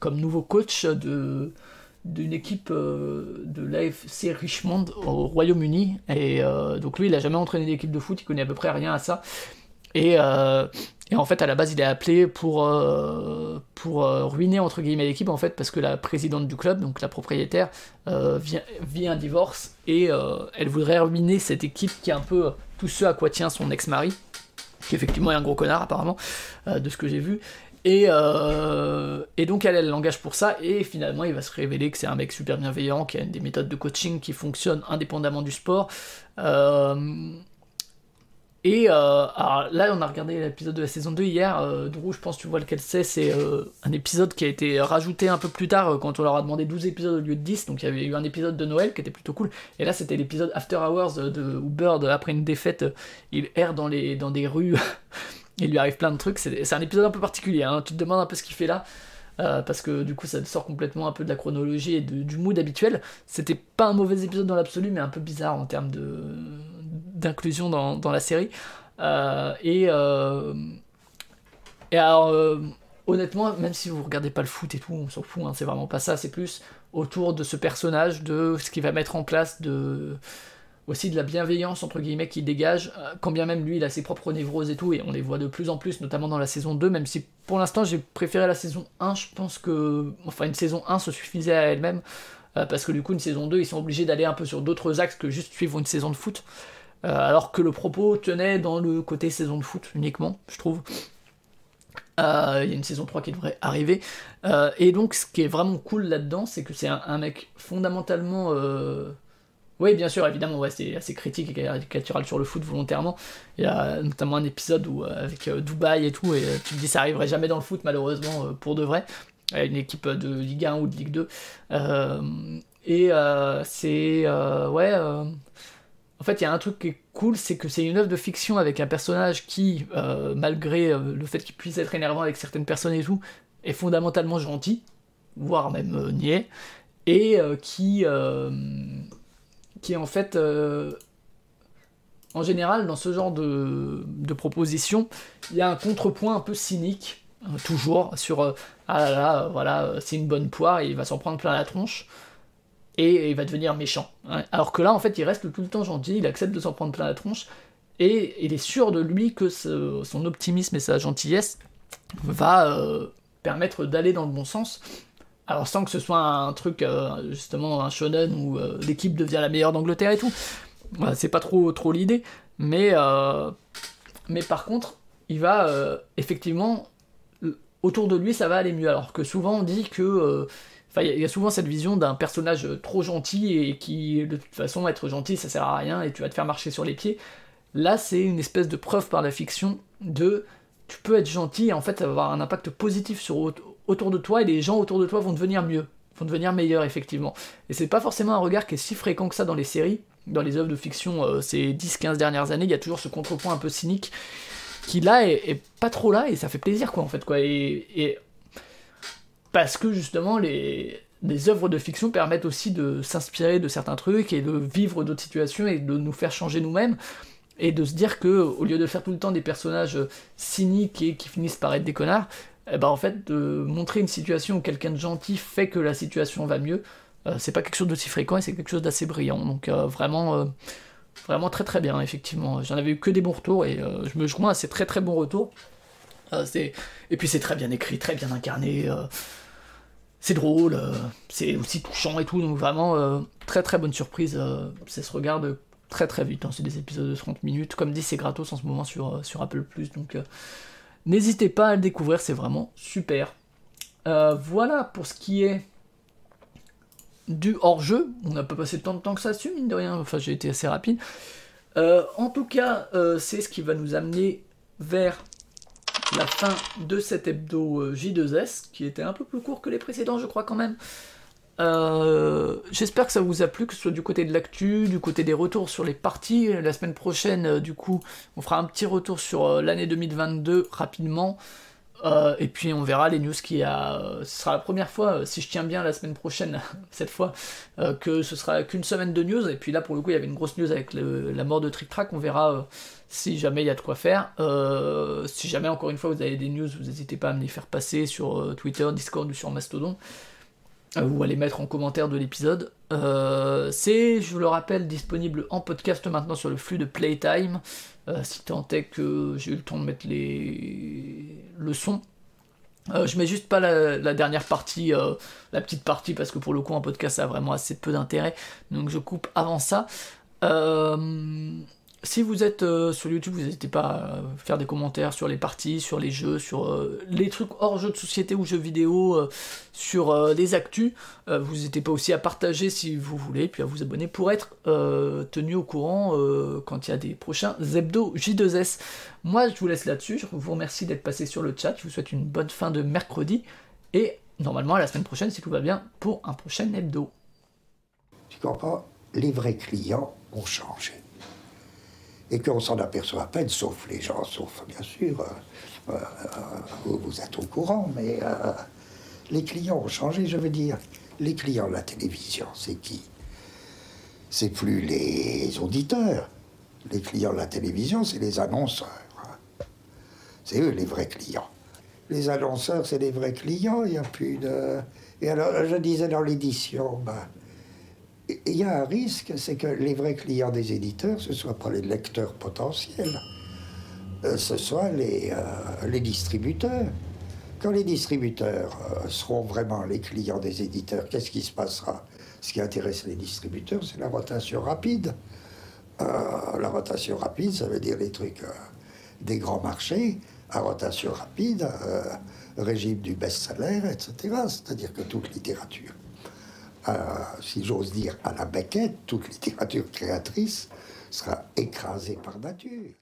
comme nouveau coach de d'une équipe euh, de l'AFC Richmond au Royaume-Uni. Et euh, donc lui, il a jamais entraîné d'équipe de foot, il connaît à peu près rien à ça. Et, euh, et en fait, à la base, il est appelé pour, pour ruiner entre guillemets l'équipe, en fait, parce que la présidente du club, donc la propriétaire, vit un divorce et elle voudrait ruiner cette équipe qui est un peu tout ce à quoi tient son ex-mari, qui effectivement est un gros connard apparemment, de ce que j'ai vu. Euh, et, donc elle, elle l'engage pour ça, et finalement il va se révéler que c'est un mec super bienveillant, qui a des méthodes de coaching qui fonctionnent indépendamment du sport. Euh, et euh, là on a regardé l'épisode de la saison 2 hier, Drew je pense tu vois lequel c'est, c'est un épisode qui a été rajouté un peu plus tard quand on leur a demandé 12 épisodes au lieu de 10, donc il y avait eu un épisode de Noël qui était plutôt cool, et là c'était l'épisode After Hours de, où Bird après une défaite il erre dans, les, dans des rues il lui arrive plein de trucs. C'est un épisode un peu particulier. Hein. Tu te demandes un peu ce qu'il fait là. Euh, parce que du coup ça sort complètement un peu de la chronologie et du mood habituel. C'était pas un mauvais épisode dans l'absolu, mais un peu bizarre en termes d'inclusion dans, dans, la série. Euh, et, euh, et alors, honnêtement, même si vous regardez pas le foot et tout, on s'en fout, hein, c'est vraiment pas ça, c'est plus autour de ce personnage, de ce qu'il va mettre en place, de aussi de la bienveillance entre guillemets qui dégage, euh, quand bien même lui il a ses propres névroses et tout, et on les voit de plus en plus, notamment dans la saison 2, même si pour l'instant j'ai préféré la saison 1, je pense que, enfin une saison 1 se suffisait à elle-même, euh, parce que du coup une saison 2 ils sont obligés d'aller un peu sur d'autres axes que juste suivre une saison de foot, euh, alors que le propos tenait dans le côté saison de foot uniquement, je trouve. Il y a une saison 3 qui devrait arriver. et donc, ce qui est vraiment cool là-dedans, c'est que c'est un, mec fondamentalement oui, bien sûr, évidemment, ouais, c'est assez critique et caricatural sur le foot volontairement. Il y a notamment un épisode où, euh, avec euh, Dubaï et tout, et euh, tu te dis ça arriverait jamais dans le foot, malheureusement, pour de vrai. Une équipe de Ligue 1 ou de Ligue 2. et c'est. ouais. En fait, il y a un truc qui est cool, c'est que c'est une œuvre de fiction avec un personnage qui, malgré le fait qu'il puisse être énervant avec certaines personnes et tout, est fondamentalement gentil, voire même niais, et qui est en fait, euh, en général, dans ce genre de, de proposition, il y a un contrepoint un peu cynique, euh, toujours, sur euh, ah là là, voilà, c'est une bonne poire, et il va s'en prendre plein la tronche, et il va devenir méchant. Hein. Alors que là, en fait, il reste tout le temps gentil, il accepte de s'en prendre plein la tronche, et il est sûr de lui que son optimisme et sa gentillesse va permettre d'aller dans le bon sens. Alors sans que ce soit un truc, euh, justement, un shonen où euh, l'équipe devient la meilleure d'Angleterre et tout. c'est pas trop, trop l'idée. Mais, euh, mais par contre, il va effectivement, autour de lui, ça va aller mieux. Alors que souvent on dit que... Enfin, il y, a souvent cette vision d'un personnage trop gentil et qui, de toute façon, être gentil, ça sert à rien et tu vas te faire marcher sur les pieds. Là, c'est une espèce de preuve par la fiction de tu peux être gentil et en fait ça va avoir un impact positif sur autour de toi et les gens autour de toi vont devenir mieux, vont devenir meilleurs effectivement. Et c'est pas forcément un regard qui est si fréquent que ça dans les séries, dans les œuvres de fiction euh, ces 10-15 dernières années, il y a toujours ce contrepoint un peu cynique qui là est, pas trop là et ça fait plaisir quoi en fait quoi. Et, parce que justement les, les œuvres de fiction permettent aussi de s'inspirer de certains trucs et de vivre d'autres situations et de nous faire changer nous-mêmes et de se dire que au lieu de faire tout le temps des personnages cyniques et qui finissent par être des connards, eh ben en fait, de montrer une situation où quelqu'un de gentil fait que la situation va mieux, euh, c'est pas quelque chose d'aussi fréquent et c'est quelque chose d'assez brillant. Donc euh, vraiment, euh, vraiment très très bien, effectivement. J'en avais eu que des bons retours et je me joins à ces très très bons retours. et puis c'est très bien écrit, très bien incarné. C'est drôle, c'est aussi touchant et tout, donc vraiment très très bonne surprise. ça se regarde très très vite, hein. c'est des épisodes de 30 minutes. Comme dit, c'est gratos en ce moment sur, sur Apple ⁇ donc N'hésitez pas à le découvrir, c'est vraiment super. Euh, voilà pour ce qui est du hors-jeu. On n'a pas passé tant de temps que ça dessus, mine de rien. Enfin, j'ai été assez rapide. Euh, en tout cas, euh, c'est ce qui va nous amener vers la fin de cet hebdo J2S, qui était un peu plus court que les précédents, je crois quand même. J'espère que ça vous a plu, que ce soit du côté de l'actu, du côté des retours sur les parties. La semaine prochaine, du coup, on fera un petit retour sur l'année 2022 rapidement. Euh, et puis on verra les news qui a. Ce sera la première fois, euh, si je tiens bien la semaine prochaine, cette fois, euh, que ce sera qu'une semaine de news. Et puis là, pour le coup, il y avait une grosse news avec la mort de Trick Track. On verra si jamais il y a de quoi faire. si jamais, encore une fois, vous avez des news, vous n'hésitez pas à me les faire passer sur Twitter, Discord ou sur Mastodon. ou à les mettre en commentaire de l'épisode. C'est, je vous le rappelle, disponible en podcast maintenant sur le flux de Playtime. Euh, si tant est que j'ai eu le temps de mettre les... le son. Euh, je mets juste pas la, dernière partie, euh, la petite partie, parce que pour le coup, un podcast, ça a vraiment assez peu d'intérêt. Donc je coupe avant ça. Si vous êtes euh, sur YouTube, vous n'hésitez pas à faire des commentaires sur les parties, sur les jeux, sur euh, les trucs hors jeux de société ou jeux vidéo, euh, sur les actus. vous n'hésitez pas aussi à partager si vous voulez, puis à vous abonner pour être tenu au courant quand il y a des prochains Zebdo J2S. Moi, je vous laisse là-dessus. Je vous remercie d'être passé sur le chat. Je vous souhaite une bonne fin de mercredi. Et normalement, à la semaine prochaine, si tout va bien, pour un prochain hebdo. Tu comprends? Les vrais clients ont changé et qu'on s'en aperçoit à peine, sauf les gens, sauf bien sûr, euh, euh, vous, êtes au courant, mais euh, les clients ont changé, je veux dire. Les clients de la télévision, c'est qui? C'est plus les auditeurs. Les clients de la télévision, c'est les annonceurs. C'est eux les vrais clients. Les annonceurs, c'est les vrais clients, il n'y a plus de... Et alors, je disais dans l'édition, ben, il y a un risque, c'est que les vrais clients des éditeurs, ce ne soient pas les lecteurs potentiels, euh, ce soient les, euh, les distributeurs. Quand les distributeurs euh, seront vraiment les clients des éditeurs, qu'est-ce qui se passera? Ce qui intéresse les distributeurs, c'est la rotation rapide. la rotation rapide, ça veut dire les trucs des grands marchés, à rotation rapide, régime du best-seller, etc. C'est-à-dire que toute littérature si j'ose dire, à la baquette, toute littérature créatrice sera écrasée par nature.